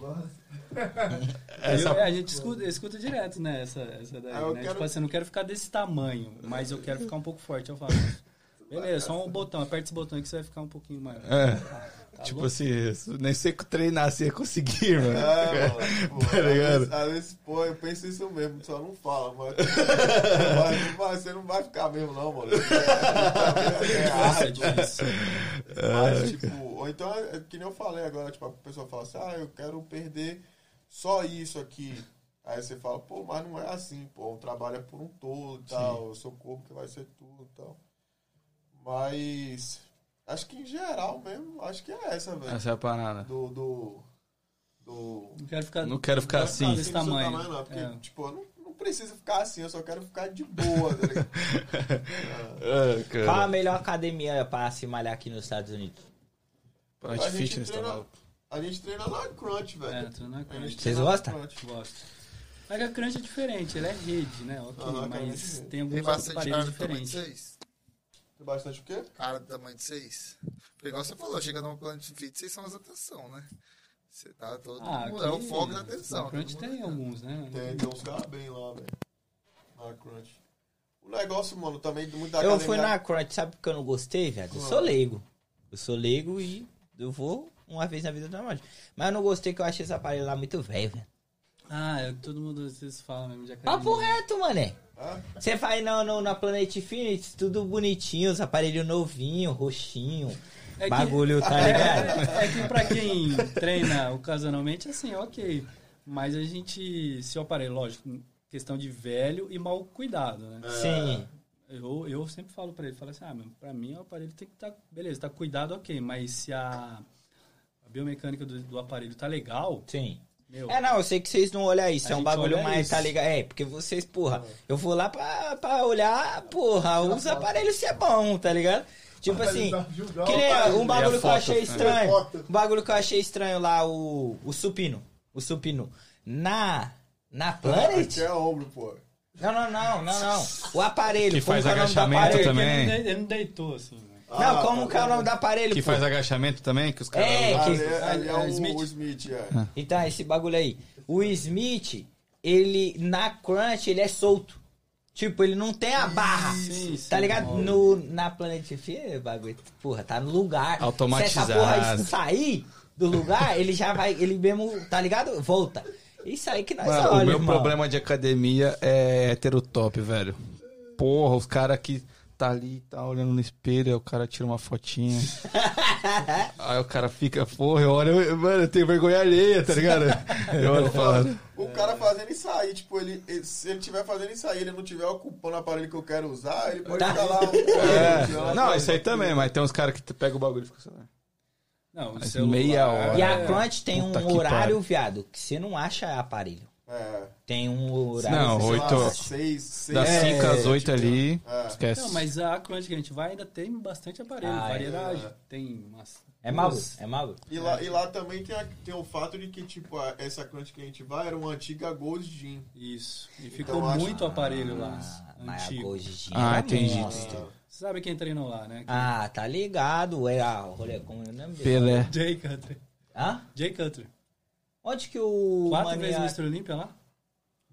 Essa- Eu- é, a gente escuta, escuta direto, né? Essa, essa daí, Ah, eu né? quero- Tipo assim, eu não quero ficar desse tamanho, mas eu quero ficar um pouco forte. Eu falo, beleza, só um botão, aperta esse botão que você vai ficar um pouquinho maior. É. Tá tipo bom? assim, nem sei que treinar você ia conseguir, mano. É, mano, pô, Tá ligado? Às vezes, pô, eu penso isso mesmo, só não fala, mas, mas, você não vai ficar mesmo, não, mano. É, Nossa, é é, difícil. Mas, tipo, ou então, é que nem eu falei agora, tipo, a pessoa fala assim, ah, eu quero perder só isso aqui. Aí você fala, pô, mas não é assim, pô, o trabalho é por um todo e tal, o seu corpo que vai ser tudo e tal. Mas, acho que em geral mesmo, acho que é essa, velho. Essa é a parada. Do, do, do... Não quero ficar. Não quero ficar Não assim. desse seu tamanho. não, porque, É. tipo, eu não, não preciso ficar assim, eu só quero ficar de boa, tá ligado? É. Qual a melhor academia pra se malhar aqui nos Estados Unidos? Planet A gente Fitness tá treina- maluco. A gente treina na Crunch, velho. É, treinar com A gente crunch. Vocês treina na gostam? Crunch. Gosto. Mas a crunch é diferente, ele é rede, né? Ok, é mas rede. tem alguns tamanho de diferentes. 6. Tem bastante o quê? Cara do tamanho de 6. Porque igual você falou, chega no Planet Fit, vocês são as atenção, né? Você tá todo Ah, mundo, é o aqui, foco da atenção. Na crunch tem alguns, né? Tem, tem uns caras bem lá, velho. Na Crunch. O negócio, mano, também muito da Eu academia- fui na crunch, sabe porque eu não gostei, velho? Eu sou leigo. Eu sou leigo e eu vou uma vez na vida normal. Mas eu não gostei que eu achei esse aparelho lá muito velho, velho. Ah, é, todo mundo às vezes fala mesmo de academia. Papo reto, mané. Você vai no, no, na Planet Fitness, tudo bonitinho, os aparelhos novinhos, roxinho. É que- bagulho, tá ligado? É, é que pra quem treina ocasionalmente, assim, ok. Mas a gente, se o aparelho, lógico, questão de velho e mal cuidado, né? Sim. Eu, eu sempre falo pra ele, falo assim, ah, meu, pra mim o aparelho tem que estar, beleza, tá cuidado, ok, mas se a, a biomecânica do, do aparelho tá legal, Sim. Meu, É, não, eu sei que vocês não olham isso. A É um bagulho mais, isso. tá ligado? É, porque vocês, porra, eu vou lá pra, pra olhar, porra, os aparelhos se é bom, tá ligado? Tipo assim, que nem um bagulho que eu achei estranho. Um bagulho que eu achei estranho lá, o, o supino. O supino. Na, na Planet? Aqui é ombro, pô. Não, não, não, não, não. O aparelho. Que faz é agachamento aparelho? também. ele, não deitou, assim? Não, Ah, como tá que é o nome do aparelho, Que pô? faz agachamento também, que os caras. É, que- Ali, é- ali é Ah, o Smith. o Smith, é. Então, esse bagulho aí. O Smith, ele, na crunch, ele é solto. Tipo, ele não tem a barra. Sim, sim. Tá ligado? No, na Planet Fit, bagulho, porra, tá no lugar. Automatizado. Se essa porra sair do lugar, ele já vai, ele mesmo, tá ligado? Volta. Isso aí que nós Mano, olha, o meu irmão. problema de academia é heterotop, velho. Porra, os caras que tá ali, tá olhando no espelho, aí o cara tira uma fotinha. aí o cara fica, porra, eu olho, eu- mano, eu tenho vergonha alheia, tá ligado? Eu olho e falo, O cara fazendo isso aí, tipo, ele, se ele tiver fazendo isso aí, ele não tiver ocupando o aparelho que eu quero usar, ele pode Tá. ficar lá. É. Não, isso aí também, mas tem uns caras que pega o bagulho e fica assim, Não, o Mas celular- meia hora. E a É. Crunch tem Puta um horário, pariu. viado, que você não acha aparelho. É. Tem um horário. Não, sei lá, oito- seis, seis, Das é, 5 às 8 tipo, ali, é. esquece. Não, mas a crunch que a gente vai ainda tem bastante aparelho, Ah, é. variedade. Tem umas. É mago? duas. É mago? E lá, e lá também tem, a- tem o fato de que, tipo, a- essa crunch que a gente vai era uma antiga Gold Gin. Isso. E Então, ficou acho- muito aparelho lá. Ah, mas a antigo. Gold Gin Ah, entendi. Você sabe quem treinou lá, né? Ah, tá ligado. É a rolê como é o dele? Pelé. Jay Cutler. Hã? Jay Cutler. Onde que o Quatro Mania- vezes Mr. Olímpia lá?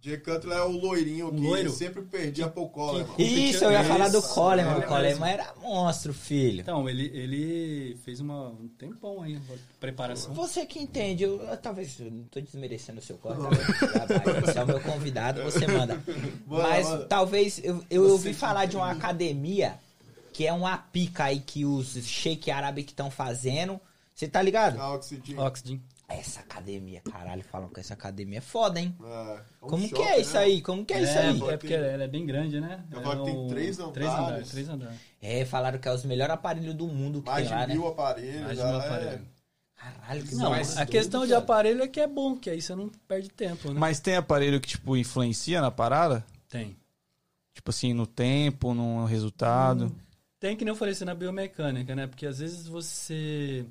Jay Cutler é o loirinho que loiro? sempre perdia pro Coleman. que- Isso, eu ia falar do Coleman. O Coleman era monstro, filho. Então, ele, ele fez uma, um tempão aí, preparação. Você que entende, eu, eu talvez eu não tô desmerecendo o seu corte. tá? Você é o meu convidado, você manda. Mas talvez eu, eu ouvi falar de uma academia que é uma pica aí que os shake árabe que estão fazendo. Você tá ligado? A Oxygen. Oxygen. Essa academia, caralho, falam que essa academia é foda, hein? É, um Como que é isso né? aí? Como que é, isso aí? É porque ela é bem grande, né? Eu falo que tem três Três andares. andares. Três andares. É, falaram que é os melhores aparelhos do mundo que Mais tem lá, de né? mil aparelhos. Mais de mil é- aparelhos. Caralho, que Não, mais a questão de aparelho é que é bom, que aí você não perde tempo, né? Mas tem aparelho que, tipo, influencia na parada? Tem. Tipo assim, no tempo, no resultado. Tem que nem eu falei assim na biomecânica, né? Porque às vezes você.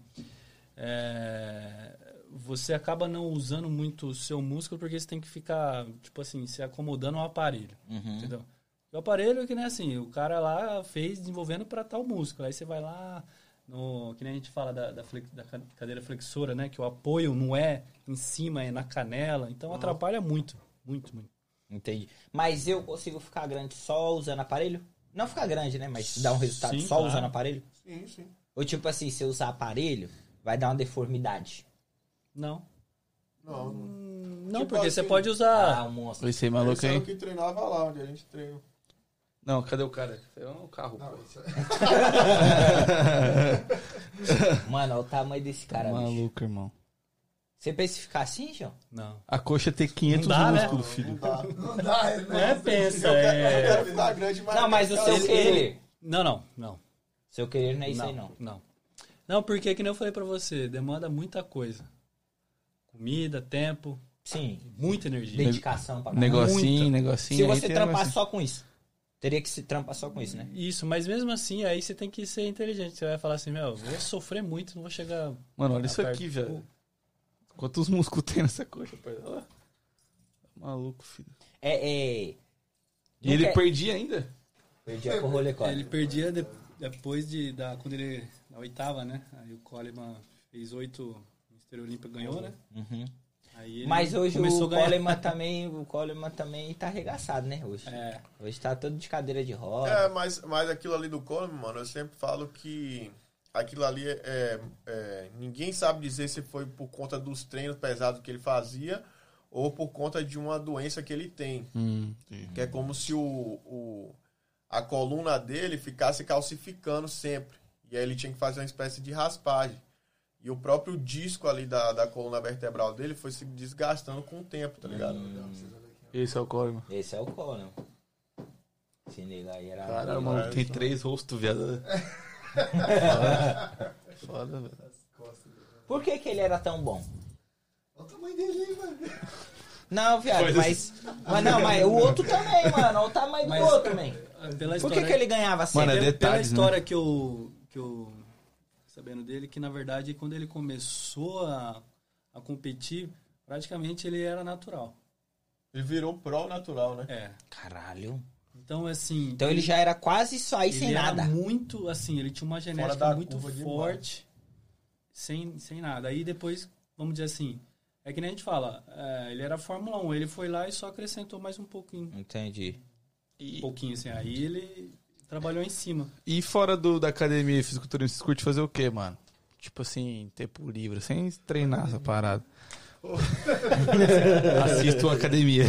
é, você acaba não usando muito o seu músculo porque você tem que ficar, tipo assim, se acomodando ao aparelho. Uhum. Entendeu? O aparelho é que nem assim, o cara lá fez desenvolvendo para tal músculo. Aí você vai lá, no, que nem a gente fala da, da, flex- da ca- cadeira flexora, né? Que o apoio não é em cima, é na canela. Então atrapalha muito. Muito, muito. Entendi. Mas eu consigo ficar grande só usando aparelho? Não ficar grande, né? Mas dar um resultado Sim, só claro. usando aparelho? Sim, sim. Ou tipo assim, se eu usar aparelho, vai dar uma deformidade. Não. Não, não. Hum, Não, Tipo porque assim, você pode Ah, usar. um monstro. Esse aí maluco Esse aí. o que treinava lá, onde a gente treina. Não, cadê o cara? É um carro, pô. Mano, olha o tamanho desse cara, bicho. Maluco, irmão. Você pensa em ficar assim, João? Não. A coxa tem 500 Não dá, né? músculos, Não filho. dá. Não dá, é Não é pensa, Eu quero, eu é. quero ficar grande, mas... Não, mas o seu ele- querer. Não, não, não. Seu querer não é isso aí, não, não. não. Não, porque que nem eu falei pra você, demanda muita coisa. Comida, tempo, Sim. muita energia. Dedicação pra. Negocinho, Muita. negocinho. Se você trampar só com isso. Teria que se trampar só com isso, né? Isso, mas mesmo assim, aí você tem que ser inteligente. Você vai falar assim, meu, vou sofrer muito, não vou chegar. Mano, olha isso Aperta. aqui, velho. Quantos músculos tem nessa coxa, pai? Ó. Maluco, filho. É, é... E ele Nunca- perdia ainda? Perdi a rolê Ele perdia de- depois de. Da, quando ele. Na oitava, né? Aí o Coleman fez oito. Olímpia ganhou, né? Uhum. Aí ele Mas hoje começou o. Coleman também, o Coleman também tá arregaçado, né? Hoje. É. Hoje tá todo de cadeira de roda. É, mas, mas aquilo ali do Coleman, mano, eu sempre falo que aquilo ali é, é- é- Ninguém sabe dizer se foi por conta dos treinos pesados que ele fazia ou por conta de uma doença que ele tem. Hum, Que é como se o, o- a coluna dele ficasse calcificando sempre. E aí ele tinha que fazer uma espécie de raspagem. E o próprio disco ali da, da coluna vertebral dele foi se desgastando com o tempo, tá ligado? Esse é o Coleman. Esse é o Coleman. Esse nego aí era... Caralho, mano, tem três rostos, viado. Foda, velho. Por que que ele era tão bom? Olha o tamanho dele aí, mano. Não, viado, mas... Mas não, mas o outro também, mano. Olha o tamanho do Mas- outro também. Pela Por que que ele ganhava assim? Mano, é pela, pela detalhes, né? história que eu que eu sabendo dele que na verdade quando ele começou a, a competir praticamente ele era natural Ele virou pro natural, né? é Caralho. então assim Então ele já era quase só aí ele sem era nada. muito assim ele tinha uma genética muito forte sem sem nada aí depois vamos dizer assim é que nem a gente fala é, ele era Fórmula 1 ele foi lá e só acrescentou mais um pouquinho Entendi. um pouquinho assim aí ele trabalhou em cima E fora do, da academia fisiculturismo, você curte fazer o quê, mano? Tipo assim, tempo livre, sem treinar essa parada. Assisto uma academia.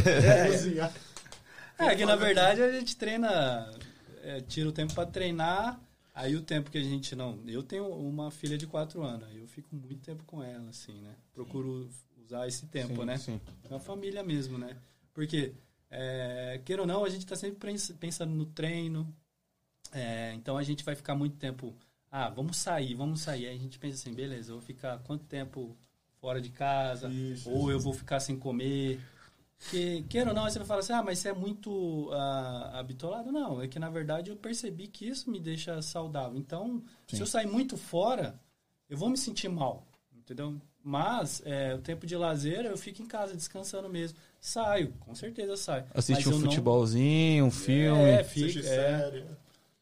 É, que na verdade a gente treina, é, tira o tempo pra treinar, aí o tempo que a gente não. Eu tenho uma filha de 4 anos, aí eu fico muito tempo com ela, assim, né? Procuro usar esse tempo, Sim, né? sim. Com a família mesmo, né? Porque, é, queira ou não, a gente tá sempre pens- pensando no treino, é, então a gente vai ficar muito tempo. Ah, vamos sair, vamos sair. Aí a gente pensa assim, beleza, eu vou ficar quanto tempo fora de casa? Isso, ou eu vou ficar sem comer. que, queira ou não, aí você vai falar assim, ah, mas você é muito ah, habitolado. Não, é que na verdade eu percebi que isso me deixa saudável. Então, Sim. se eu sair muito fora, eu vou me sentir mal, entendeu? Mas, é, o tempo de lazer, eu fico em casa descansando mesmo. Saio, com certeza saio. Assiste Mas um eu não- futebolzinho, um filme. É, fica, é. série.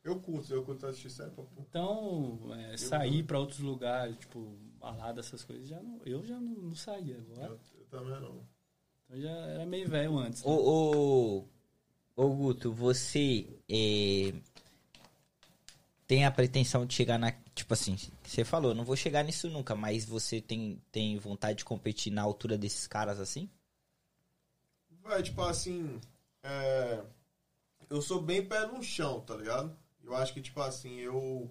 Eu curto, eu curto assistir série pra pôr. Então, é, sair pra outros lugares, tipo, balada, essas coisas, já não, eu já não, não saía agora. Eu, eu também não. Então já era meio velho antes. Ô, ô, ô Guto, você é, tem a pretensão de chegar na. Tipo assim, você falou, não vou chegar nisso nunca, mas você tem, tem vontade de competir na altura desses caras assim? Vai, tipo assim, é, eu sou bem pé no chão, tá ligado? Eu acho que, tipo assim, eu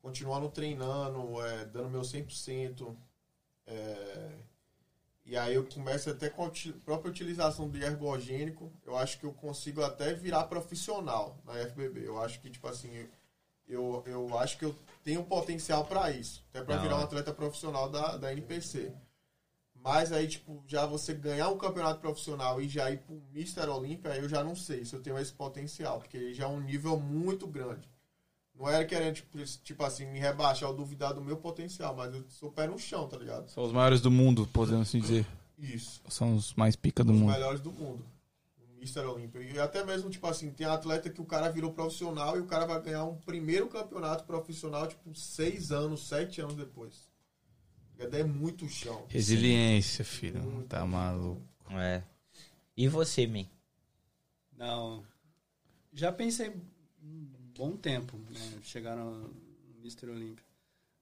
continuando treinando, é, dando meu 100%, é, e aí eu começo até com a própria utilização de ergogênico, eu acho que eu consigo até virar profissional na FBB. Eu acho que, tipo assim, eu, eu acho que eu tenho potencial para isso, até para virar um atleta profissional da, da NPC. Mas aí, tipo, já você ganhar um campeonato profissional e já ir pro Mr. Olímpia, eu já não sei se eu tenho esse potencial, porque já é um nível muito grande. Não era querendo, tipo, tipo assim, me rebaixar ou duvidar do meu potencial, mas eu sou pé no chão, tá ligado? São os maiores do mundo, podemos assim dizer. Isso. São os mais pica do Os mundo. melhores do mundo. O Mr. Olímpia. E até mesmo, tipo assim, tem atleta que o cara virou profissional e o cara vai ganhar um primeiro campeonato profissional, tipo, seis anos, sete anos depois. É muito chão. Resiliência, filho. Tá maluco. É. E você, man? Não. Já pensei um bom tempo, né? Chegar no Mr. Olímpia.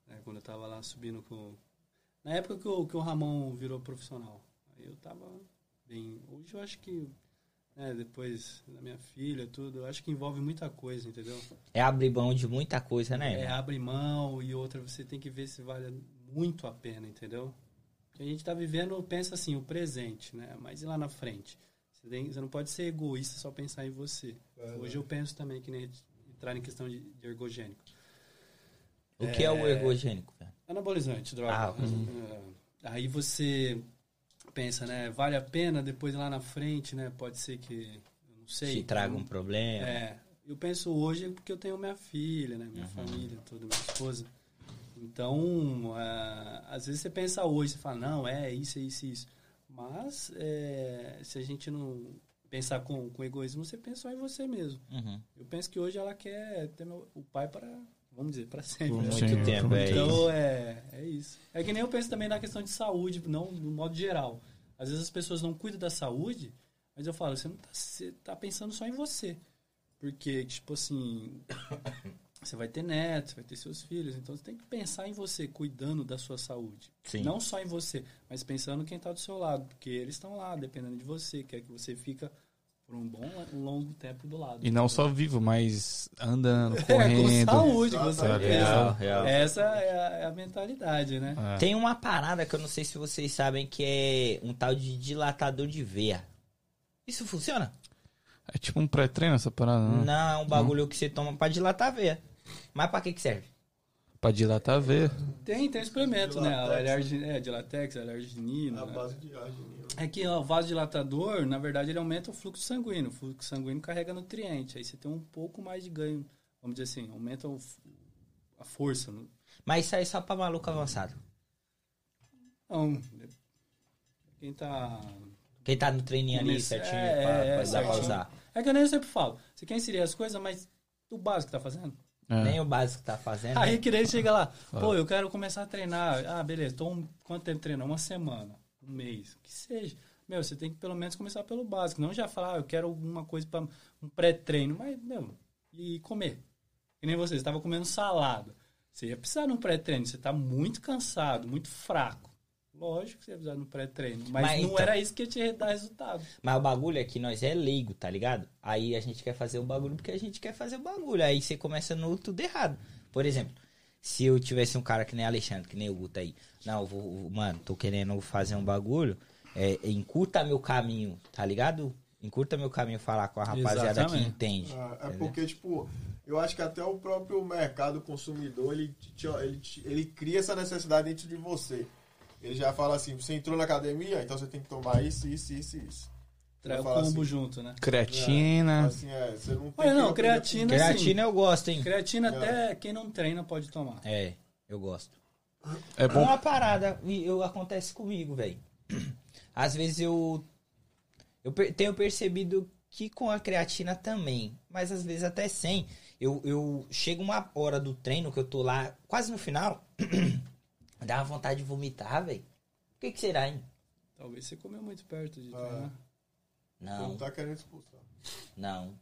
Né? Quando eu tava lá subindo com. Na época que o, que o Ramon virou profissional. Aí eu tava bem. Hoje eu acho que. Né, depois da minha filha, tudo, eu acho que envolve muita coisa, entendeu? É abrir mão de muita coisa, né? É, abre mão e outra, você tem que ver se vale muito a pena, entendeu? Porque a gente tá vivendo, pensa assim, o presente, né? Mas e lá na frente? Você, tem- você não pode ser egoísta só pensar em você. Hoje eu penso também que nem entrar em questão de, de ergogênico. O que é o ergogênico, velho? Anabolizante, droga. Ah, É, Aí você pensa, né? Vale a pena depois lá na frente, né? Pode ser que, eu não sei. Se traga um problema. é, eu penso hoje porque eu tenho minha filha, né? Minha Uhum. família, toda minha esposa. Então, ah, às vezes você pensa hoje, você fala, não, é isso, é isso, é isso. Mas, é, se a gente não pensar com, com egoísmo, você pensa só em você mesmo. Uhum. Eu penso que hoje ela quer ter meu- o pai para, vamos dizer, para sempre. Por né? Muito Sim, tempo, é muito isso. Então, é, é isso. É que nem eu penso também na questão de saúde, não no modo geral. Às vezes as pessoas não cuidam da saúde, mas eu falo, você não tá, você tá pensando só em você. Porque, tipo assim, você vai ter netos, vai ter seus filhos, então você tem que pensar em você, cuidando da sua saúde. Sim. Não só em você, mas pensando quem está do seu lado, porque eles estão lá, dependendo de você, quer que você fica por um bom, um longo tempo do lado. E não só vivo, mas andando, É, correndo. com saúde, com certeza. Real, real. Essa é a, é a mentalidade, né? É. Tem uma parada que eu não sei se vocês sabem que é um tal de dilatador de veia. Isso funciona? É tipo um pré-treino essa parada, não? Não, é um bagulho que você toma pra dilatar a veia. Mas pra que que serve? Pra dilatar a veia. Tem, tem suplemento, De né? latex, Alergi, é, de latex, alerginina. A né? base de arginina. É que ó, o vasodilatador, na verdade, ele aumenta o fluxo sanguíneo. O fluxo sanguíneo carrega nutriente. Aí você tem um pouco mais de ganho. Vamos dizer assim, aumenta o f- a força. né? Mas isso aí é só pra maluco avançado. Então, quem tá. Quem tá no treininho ali certinho é, pra, é, pra dar pra usar. É que eu nem sempre falo. Você quer inserir as coisas, mas o básico tá fazendo. É. Nem o básico tá fazendo. Aí né? que daí chega lá, pô, eu quero começar a treinar. Ah, beleza, tô um, quanto tempo treinando? Uma semana, um mês, que seja. Meu, você tem que pelo menos começar pelo básico. Não já falar, ah, eu quero alguma coisa para um pré-treino, mas, meu, e comer. Que nem você, você tava comendo salada. Você ia precisar de um pré-treino, você tá muito cansado, muito fraco. Lógico que você de um pré-treino, mas, Mas não então- era isso que ia te dar resultado. Mas o bagulho é que nós é leigo, tá ligado? Aí a gente quer fazer o bagulho porque a gente quer fazer o bagulho. Aí você começa no tudo errado. Por exemplo, se eu tivesse um cara que nem Alexandre, que nem o Guto aí. Não, eu vou, mano, tô querendo fazer um bagulho. É, encurta meu caminho, tá ligado? Encurta meu caminho falar com a rapaziada Exatamente. que entende. Ah, é porque, tipo, eu acho que até o próprio mercado consumidor, ele, te- ele, te- ele cria essa necessidade dentro de você. Ele já fala assim, você entrou na academia, então você tem que tomar isso, isso, isso, isso. Traz o combo assim, junto, né? Creatina. Assim, é, você não tem Olha, não, creatina, Creatina eu gosto, hein? Creatina até quem não treina pode tomar. É, eu gosto. É bom. Uma parada e eu, acontece comigo, velho. Às vezes eu, eu tenho percebido que com a creatina também, mas às vezes até sem. Eu, eu chego uma hora do treino que eu tô lá quase no final, dá uma vontade de vomitar, velho. O que, que será, hein? Talvez você comeu muito perto de Ah. treinar. Você Não, não tá querendo expulsar. não.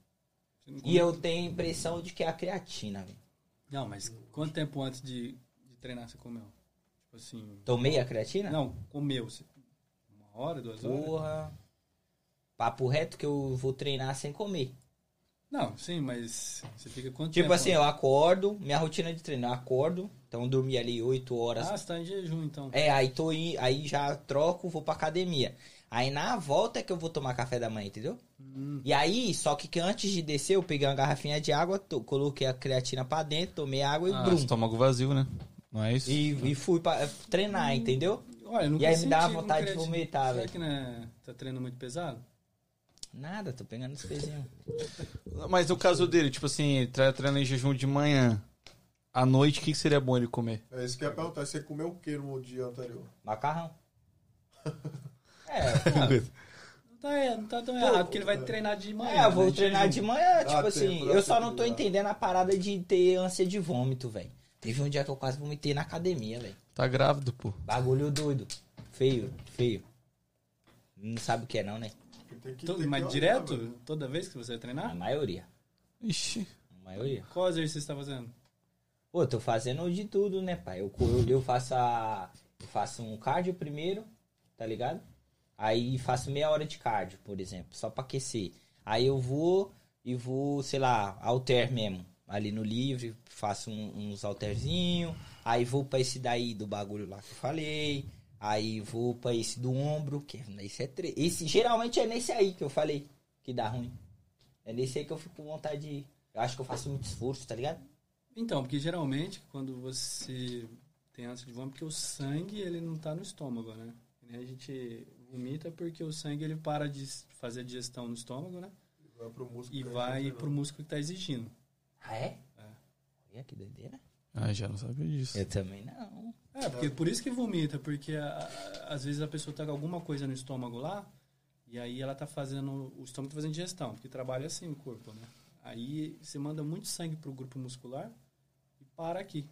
Não E eu tenho a impressão de que é a creatina, velho. Não, mas quanto tempo antes de, de treinar você comeu? Tipo assim. Tomei a creatina? Não, comeu. Você- Uma hora, duas horas? Porra. Papo reto que eu vou treinar sem comer. Não, sim, mas você fica quanto Tipo tempo? assim, eu acordo, minha rotina de treino, eu acordo, então eu dormi ali 8 horas. Ah, você tá em jejum então. É, aí tô aí, aí já troco, vou pra academia. Aí na volta é que eu vou tomar café da manhã, entendeu? Hum, E aí, só que, que antes de descer, eu peguei uma garrafinha de água, to- coloquei a creatina pra dentro, tomei água e Ah, brum. estômago vazio, né? Não é isso? E, e fui pra treinar, entendeu? Olha, E aí me dá vontade de vomitar, Será velho. que né, tá treinando muito pesado? Nada, tô pegando os pezinhos. Mas no caso dele, tipo assim, ele tre- treina em jejum de manhã. À noite, o que que seria bom ele comer? É isso que eu ia perguntar. Você comeu o que no dia anterior? Macarrão. É. Não tá, não tá tão errado, porque ele vai treinar de manhã. É, eu vou né, treinar jejum. de manhã, tipo Dá assim, eu só não tô de- entendendo a parada de ter ânsia de vômito, velho. Teve um dia que eu quase vomitei na academia, velho. Tá grávido, pô. Bagulho doido. Feio, feio. Não sabe o que é não, né? Tem que, Todo- tem que mas olhar, direto? velho. Toda vez que você vai A treinar? maioria. Ixi. A maioria. Qual exercício você tá fazendo? Pô, eu tô fazendo de tudo, né, pai? Eu, eu, eu faço a. Eu faço um cardio primeiro, tá ligado? Aí faço meia hora de cardio, por exemplo, só pra aquecer. Aí eu vou e vou, sei lá, alter mesmo. Ali no livre, faço um- uns alterzinhos. Aí vou pra esse daí do bagulho lá que eu falei. Aí vou pra esse do ombro, que esse é tre... Esse geralmente é nesse aí que eu falei que dá ruim. É nesse aí que eu fico com vontade de. Eu acho que eu faço muito esforço, tá ligado? Então, porque geralmente quando você tem ânsia de vômito, porque o sangue ele não tá no estômago, né? E nem A gente vomita porque o sangue ele para de fazer a digestão no estômago, né? Vai pro músculo E que gente vai treinou. pro músculo que tá exigindo. Ah, é? É. Olha que doideira. Ah, já não sabia disso. Eu também não. É, porque por isso que vomita, porque a- a- às vezes a pessoa tá com alguma coisa no estômago lá, e aí ela tá fazendo, o estômago tá fazendo digestão, porque trabalha assim o corpo, né? Aí você manda muito sangue pro grupo muscular e para aqui.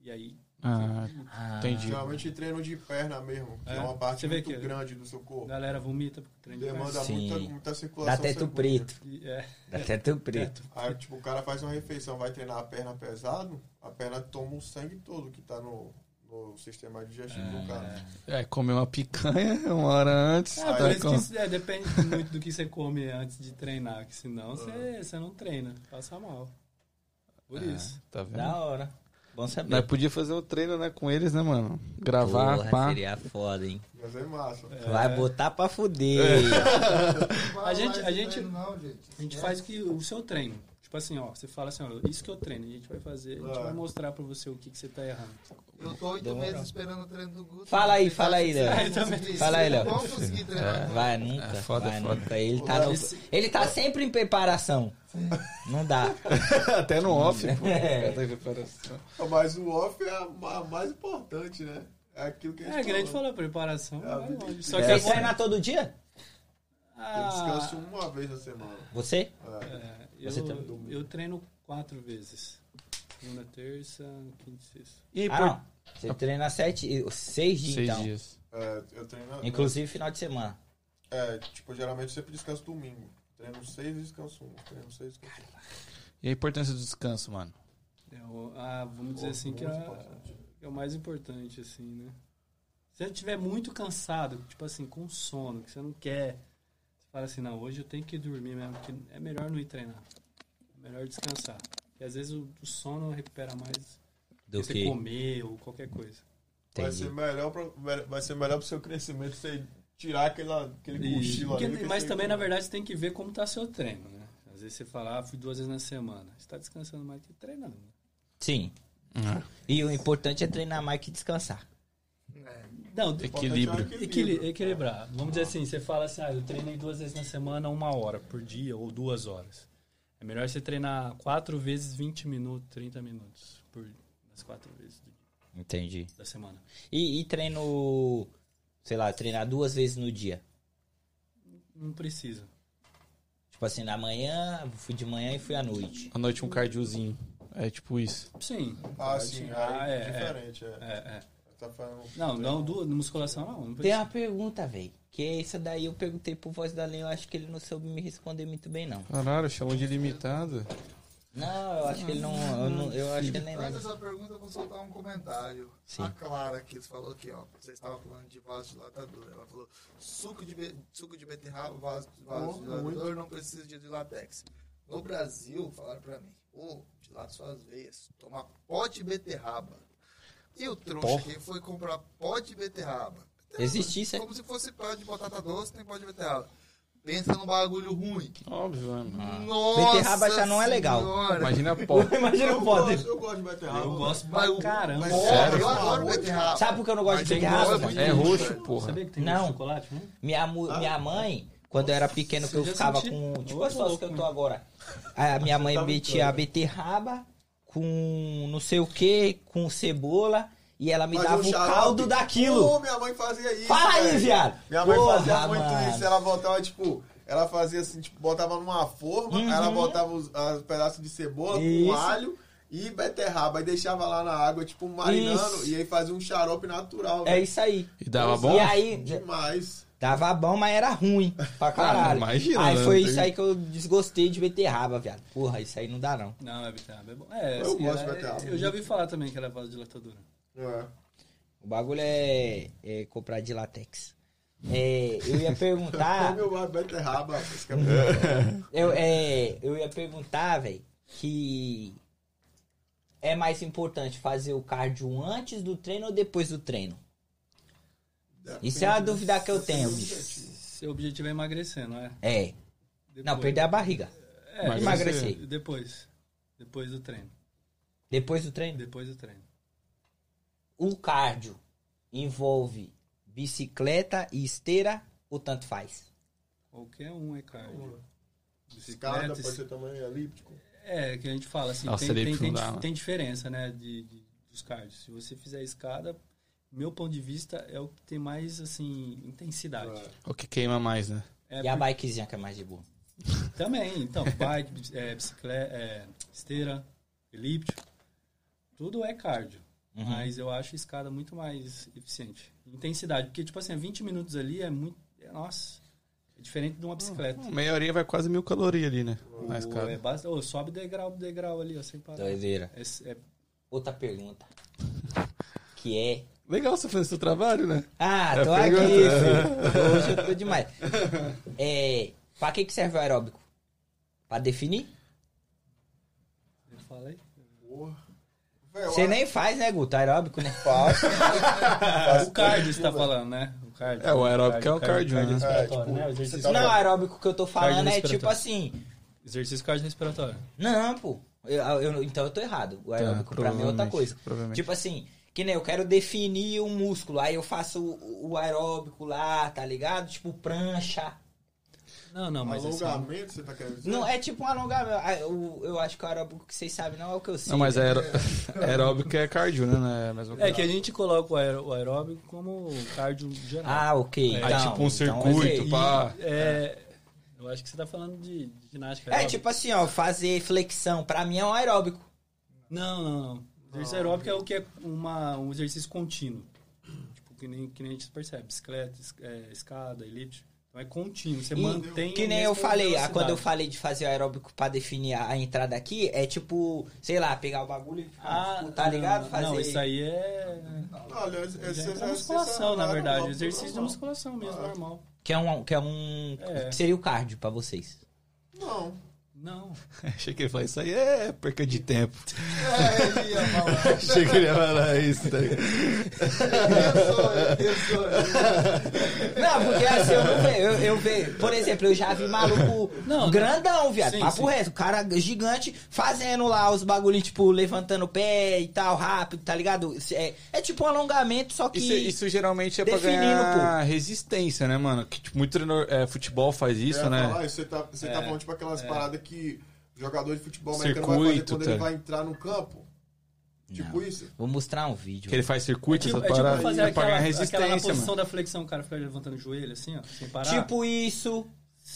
E aí, Ah, Ah, entendi. Geralmente treino de perna mesmo, que é, É, uma parte muito que- grande do seu a corpo. galera vomita porque treina de Demanda muita, muita circulação. Dá teto preto. É, Dá teto preto. Aí, tipo, o cara faz uma refeição, vai treinar a perna pesado, a perna toma o sangue todo que tá no, no sistema digestivo do cara. É, comer uma picanha uma hora antes. Ah, tá isso com- que é, depende muito do que você come antes de treinar, que senão você, você não treina, passa mal. Por isso. Tá vendo? Da hora. Bom saber. Nós podia fazer um treino, né, com eles, né, mano? Gravar, Porra, pá. seria foda, hein? Mas é massa. Vai botar pra fuder. A gente- a gente- Não, gente. A gente faz que o seu treino. Tipo assim, ó, você fala assim, ó, isso que eu treino, a gente vai fazer, a gente Ah. vai mostrar pra você o que, que você tá errando. Eu tô oito meses esperando o treino do Guto. Fala aí, fala aí, Léo. Vocês vão conseguir- Fala aí, Léo. Vamos conseguir treinar. Vai nunca. É foda, vai foda. nunca. Ele tá, no- ele tá sempre em preparação. Não dá. Até no off, pô. É. Tá em preparação. Mas o off é a, mais importante, né? É aquilo que a gente É, que nem a gente falou. preparação. É. Só que é Vocês bom. treinam todo dia? Eu descanso Ah, uma vez na semana. Você? É. eu, Você também? eu treino quatro vezes. Segunda, terça, quinta e sexta. E aí, Ah, não. Você treina sete, seis dias, Seis então. dias. É, eu treino. Inclusive final de semana. É, tipo, geralmente eu sempre descanso domingo. Treino seis e descanso um. Treino seis e descanso. E a importância do descanso, mano? É, o- ah, vamos dizer assim que é, é o mais importante, assim, né? Se você estiver muito cansado, tipo assim, com sono, que você não quer, fala assim, não, hoje eu tenho que dormir mesmo, porque é melhor não ir treinar. É melhor descansar. Porque às vezes o, o sono recupera mais Do que você que? comer ou qualquer coisa. Vai Entendi. ser melhor pra, vai ser melhor pro seu crescimento você tirar aquela, aquele E- cochilo porque- ali. que mas também, na verdade, você tem que ver como tá seu treino, né? Às vezes você fala, ah, fui duas vezes na semana. Você tá descansando mais que treinando. né? Sim. E o importante é treinar mais que descansar. É. Não, Equilíbrio. Equili- equilibrar. Vamos dizer assim, você fala assim, ah, eu treinei duas vezes na semana, uma hora por dia ou duas horas. É melhor você treinar quatro vezes 20 minutos, 30 minutos por nas quatro vezes do dia, Entendi. da semana. E, e treino, sei lá, treinar duas vezes no dia. Não precisa. Tipo assim, na manhã, fui de manhã e fui à noite. À noite um cardiozinho. É tipo isso. Sim. Ah, sim, ah, aí é, é, diferente, é. é, é. Tá falando... Não, não, du- musculação não. não Tem uma pergunta, velho. Que essa daí eu perguntei pro Voz da Lei, eu acho que ele não soube me responder muito bem, não. Caralho, chamou de limitado. Não, eu acho que ele não. Eu, não- eu acho que ele nem lembra. dessa pergunta, eu vou soltar um comentário. Sim. A Clara aqui falou aqui, ó. Vocês estavam falando de vasodilatador. Ela falou: suco de, suco de beterraba, vas- vasodilatador, não precisa de latex. No Brasil, falaram pra mim: ô, dilata suas veias, toma pó de beterraba. E o trouxa aqui foi comprar pó de beterraba. Existe isso, é? Como se fosse pó de batata doce, tem pó de beterraba. Pensa num bagulho ruim. Óbvio, mano. Nossa Beterraba já não é legal. Senhora. Imagina pó. Imagina Eu o pó gosto, eu gosto de beterraba. Eu gosto pra o- caramba. mas Sério? Eu adoro beterraba. Sabe por que eu não gosto de Mas tem beterraba? gosto É roxo, porra. Sabia que tem Não. chocolate, né? Minha, mu- minha mãe, quando eu era pequeno, que eu ficava sentiu? com. Tipo Ô, a situação que eu tô agora. A minha mãe tá metia a beterraba com não sei o que, com cebola, e ela me Fazia dava um o xarope. caldo daquilo. Pô, minha mãe fazia isso. Fala aí, velho. viado. Minha mãe Porra, fazia muito mano. isso. Ela botava, tipo, ela fazia assim, tipo, botava numa forma, Uhum. aí ela botava os, os pedaços de cebola Isso. com alho e beterraba. Aí deixava lá na água, tipo, marinando. Isso. E aí fazia um xarope natural. É isso aí. E dava bom? E aí, Demais. Dava bom, mas era ruim pra caralho. imagina, aí né? foi Tem- isso aí que eu desgostei de beterraba, viado. Porra, isso aí não dá não. Não, é beterraba, é bom. É, Eu assim, gosto de ela- beterraba. Eu já ouvi falar também que ela é vasodilatadora. É. O bagulho é, é comprar de latex. É, eu ia perguntar. O beterraba. é bom. Eu, é, eu ia perguntar, velho, que é mais importante fazer o cardio antes do treino ou depois do treino? Isso é uma dúvida que eu tenho, bicho. Seu objetivo é emagrecer, não é? É. Depois. Não, perder a barriga. É, Emagrecer. Emagrecer. Depois. Depois do treino. Depois do treino. Depois do treino. O cardio envolve bicicleta e esteira ou tanto faz? Qualquer um é cardio. Escada, Bicicleta, pode ser também elíptico. É, que a gente fala assim, Nossa, tem, tem, tem, dá, tem diferença, né, de, de- dos cardios. Se você fizer escada, meu ponto de vista é o que tem mais, assim, intensidade. O que queima mais, né? É, E a bikezinha que é mais de boa? Também, então, bike, é, bicicleta, é, esteira, elíptico, tudo é cardio. Uhum. Mas eu acho a escada muito mais eficiente. Intensidade, porque, tipo assim, 20 minutos ali é muito... é- nossa, é diferente de uma bicicleta. Meia horinha vai quase mil calorias ali, né? Na Ô, escada. é basta- ô, sobe degrau degrau ali, ó, sem parar. Doideira. É- é- Outra pergunta. Que é. Legal você fazendo seu trabalho, né? Ah, É tô aqui, filho. Hoje eu tô demais. É. Pra que, que serve o aeróbico? Pra definir? eu falei. Você nem faz, né, Guto? Aeróbico, né? faço. O cardio você tá falando, né? O cardio. É, o aeróbico é o cardio, né? respiratório, É, tipo, né? O você exercício, tá- Não, aeróbico que eu tô falando é tipo assim. exercício cardiorrespiratório. Não, pô. Eu- eu- então eu tô errado. O aeróbico pra mim é outra coisa. Tipo assim, que nem eu quero definir um músculo. Aí eu faço o, o aeróbico lá, tá ligado? Tipo prancha. Não, não, mas assim, Alongamento, você tá querendo dizer? Não, é tipo um alongamento. Ah, Eu, eu acho que o aeróbico que vocês sabem não é o que eu sei. Não, mas né? aeró... aeróbico é cardio, né? É É que a gente coloca o, aer- o aeróbico como cardio geral. Ah, ok. É, então, Aí, tipo um então, circuito, é- pá. É, eu acho que você tá falando de, de ginástica É aeróbica. tipo assim, ó, fazer flexão. Pra mim é um aeróbico. Não, não, não. Exercício aeróbico é o que é uma, um exercício contínuo. Tipo, que nem, que nem a gente percebe. Bicicleta, es- é, escada, elíptico. Então é contínuo. Você E mantém que nem eu falei, ah, velocidade. quando eu falei de fazer o aeróbico pra definir a, a entrada aqui, é tipo, sei lá, pegar o bagulho e Ah, tá ligado? não, Fazer. Não, isso aí é... Olha, esse, entra exercício musculação, é na verdade. normal, Exercício de musculação mesmo, Ah. normal. Que é um. Que é um É. que seria o cardio pra vocês. Não. Não. Achei que ele falou isso aí é perca de tempo. É, ele ia falar. Achei que ele ia falar isso, tá ligado? Eu sou, eu sou. Não, porque assim, eu não vejo. Eu, eu vejo. Por exemplo, eu já vi maluco Não, grandão, viado. sim, papo sim. reto. O cara gigante fazendo lá os bagulho, tipo, levantando o pé e tal, rápido, tá ligado? É, é tipo um alongamento, só que. Isso, isso geralmente é pra definindo, ganhar resistência, né, mano? Que tipo, muito treinador, é, futebol faz isso, ia né? falar, você tá, você tá É, falando tipo aquelas é. paradas que o jogador de futebol americano vai fazer Circuito, quando tá. ele vai entrar no campo. Tipo isso. Vou mostrar um vídeo. Que ele faz circuito, É tipo, essa é tipo fazer aquela, resistência, aquela na posição mano. da flexão, o cara fica levantando o joelho assim, ó, sem parar. Tipo isso.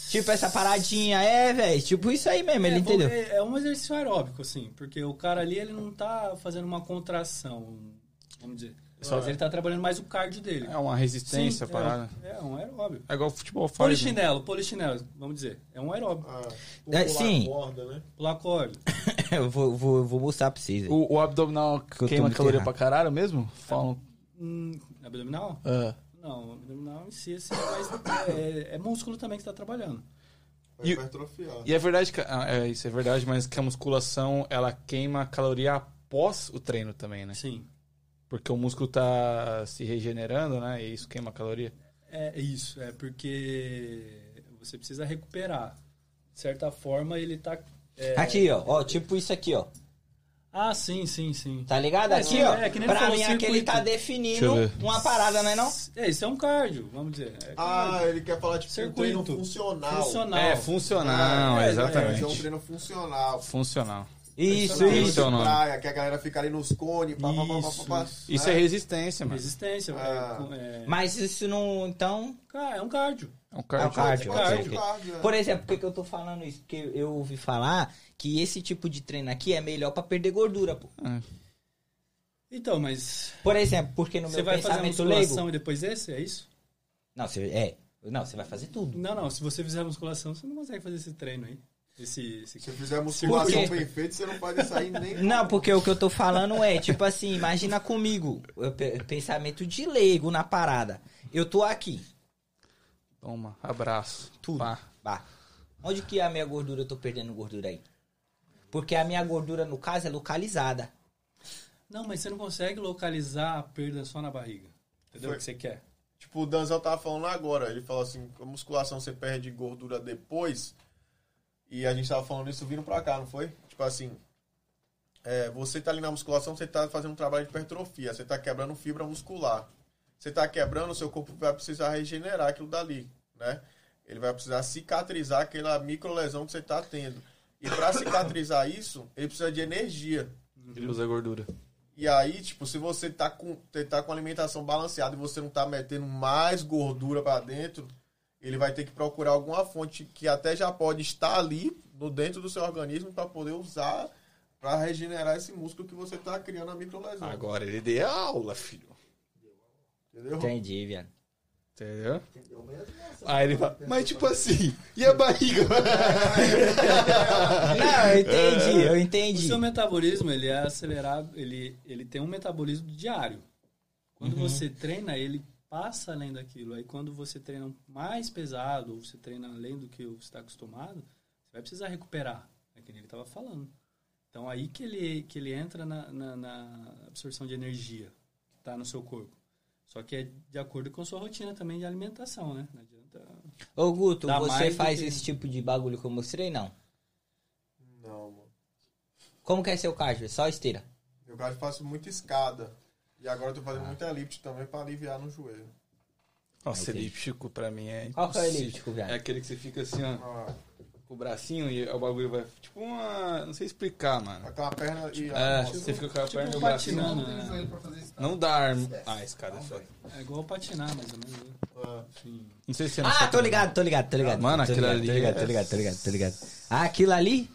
Tipo essa paradinha. É, velho. Tipo isso aí mesmo, ele é, entendeu? É, é um exercício aeróbico, assim, porque o cara ali, ele não tá fazendo uma contração, vamos dizer. Só ele tá trabalhando mais o cardio dele. É uma resistência, Sim, parada. É, é um aeróbio. É igual o futebol faz. né? Polichinelo, polichinelo, vamos dizer. É um aeróbio. Ah, É, pular sim. corda, né? Pular corda. Eu vou, vou, vou mostrar pra vocês. O, o abdominal Que queima caloria errado. pra caralho mesmo? Falam. Hum, abdominal? É. Não, abdominal em si, assim, é, mais- é, é músculo também que tá trabalhando. Vai E-. E é verdade que. ah, é, isso é verdade, mas que a musculação ela queima caloria após o treino também, né? Sim. Porque o músculo tá se regenerando, né? E isso queima caloria. É isso, é porque você precisa recuperar. De certa forma, ele tá. é- Aqui, ó. ó. Tipo isso aqui, ó. Ah, sim, sim, sim. Tá ligado? É, Aqui, sim, ó. é, ele pra mim, aqui ele tá definindo uma parada, não é não? É, isso é um cardio, vamos dizer. É Ah, ele quer falar tipo um Circuito. treino funcional. funcional. É, funcional, Ah, é, exatamente. É um treino funcional. Funcional. Isso, isso. Isso é o nome. praia, que a galera fica ali nos cones, pá, pá, pá, pá, pá, pá. Isso, Isso é resistência, mano. Resistência, Ah. é, é, Mas isso não. Então. Cara, é um cardio. É um É um cardio. cardio, Pode ser ok, um ok. cardio, é. Por exemplo, por que, eu tô falando isso? Porque eu ouvi falar que esse tipo de treino aqui é melhor pra perder gordura, pô. Então, mas Por exemplo, porque no você meu vai fazer a pensamento musculação leigo. e depois esse? É isso? Não, você. É. Não, você vai fazer tudo. Não, não. Se você fizer a musculação, você não consegue fazer esse treino aí. Esse, esse... Se você fizer musculação Por quê? bem feita, você não pode sair nem. Não, porque o que eu tô falando é, tipo assim, imagina comigo, pensamento de leigo na parada. Eu tô aqui, Toma, abraço. Tudo. Bah. Onde que é a minha gordura eu tô perdendo gordura aí? Porque a minha gordura, no caso, é localizada. Não, mas você não consegue localizar a perda só na barriga. Entendeu Foi. o que você quer? Tipo, o Danzel tava falando agora. Ele falou assim: a musculação você perde gordura depois. E a gente tava falando isso vindo pra cá, não foi? Tipo assim. é, você tá ali na musculação, você tá fazendo um trabalho de hipertrofia. Você tá quebrando fibra muscular. Você tá quebrando, seu corpo vai precisar regenerar aquilo dali, né? Ele vai precisar cicatrizar aquela microlesão que você tá tendo. E pra cicatrizar isso, ele precisa de energia. Ele usa gordura. E aí, tipo, se você tá com, tá com alimentação balanceada e você não tá metendo mais gordura pra dentro, ele vai ter que procurar alguma fonte que até já pode estar ali no dentro do seu organismo para poder usar para regenerar esse músculo que você tá criando a microlesão. Agora ele deu aula, filho. Entendeu? Entendi, viado. Entendeu? Entendeu mesmo? Aí ele fala, mas tipo assim, e a barriga? Não, eu entendi, eu O entendi. seu metabolismo, ele é acelerado, ele, ele tem um metabolismo diário. Quando Uhum. você treina, ele passa além daquilo. Aí quando você treina mais pesado, ou você treina além do que você está acostumado, você vai precisar recuperar. É que nem ele estava falando. Então aí que ele, que ele entra na, na- na absorção de energia que está no seu corpo. Só que é de acordo com a sua rotina também de alimentação, né? Não adianta... Ô, Guto, você faz que- esse tipo de bagulho que eu mostrei, não? Não, mano. Como que é seu cardio? É Só esteira. Eu gosto faço muita escada. E agora eu tô fazendo muita elipse também para aliviar no joelho. Nossa, Entendi. elíptico pra mim é Qual que é o elíptico? É aquele que você fica assim, ó, Ah, com o bracinho e o bagulho vai... Tipo uma... Não sei explicar, mano. com a perna e a É, nossa. você fica com a tipo perna e o bracinho... patinando. Não né? pra isso. Não dá arma... Ah, escada é foda. É igual patinar, mais ou menos. né? Ah, Sim. Não sei se você não Ah, tô ligado, tô ligado, tô ligado. Mano, tô aquilo ligado, ali Tô ligado, é- tô ligado, tô ligado, tô ligado. Ah, aquilo ali?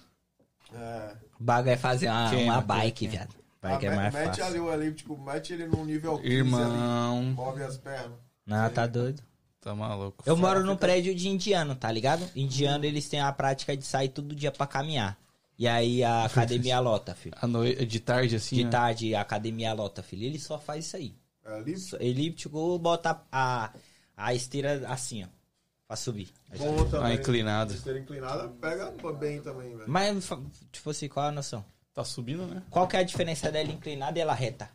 é. O bagulho é fazer uma, Queima, uma bike, queima. viado. Ah, Bike é mais mete fácil. ali o elíptico, mete ele num nível 15 ali. Irmão... Move as pernas. Não, tá doido. Tá maluco. Eu moro num prédio de indiano, tá ligado? Indiano, eles têm a prática de sair todo dia pra caminhar. E aí a academia lota, filho. Noite, de tarde, assim, De né? tarde a academia lota, filho. Ele só faz isso aí. É elíptico? Elíptico, bota a, a esteira assim, ó. Pra subir. Bom também. A inclinada. Esteira inclinada pega bem também, velho. Mas, tipo assim, qual a noção? Tá subindo, né? Qual que é a diferença dela inclinada e ela reta?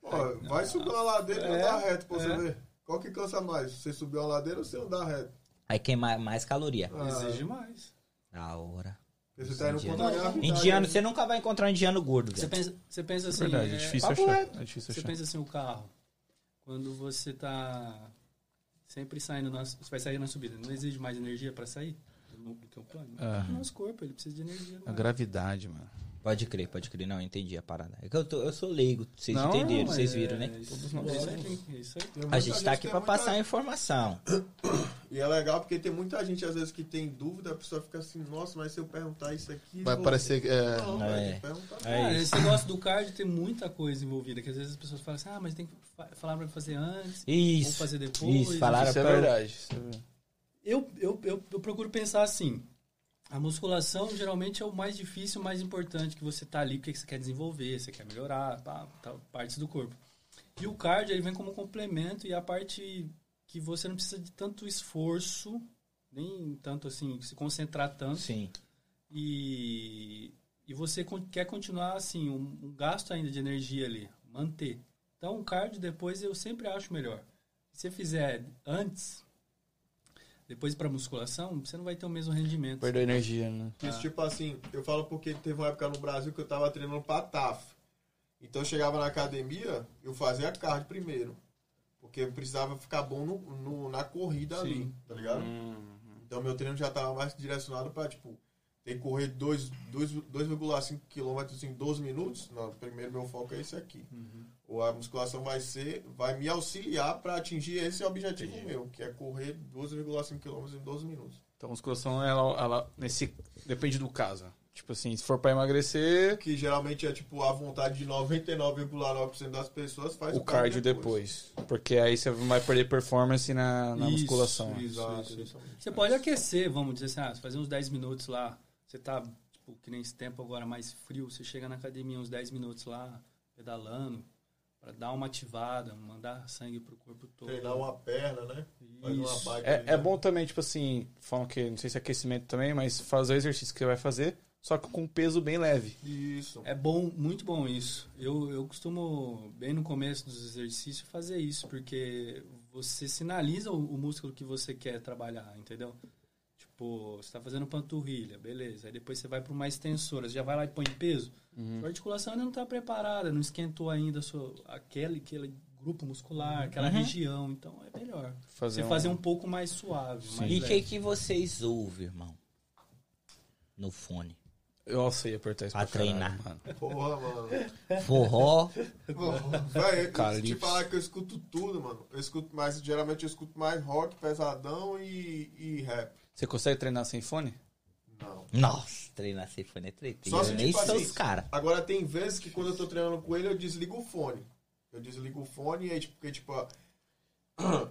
Pô, vai subir uma ladeira e andar reto pra você ver. Qual que cansa mais? Você subir uma ladeira ou você andar reto? Aí queima mais caloria. Ah, Exige mais. Da hora. Você tá indo Indiano. contra a gravidade. Indiano, você nunca vai encontrar um indiano gordo, Você pensa, você pensa assim. Verdade, é, é, difícil achar. É difícil Você achar. pensa assim, o carro, quando você tá sempre saindo, na, você vai sair na subida, não exige mais energia pra sair do, do que o plano? É. O nosso corpo, ele precisa de energia. A né? gravidade, mano. Pode crer, pode crer. Não, entendi a parada. É que eu, tô, eu sou leigo, vocês Não, entenderam, Mas vocês é- viram, né? Isso, é isso aí, é isso aí. A gente tá aqui pra passar a informação. E é legal porque tem muita gente, às vezes, que tem dúvida, a pessoa fica assim, nossa, mas se eu perguntar isso aqui. Vai parecer que. É... Não, É. perguntar. É esse negócio do card tem muita coisa envolvida, que às vezes as pessoas falam assim, ah, mas tem que fa- falar pra fazer antes, ou Isso. fazer depois. Isso, falaram Isso é pra- verdade. isso é verdade. Eu, eu, eu, eu procuro pensar assim. A musculação geralmente é o mais difícil, o mais importante que você tá ali, porque você quer desenvolver, você quer melhorar, pá, tá, partes do corpo. E o cardio ele vem como complemento e a parte que você não precisa de tanto esforço, nem tanto assim, se concentrar tanto. Sim. E, e você quer continuar assim, um, um gasto ainda de energia ali, manter. Então o cardio depois eu sempre acho melhor. Se você fizer antes, depois para musculação, você não vai ter o mesmo rendimento. Perdeu energia, né? Isso, tipo assim, eu falo porque teve uma época no Brasil que eu tava treinando pra TAF. Então eu chegava na academia, eu fazia cardio primeiro. Porque eu precisava ficar bom no, no- na corrida ali, Sim. tá ligado? Então meu treino já tava mais direcionado pra, tipo, ter que correr dois- dois- 2,5 km em 12 minutos. Não, primeiro meu foco é esse aqui. Ou a musculação vai ser, vai me auxiliar pra atingir esse objetivo meu, que é correr 2,5 km em 12 minutos. Então a musculação, ela, ela nesse, depende do caso. Tipo assim, se for pra emagrecer, que geralmente é tipo a vontade de 99,9% das pessoas faz o cardio depois. Porque aí você vai perder performance na, na Isso, musculação. isso. Exato, isso. Você pode aquecer, vamos dizer assim, ah, fazer uns 10 minutos lá. Você tá, tipo, que nem esse tempo agora mais frio, você chega na academia uns 10 minutos lá, pedalando, para dar uma ativada, mandar sangue pro corpo todo. Treinar uma perna, né? Isso. É, é né? bom também, tipo assim, falam que, não sei se é aquecimento também, mas fazer o exercício que você vai fazer, só que com peso bem leve. Isso. É bom, muito bom isso. Eu, eu costumo, bem no começo dos exercícios, fazer isso, porque você sinaliza o, o músculo que você quer trabalhar, entendeu? Tipo, você tá fazendo panturrilha, beleza. Aí depois você vai para uma extensora, você já vai lá e põe peso. Sua articulação ainda não está preparada, não esquentou ainda a sua, aquele, aquele grupo muscular, aquela região. Então é melhor. Fazer você um- fazer um pouco mais suave. Mais E o que, que vocês ouvem, irmão? No fone. Eu sei apertar isso Pra caralho, treinar. mano. Porra, mano. Forró. Véi, eu te falar que eu escuto tudo, mano. Eu escuto mais, geralmente eu escuto mais rock, pesadão e, e rap. Você consegue treinar sem fone? Não. Nossa, treinar sem fone é treta. Só se, nem tipo sou assim, os caras. Agora tem vezes que quando eu tô treinando com ele, eu desligo o fone. Eu desligo o fone e aí, tipo, porque, tipo, ó,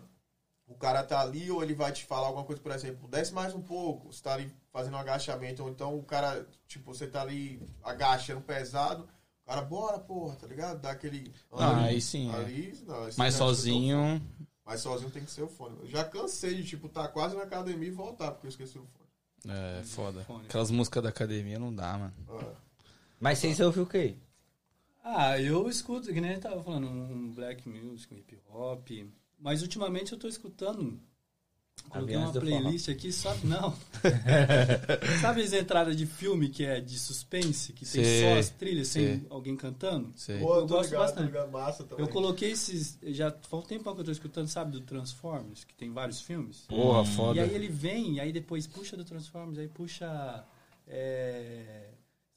o cara tá ali ou ele vai te falar alguma coisa, por exemplo, desce mais um pouco, você tá ali fazendo um agachamento, ou então o cara, tipo, você tá ali agachando pesado, o cara, bora, porra, tá ligado? Dá aquele... Ah, aí sim, é. Ali, não, esse Mas sozinho. Mas sozinho tem que ser o fone. Eu já cansei de, tipo, tá quase na academia e voltar, porque eu esqueci o fone. É, foda. Fone. Aquelas músicas da academia não dá, mano. Ah. Mas vocês ouviram o quê? Ah, eu escuto, que nem eu tava falando, um black music, um hip hop. Mas ultimamente eu tô escutando. Coloquei Aviões uma playlist aqui, só não. Sabe as entradas de filme que é de suspense, que tem Sei, só as trilhas sem sei. alguém cantando? Sei. Pô, Eu gosto ligado, bastante. massa também. Eu coloquei esses. Já faz um tempão que eu tô escutando, sabe, do Transformers, que tem vários filmes. Porra, E foda. aí ele vem, e aí depois puxa do Transformers, aí puxa. É,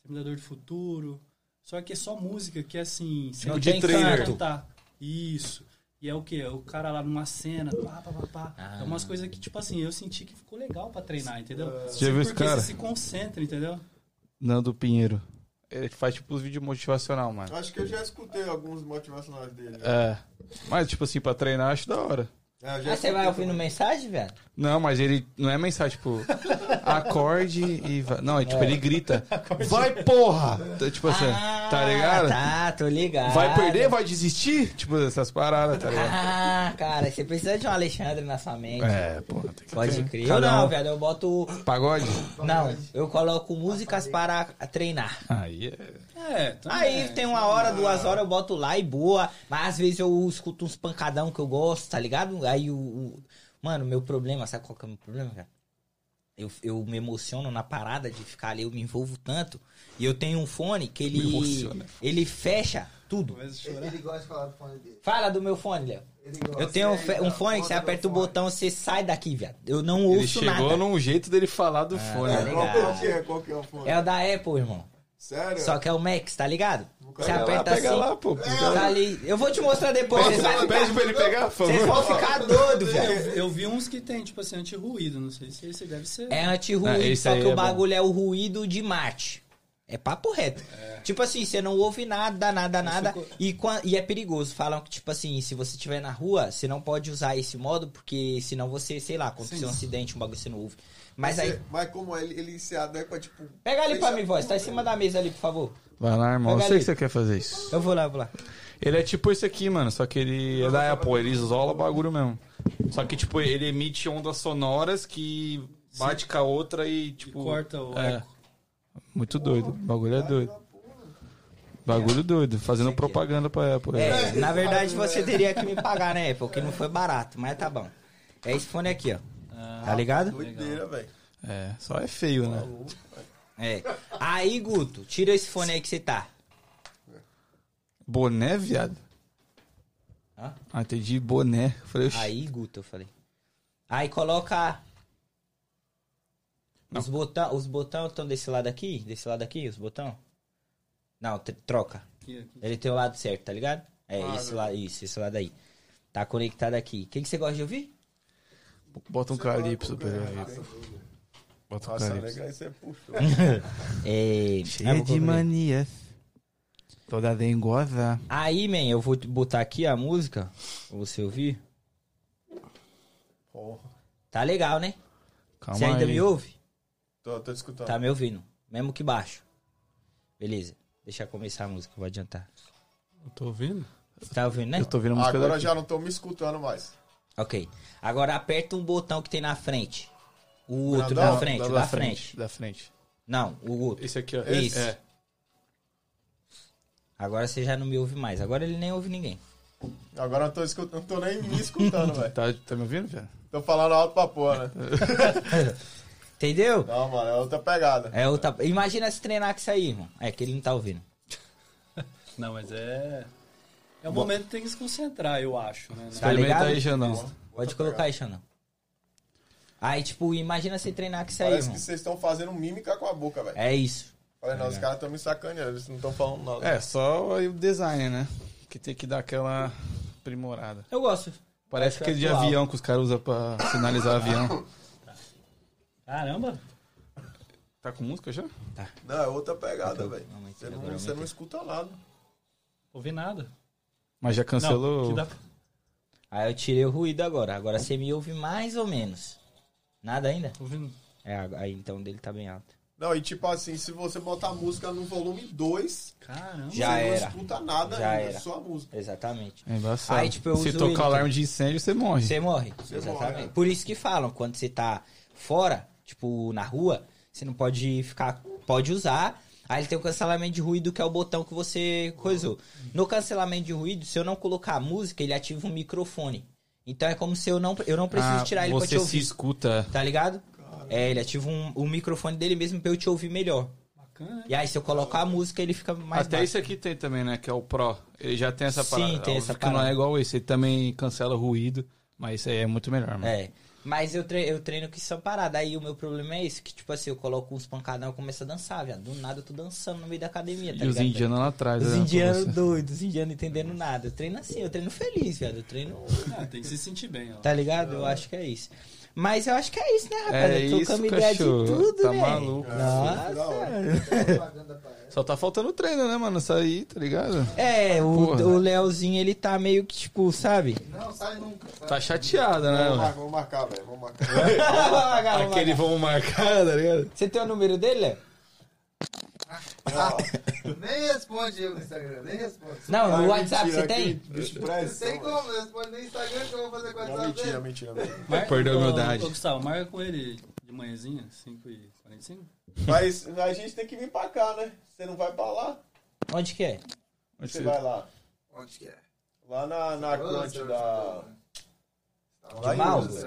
Terminador do Futuro. Só que é só música que assim. não tem tem como canto. cantar. Isso. E é o que? O cara lá numa cena, pá, pá, pá, pá. Ah. É umas coisas que, tipo assim, eu senti que ficou legal pra treinar, entendeu? Você já viu esse Porque cara? você se concentra, entendeu? Nando Pinheiro. Ele faz tipo os vídeos motivacional, mano. Acho que eu já escutei alguns motivacionais dele. já. É. Mas, tipo assim, pra treinar, acho da hora. É, Ah, você vai ouvindo também. mensagem, velho? Não, mas ele não é mensagem, tipo, acorde e vai. Não, é tipo, ele grita. Vai, porra! Tipo assim. Ah, Tá ligado? Tá, tô ligado. Vai perder, vai desistir? Tipo, essas paradas, tá ligado? Ah, cara, você precisa de um Alexandre na sua mente. É, pô, tem que Pode ter. crer. Eu Cada não, um- velho, eu boto... Pagode? Não, eu coloco músicas para treinar. Aí é. É. Aí tem uma hora, duas horas eu boto lá e boa. Mas às vezes eu escuto uns pancadão que eu gosto, tá ligado? Aí o. o- Mano, meu problema, sabe qual que é o meu problema, cara? Eu, eu me emociono na parada de ficar ali, eu me envolvo tanto. E eu tenho um fone que ele. Ele fecha tudo. Ele, ele gosta de falar do fone dele. Fala do meu fone, Léo. Ele. Eu tenho um, um fone que você aperta o fone. botão, você sai daqui, viado. Eu não Ele ouço chegou nada. num jeito dele falar do fone. tá? Qual ligado. que é? Qual que é o fone? É o da Apple, irmão. Sério? Só que é o Max, tá ligado? Você Pega lá, aperta pega assim. lá, pô. Tá ali. Eu vou te mostrar depois. Pede, Vocês ficar, pra ele pegar, por vocês favor. vão ficar doido, Eu, velho. eu vi uns que tem, tipo assim, anti-ruído. Não sei se esse deve ser. É Ah, anti-ruído, esse só que é o bom. bagulho é o ruído de Marte. É papo reto. Tipo assim, você não ouve nada, nada, nada. ficou- E, e é perigoso. Falam que, tipo assim, se você estiver na rua, você não pode usar esse modo, porque senão você, sei lá, acontecer Sim. um acidente, um bagulho você não ouve. Mas aí. Você- Mas como ele, ele se adequa, tipo... Pega ali pra mim, voz. Tá em cima da mesa ali, por favor. Vai lá, irmão. Eu Pega sei ali. que você quer fazer isso. Eu vou lá, eu vou lá. Ele é tipo esse aqui, mano. Só que ele é da Apple. Ele isola o bagulho mesmo. Só que, tipo, ele emite ondas sonoras que bate com a outra e, tipo. corta o é. eco. Muito doido. O bagulho é doido. Bagulho doido. Fazendo propaganda pra Apple. É, na verdade você teria que me pagar, né? Porque não foi barato, mas tá bom. É esse fone aqui, ó. Tá ligado? Doideira, velho. É, só é feio, né? É. Aí, Guto, tira esse fone aí que você tá. Boné, viado? Hã? Ah, entendi. Boné. Falei, oxi. Aí, Guto, eu falei. Aí coloca. Os botão, os botão estão desse lado aqui? Desse lado aqui, os botão? Não, tr- troca. Aqui, aqui. Ele tem o lado certo, tá ligado? É, Ah, esse lado, isso, esse lado aí. Tá conectado aqui. O que, que você gosta de ouvir? Bota um calypso pra ele aí. Bota um Nossa, calypso. legal, você puxou. É. Cheia de colocar. manias. Toda dengosa. Aí, man, eu vou botar aqui a música pra você ouvir. Porra. Tá legal, né? Calma você ainda aí. me ouve? Tô, tô te escutando. Tá me ouvindo. Mesmo que baixo. Beleza. Deixa eu começar a música, vou adiantar. Eu tô ouvindo? Você tá ouvindo, né? Eu tô ouvindo a música Agora daqui. já não tô me escutando mais. Ok. Agora aperta um botão que tem na frente. O outro Grandão? da frente, o da, frente. Da frente. Não, o outro. Esse aqui, ó. Esse. É. Agora você já não me ouve mais. Agora ele nem ouve ninguém. Agora eu não tô, escutando, não tô nem me escutando, velho. Tá, tá me ouvindo, velho? Tô falando alto pra porra, né? Entendeu? Não, mano, é outra pegada. É outra... Imagina se treinar com isso aí, irmão. É que ele não tá ouvindo. Não, mas é. É o momento que tem que se concentrar, eu acho, né? Tá Experimenta ligado? aí, Xandão. Pode colocar aí, Xandão. Aí, tipo, imagina você treinar com isso aí, Parece irmão. que vocês estão fazendo mímica com a boca, velho. É isso. Falei, não, os caras estão me sacaneando, eles não estão falando nada. É, só aí o design, né? Que tem que dar aquela aprimorada. Eu gosto. Parece Acho aquele de atual. avião que os caras usam pra sinalizar avião. Caramba! Tá com música já? Não, é outra pegada, velho. Não, mas Você não, agora você não escuta nada. Ouvi nada. Mas já cancelou. Não. Aí eu tirei o ruído agora. Agora você me ouve mais ou menos. Nada ainda? Ouvindo. É, aí então o dele tá bem alto. Não, e tipo assim, se você botar a música no volume 2, Caramba! Já você era. não escuta nada Já ainda, era. só a música. Exatamente. É embaçado. Aí, tipo, eu Se uso tocar ele, alarme de incêndio, você morre. Você morre. Você Exatamente. morre, né? Por isso que falam, quando você tá fora, tipo, na rua, você não pode ficar. Pode usar. Aí ele tem o cancelamento de ruído, que é o botão que você coisou. No cancelamento de ruído, se eu não colocar a música, ele ativa um microfone. Então é como se eu não, eu não preciso Ah, tirar ele pra você te se ouvir. escuta. Tá ligado? É, ele ativa um, um microfone dele mesmo pra eu te ouvir melhor. Bacana? E aí, se eu colocar a música, ele fica mais Até baixo. esse aqui tem também, né? Que é o Pro. Ele já tem essa Sim, parada. tem Óbvio essa que não parada. é igual esse. Ele também cancela ruído. Mas esse aí é muito melhor, mano. É. Mas eu treino, eu treino com isso parada. Aí o meu problema é esse, que tipo assim, eu coloco uns pancadão e começo a dançar, viado. Do nada eu tô dançando no meio da academia, tá e os indianos lá atrás. Os pra indianos doidos, os indianos entendendo nada. Eu treino assim, eu treino feliz, viado. Eu treino. Ah, tem que se sentir bem, ó. Tá ligado? Eu acho que é isso. Mas eu acho que é isso, né, rapaz? É eu tô isso, com a ideia de tudo, Tá né? maluco. Nossa. Só tá faltando treino, né, mano? Isso aí, tá ligado? É, o, o Leozinho, ele tá meio que, tipo, sabe? Não, sai nunca. sai. Tá chateada, né, Vamos marcar, vamos marcar, velho. Vamos marcar. Vamos marcar, vamos Aquele marcar. vamos marcar, tá ligado? Você tem o número dele, Léo? Nem responde eu no Instagram, nem responde. Não, Ah, no WhatsApp mentira, você tem? Não tem como, não responde nem Instagram que eu vou fazer com o Não, WhatsApp mentira, dele. mentira, mentira. Marca, Perdeu a humildade. Ô, Gustavo, marca com ele de manhãzinha, 5h45. Mas a gente tem que vir pra cá, né? Você não vai pra lá? Onde que é? Onde Você vai lá. Onde que é? Lá na, na Ulster, da... Lá em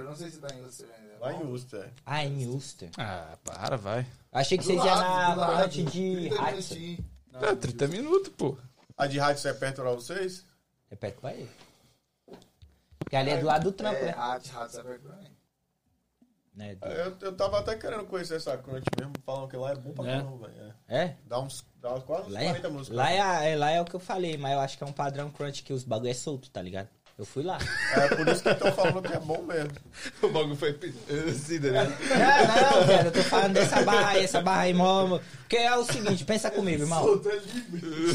Não sei se tá em Ulster ainda. Lá em Ulster. Ah, em Ulster. Ah, para, vai. Achei que Do vocês iam na lado. ponte de 30 Hudson. minutinhos. É, 30 minutos, pô. A de rádio é perto pra vocês? Repete pra ele. Porque ali é do lado do trampo, É, né? rato, sabe pra mim. né? do- Eu, eu tava até querendo conhecer essa crunch mesmo, falando que lá é bom pra É. caramba, velho. É. É? Dá uns, dá uns quase uns Lá 40 é, minutos. lá, é, é- lá é o que eu falei, mas eu acho que é um padrão crunch que os bagulho é solto, tá ligado? Eu fui lá. É por isso que estão falando que é bom mesmo. O bagulho foi assim, né? Não, não, velho, eu tô falando dessa barra aí, essa barra aí, mó. Porque é o seguinte, pensa comigo, irmão.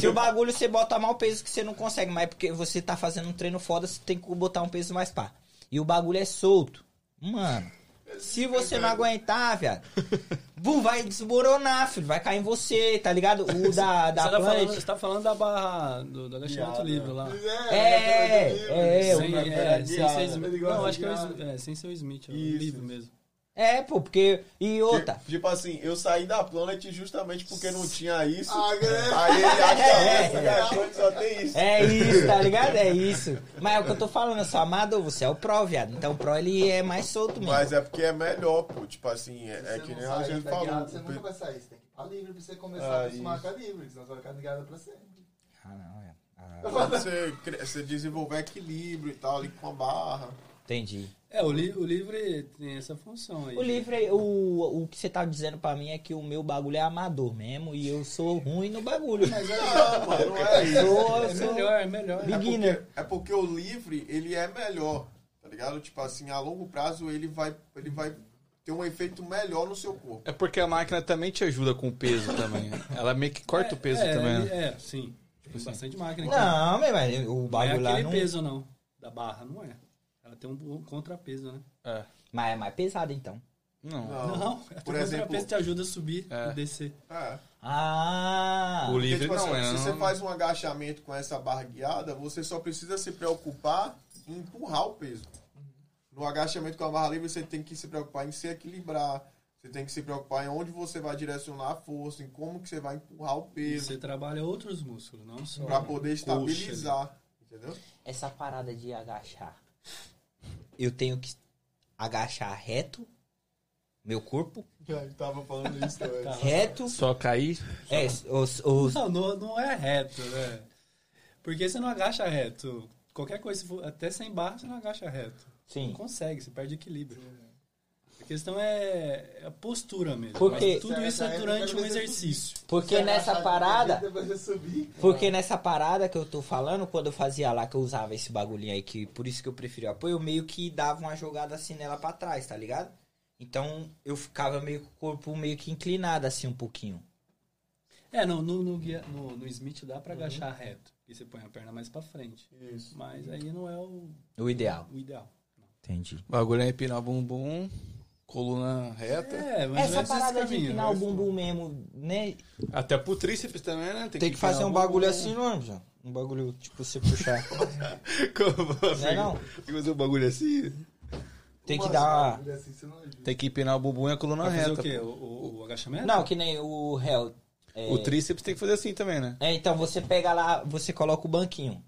Se o bagulho você bota mal peso que você não consegue, mas é porque você tá fazendo um treino foda, você tem que botar um peso mais pá. E o bagulho é solto. Mano, se você não aguentar, viado, bu, vai desmoronar, filho. Vai cair em você, tá ligado? O da, da você, tá falando, você tá falando da barra do, do agachamento Guiada. livre lá. É, é, é, sem guiada. ser Smith. Ele gosta Não, de acho que é, o guiada. Smith- é, sem ser o Smith, é o Isso. livre mesmo. é, pô, porque. E outra. Tipo, tipo assim, eu saí da Planet justamente porque não tinha isso. Ah. Aí ele acha É. que essa crunch só tem isso. É isso, tá ligado? É isso. Mas é o que eu tô falando, eu sou amador, você é o pro, viado. Então o pro ele é mais solto mesmo. Mas é porque é melhor, pô. Tipo assim, é, é que nem a gente falou. guiada, Você nunca vai sair. Você tem que ir pra livre pra você começar Ah, a acostumar isso. com a livre, senão você vai ficar ligado pra sempre. Ah, não, é. Ah, você, você desenvolver equilíbrio e tal, ali com a barra. entendi. É, o, li, o livre tem essa função aí. O livre, o, o que você tá dizendo pra mim é que o meu bagulho é amador mesmo e eu sou ruim no bagulho. Mas é, Não, mano, não é isso. Sou- é sou- melhor, é melhor. Big- É Beginner. porque, é porque o livre, ele é melhor, tá ligado? Tipo assim, a longo prazo ele vai, ele vai ter um efeito melhor no seu corpo. É porque a máquina também te ajuda com o peso também. né? Ela meio que corta o peso é, também. né? É, sim. Tem bastante máquina aqui. Não, meu, mas o Não é bagulho lá aquele não... peso, não. Da barra, não é. Tem um, contrapeso, né? É. Mas é mais pesado então. Não. Não. Não, Por o exemplo- contrapeso te ajuda a subir É. e descer. É. Ah! O Porque, livre tipo assim, não é. se você faz um agachamento com essa barra guiada, você só precisa se preocupar em empurrar o peso. No agachamento com a barra livre, você tem que se preocupar em se equilibrar. Você tem que se preocupar em onde você vai direcionar a força, em como que você vai empurrar o E peso, você trabalha outros músculos, não só. pra poder coxa, estabilizar. Entendeu? Essa parada de agachar. Eu tenho que agachar reto, meu corpo, Eu tava falando isso também. Reto. Só cair. É, os, os, Não, não, não é reto, né? Porque você não agacha reto. Qualquer coisa, até sem barra, você não agacha reto. Não Sim. consegue, você perde equilíbrio. A questão é a postura mesmo. Porque- Mas tudo isso é durante um exercício. Porque nessa parada. jeito, Depois eu subir. Porque nessa parada que eu tô falando, quando eu fazia lá, que eu usava esse bagulhinho aí, que por isso que eu preferi o apoio, eu meio que dava uma jogada assim nela pra trás, tá ligado? Então eu ficava meio com o corpo meio que inclinado assim um pouquinho. É, no, no, no, guia- no- no Smith dá pra agachar reto. E você põe a perna mais pra frente. Isso. Mas aí não é o, O ideal. o ideal. Entendi. O bagulho é empinar bumbum, coluna reta. É, mas Essa esse parada de caminho, empinar o né? bumbum mesmo, né? Até pro tríceps também, né? Tem que fazer um empinar o bagulho bumbum. assim, não, já. Um bagulho, tipo, você puxar. Como assim? Não é não? Tem que fazer um bagulho assim. Tem que Uma dar. bagulho assim, você não ajuda. Tem que empinar o bumbum e a coluna Vai reta. o quê? O, o- o agachamento? Não, que nem o réu. É... O tríceps tem que fazer assim também, né? É, então você pega lá, você coloca o banquinho.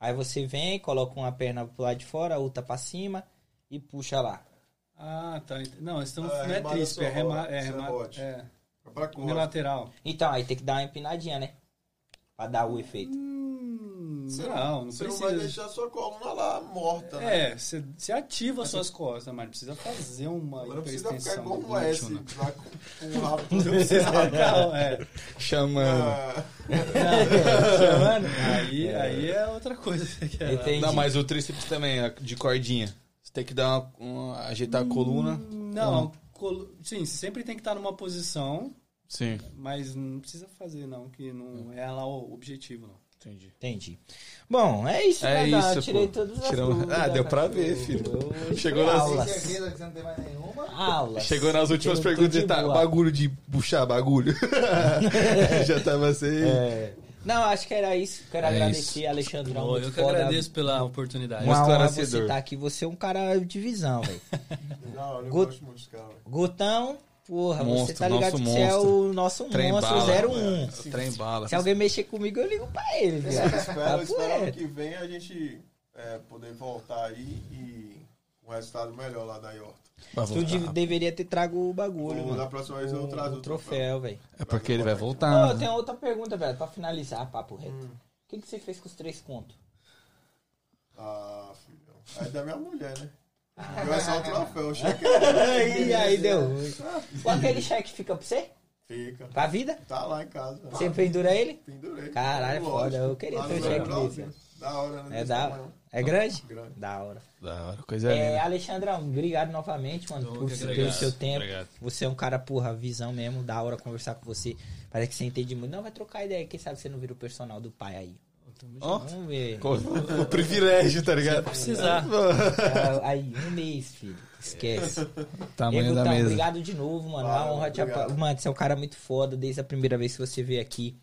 Aí você vem, coloca uma perna pro lado de fora, a outra pra cima e puxa lá. Ah, tá. Não, eles estão, Ah, não é tríceps, é, só, rema, é, isso é é É unilateral. Então, aí tem que dar uma empinadinha, né? Pra dar o efeito. Hum, Você não, não Você não precisa. vai deixar sua coluna lá morta, né? É, você, você ativa as suas costas, mas não precisa fazer uma Agora não precisa ficar hiperextensão igual um S, não. lá com com o rabo Não precisa, não, é. Chamando. Ah, Chamando? Aí, aí é outra coisa. que é- Entendi. Não, mas o tríceps também, é de cordinha. Tem que dar uma, uma- ajeitar a coluna. Não, colo- sim, você sempre tem que estar numa posição, Sim. mas não precisa fazer, não, que não é lá o objetivo, não. Entendi. Entendi. Bom, é isso, É né? Isso, Eu tirei pô. todas as Tiramos- dúvidas, Ah, deu pra ver, filho. eu- Chegou nas- não. Chegou nas últimas perguntas de e tá boa. bagulho de puxar bagulho. Já tava sem. É. Não, acho que era isso. Quero É agradecer, isso. Alexandrão. Pô, muito eu que foda. agradeço pela oportunidade. Uma honra você estar aqui. Você é um cara de visão, velho. Não, eu não Gut- gosto muito dos caras. velho. Gutão, porra, você Monstro, tá ligado que você é monstro. o nosso Trem monstro bala. 01. Trem bala. Se alguém mexer comigo, eu ligo pra ele, viu? Eu espero, Papo espero que vem a gente é, poder voltar aí e um resultado melhor lá da Iorta. Vai Tu de- deveria ter trago o bagulho, Ou mano. da próxima vez eu O, trago o troféu, velho. É porque ele vai voltar. eu tenho outra pergunta, velho, pra finalizar, papo reto. Hum. O que, que você fez com os três contos? Ah, filhão. É da minha mulher, né? Eu é só o troféu, o cheque aí, aí deu ruim. Com aquele cheque fica pra você? fica. Pra vida? Tá lá em casa. Você pendura ele? Pendurei. Caralho, Lógico. foda, eu queria ter um no cheque desse. Da hora, né? É da tamanho. É grande? Grande. Da hora. Da hora, coisa É, linda. Alexandrão, obrigado novamente, mano, Eu por que ter o agradeço. seu tempo. Obrigado. Você é um cara, porra, visão mesmo, da hora conversar com você. Parece que você entende muito. Não, vai trocar ideia. Quem sabe você não vira o personal do pai aí. Ó, Vamos ver. o, o privilégio, tá ligado? Precisar. Ah, Aí, um mês, filho. Esquece. Tamanho Ei, da Gutão, mesa. obrigado de novo, mano. Uma Valeu, honra te obrigado. apa- Mano, você é um cara muito foda desde a primeira vez que você veio aqui.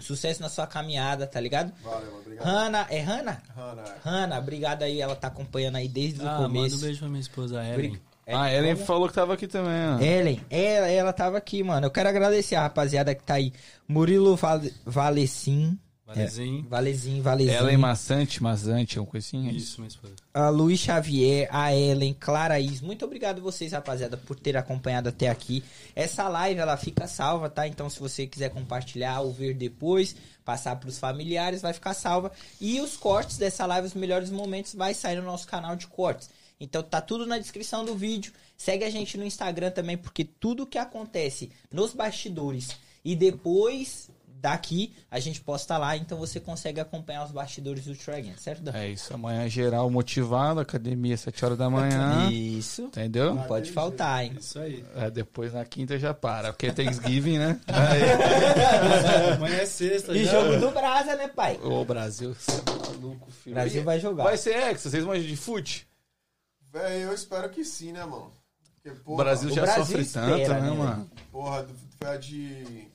Sucesso na sua caminhada, tá ligado? Valeu, obrigado. Hanna, é Hanna? Hanna, é. Hanna, obrigado aí. Ela tá acompanhando aí desde o Ah, manda começo. um beijo pra minha esposa Ellen. Bri- é, Ah, Ellen como? falou que tava aqui também, ó. Ellen, ela, ela tava aqui, mano. Eu quero agradecer a rapaziada que tá aí. Murilo Vale, Valecim. Valezinho. Valezinho, Valezinho. Ellen Maçante, Mazante, uma coisinha. Isso, minha esposa. a Luiz Xavier, a Ellen, Claraís. Muito obrigado vocês, rapaziada, por ter acompanhado até aqui. Essa live, ela fica salva, tá? Então, se você quiser compartilhar ou ver depois, passar pros familiares, vai ficar salva. E os cortes dessa live, os melhores momentos, vai sair no nosso canal de cortes. Então, tá tudo na descrição do vídeo. Segue a gente no Instagram também, porque tudo que acontece nos bastidores e depois daqui, a gente posta lá. Então, você consegue acompanhar os bastidores do Tragan, certo, Dan? É isso, amanhã geral motivado, academia às 7 horas da manhã. Isso. Entendeu? Não pode faltar, hein? Isso aí. É, depois na quinta já para, porque é Thanksgiving, né? Amanhã é sexta E já. jogo do Brasa, né, pai? Ô, Brasil, você é maluco, O filho. Brasil vai jogar. Vai ser Hexa, vocês manjam de fute? Véi, eu espero que sim, né, mano? Porque, O porra, Brasil o já Brasil sofre espera, tanto, né, né, mano? Porra, foi a de...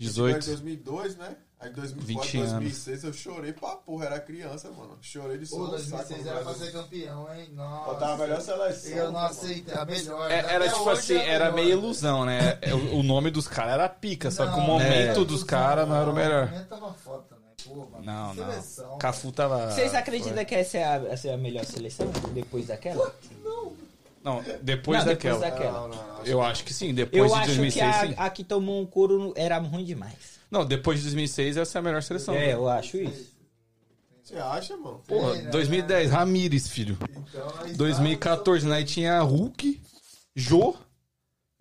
Em 18. 2002, né? Aí em 2004, 20 anos. 2006 eu chorei pra porra, era criança, mano. Chorei de Pô, sono, saco 2006 no era pra ser campeão, hein? Nossa. Botava a melhor seleção. Eu não aceitei. A melhor. É, era Até tipo assim, é era melhor. meio ilusão, né? O, o nome dos caras era pica, só que o Não, momento é, dos caras não era o melhor. O momento tava foda também. Pô, mano. Não, não. Seleção, Cafu tava. Vocês acreditam que essa é, a, essa é a melhor seleção depois daquela? Não, depois Não, daquela. depois daquela. Não, não, não. Eu acho que sim, depois Eu de acho 2006, que sim. a, a que tomou um couro era ruim demais. Não, depois de 2006 essa é a melhor seleção. É, eu acho isso. Você acha, mano? Porra, É, né? 2010, Ramires, filho. Então, aí 2014, né? Tinha Hulk, Jô.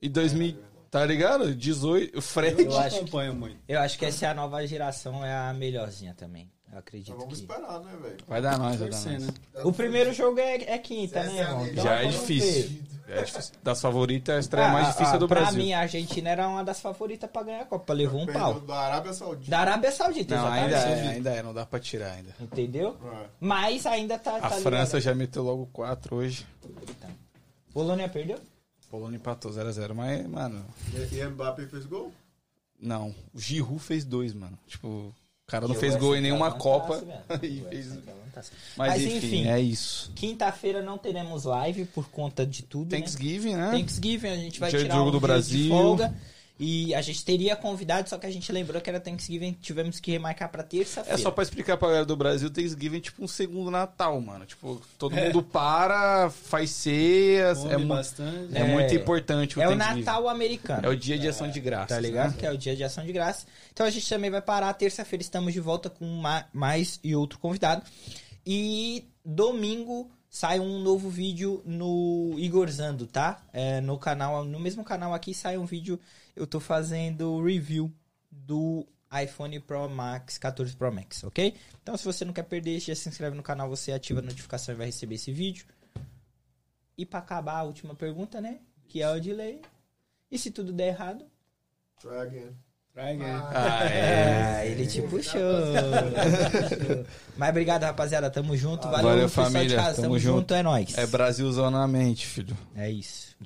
E 2000, tá ligado? 18, o Fred. Eu Eu acho acompanho muito. Eu acho que essa é a nova geração, é a melhorzinha também. Eu acredito Então vamos que... esperar, né, velho? Vai dar nós, vai dar nós. né? O primeiro jogo é, é quinta, né, é irmão? Então, Já é vamos difícil. É difícil. Das favoritas, a estreia Ah, mais difícil ah, do pra Brasil. mim, a Argentina era uma das favoritas pra ganhar a Copa. Levou um pau. Da Arábia Saudita. Da Arábia Saudita, Não, ainda exatamente. é, ainda é, não dá pra tirar ainda. Entendeu? É. Mas ainda tá. A tá França ligado. já meteu logo 4 hoje. Polônia perdeu? Polônia empatou 0x0, mas, mano, E, e Mbappé fez gol? não. O Giroud fez dois, mano. Tipo, o cara não fez gol em nenhuma Copa. E fez-. Mas, Mas, enfim, enfim. é isso. Quinta-feira não teremos live por conta de tudo, né? Thanksgiving, né? Thanksgiving, a gente vai Dia tirar jogo um do Brasil. de folga. E a gente teria convidado, só que a gente lembrou que era Thanksgiving, tivemos que remarcar pra É terça-feira. só pra explicar pra galera do Brasil, Thanksgiving é tipo um segundo Natal, mano. Tipo, todo mundo para, faz ceias. Come É, bastante. é muito importante o É o. Natal americano. É o dia de ação de graças. Tá ligado? né? Que é o dia de ação de graça. Então a gente também vai parar. Terça-feira estamos de volta com ma- mais e outro convidado. E domingo sai um novo vídeo no Igorzando, tá? É, no canal, no mesmo canal aqui sai um vídeo. Eu tô fazendo review do iPhone Pro Max 14 Pro Max, ok? Então se você não quer perder, já se inscreve no canal, você ativa a notificação e vai receber esse vídeo. E pra acabar a última pergunta, né? Que é o delay. E se tudo der errado? Try again. Praga. Ah, é. Ah, ele te puxou. Mas obrigado, rapaziada. Tamo junto. Valeu, Valeu, família. Tamo Tamo, junto. junto. É nóis. É Brasilzão na mente, filho. É isso.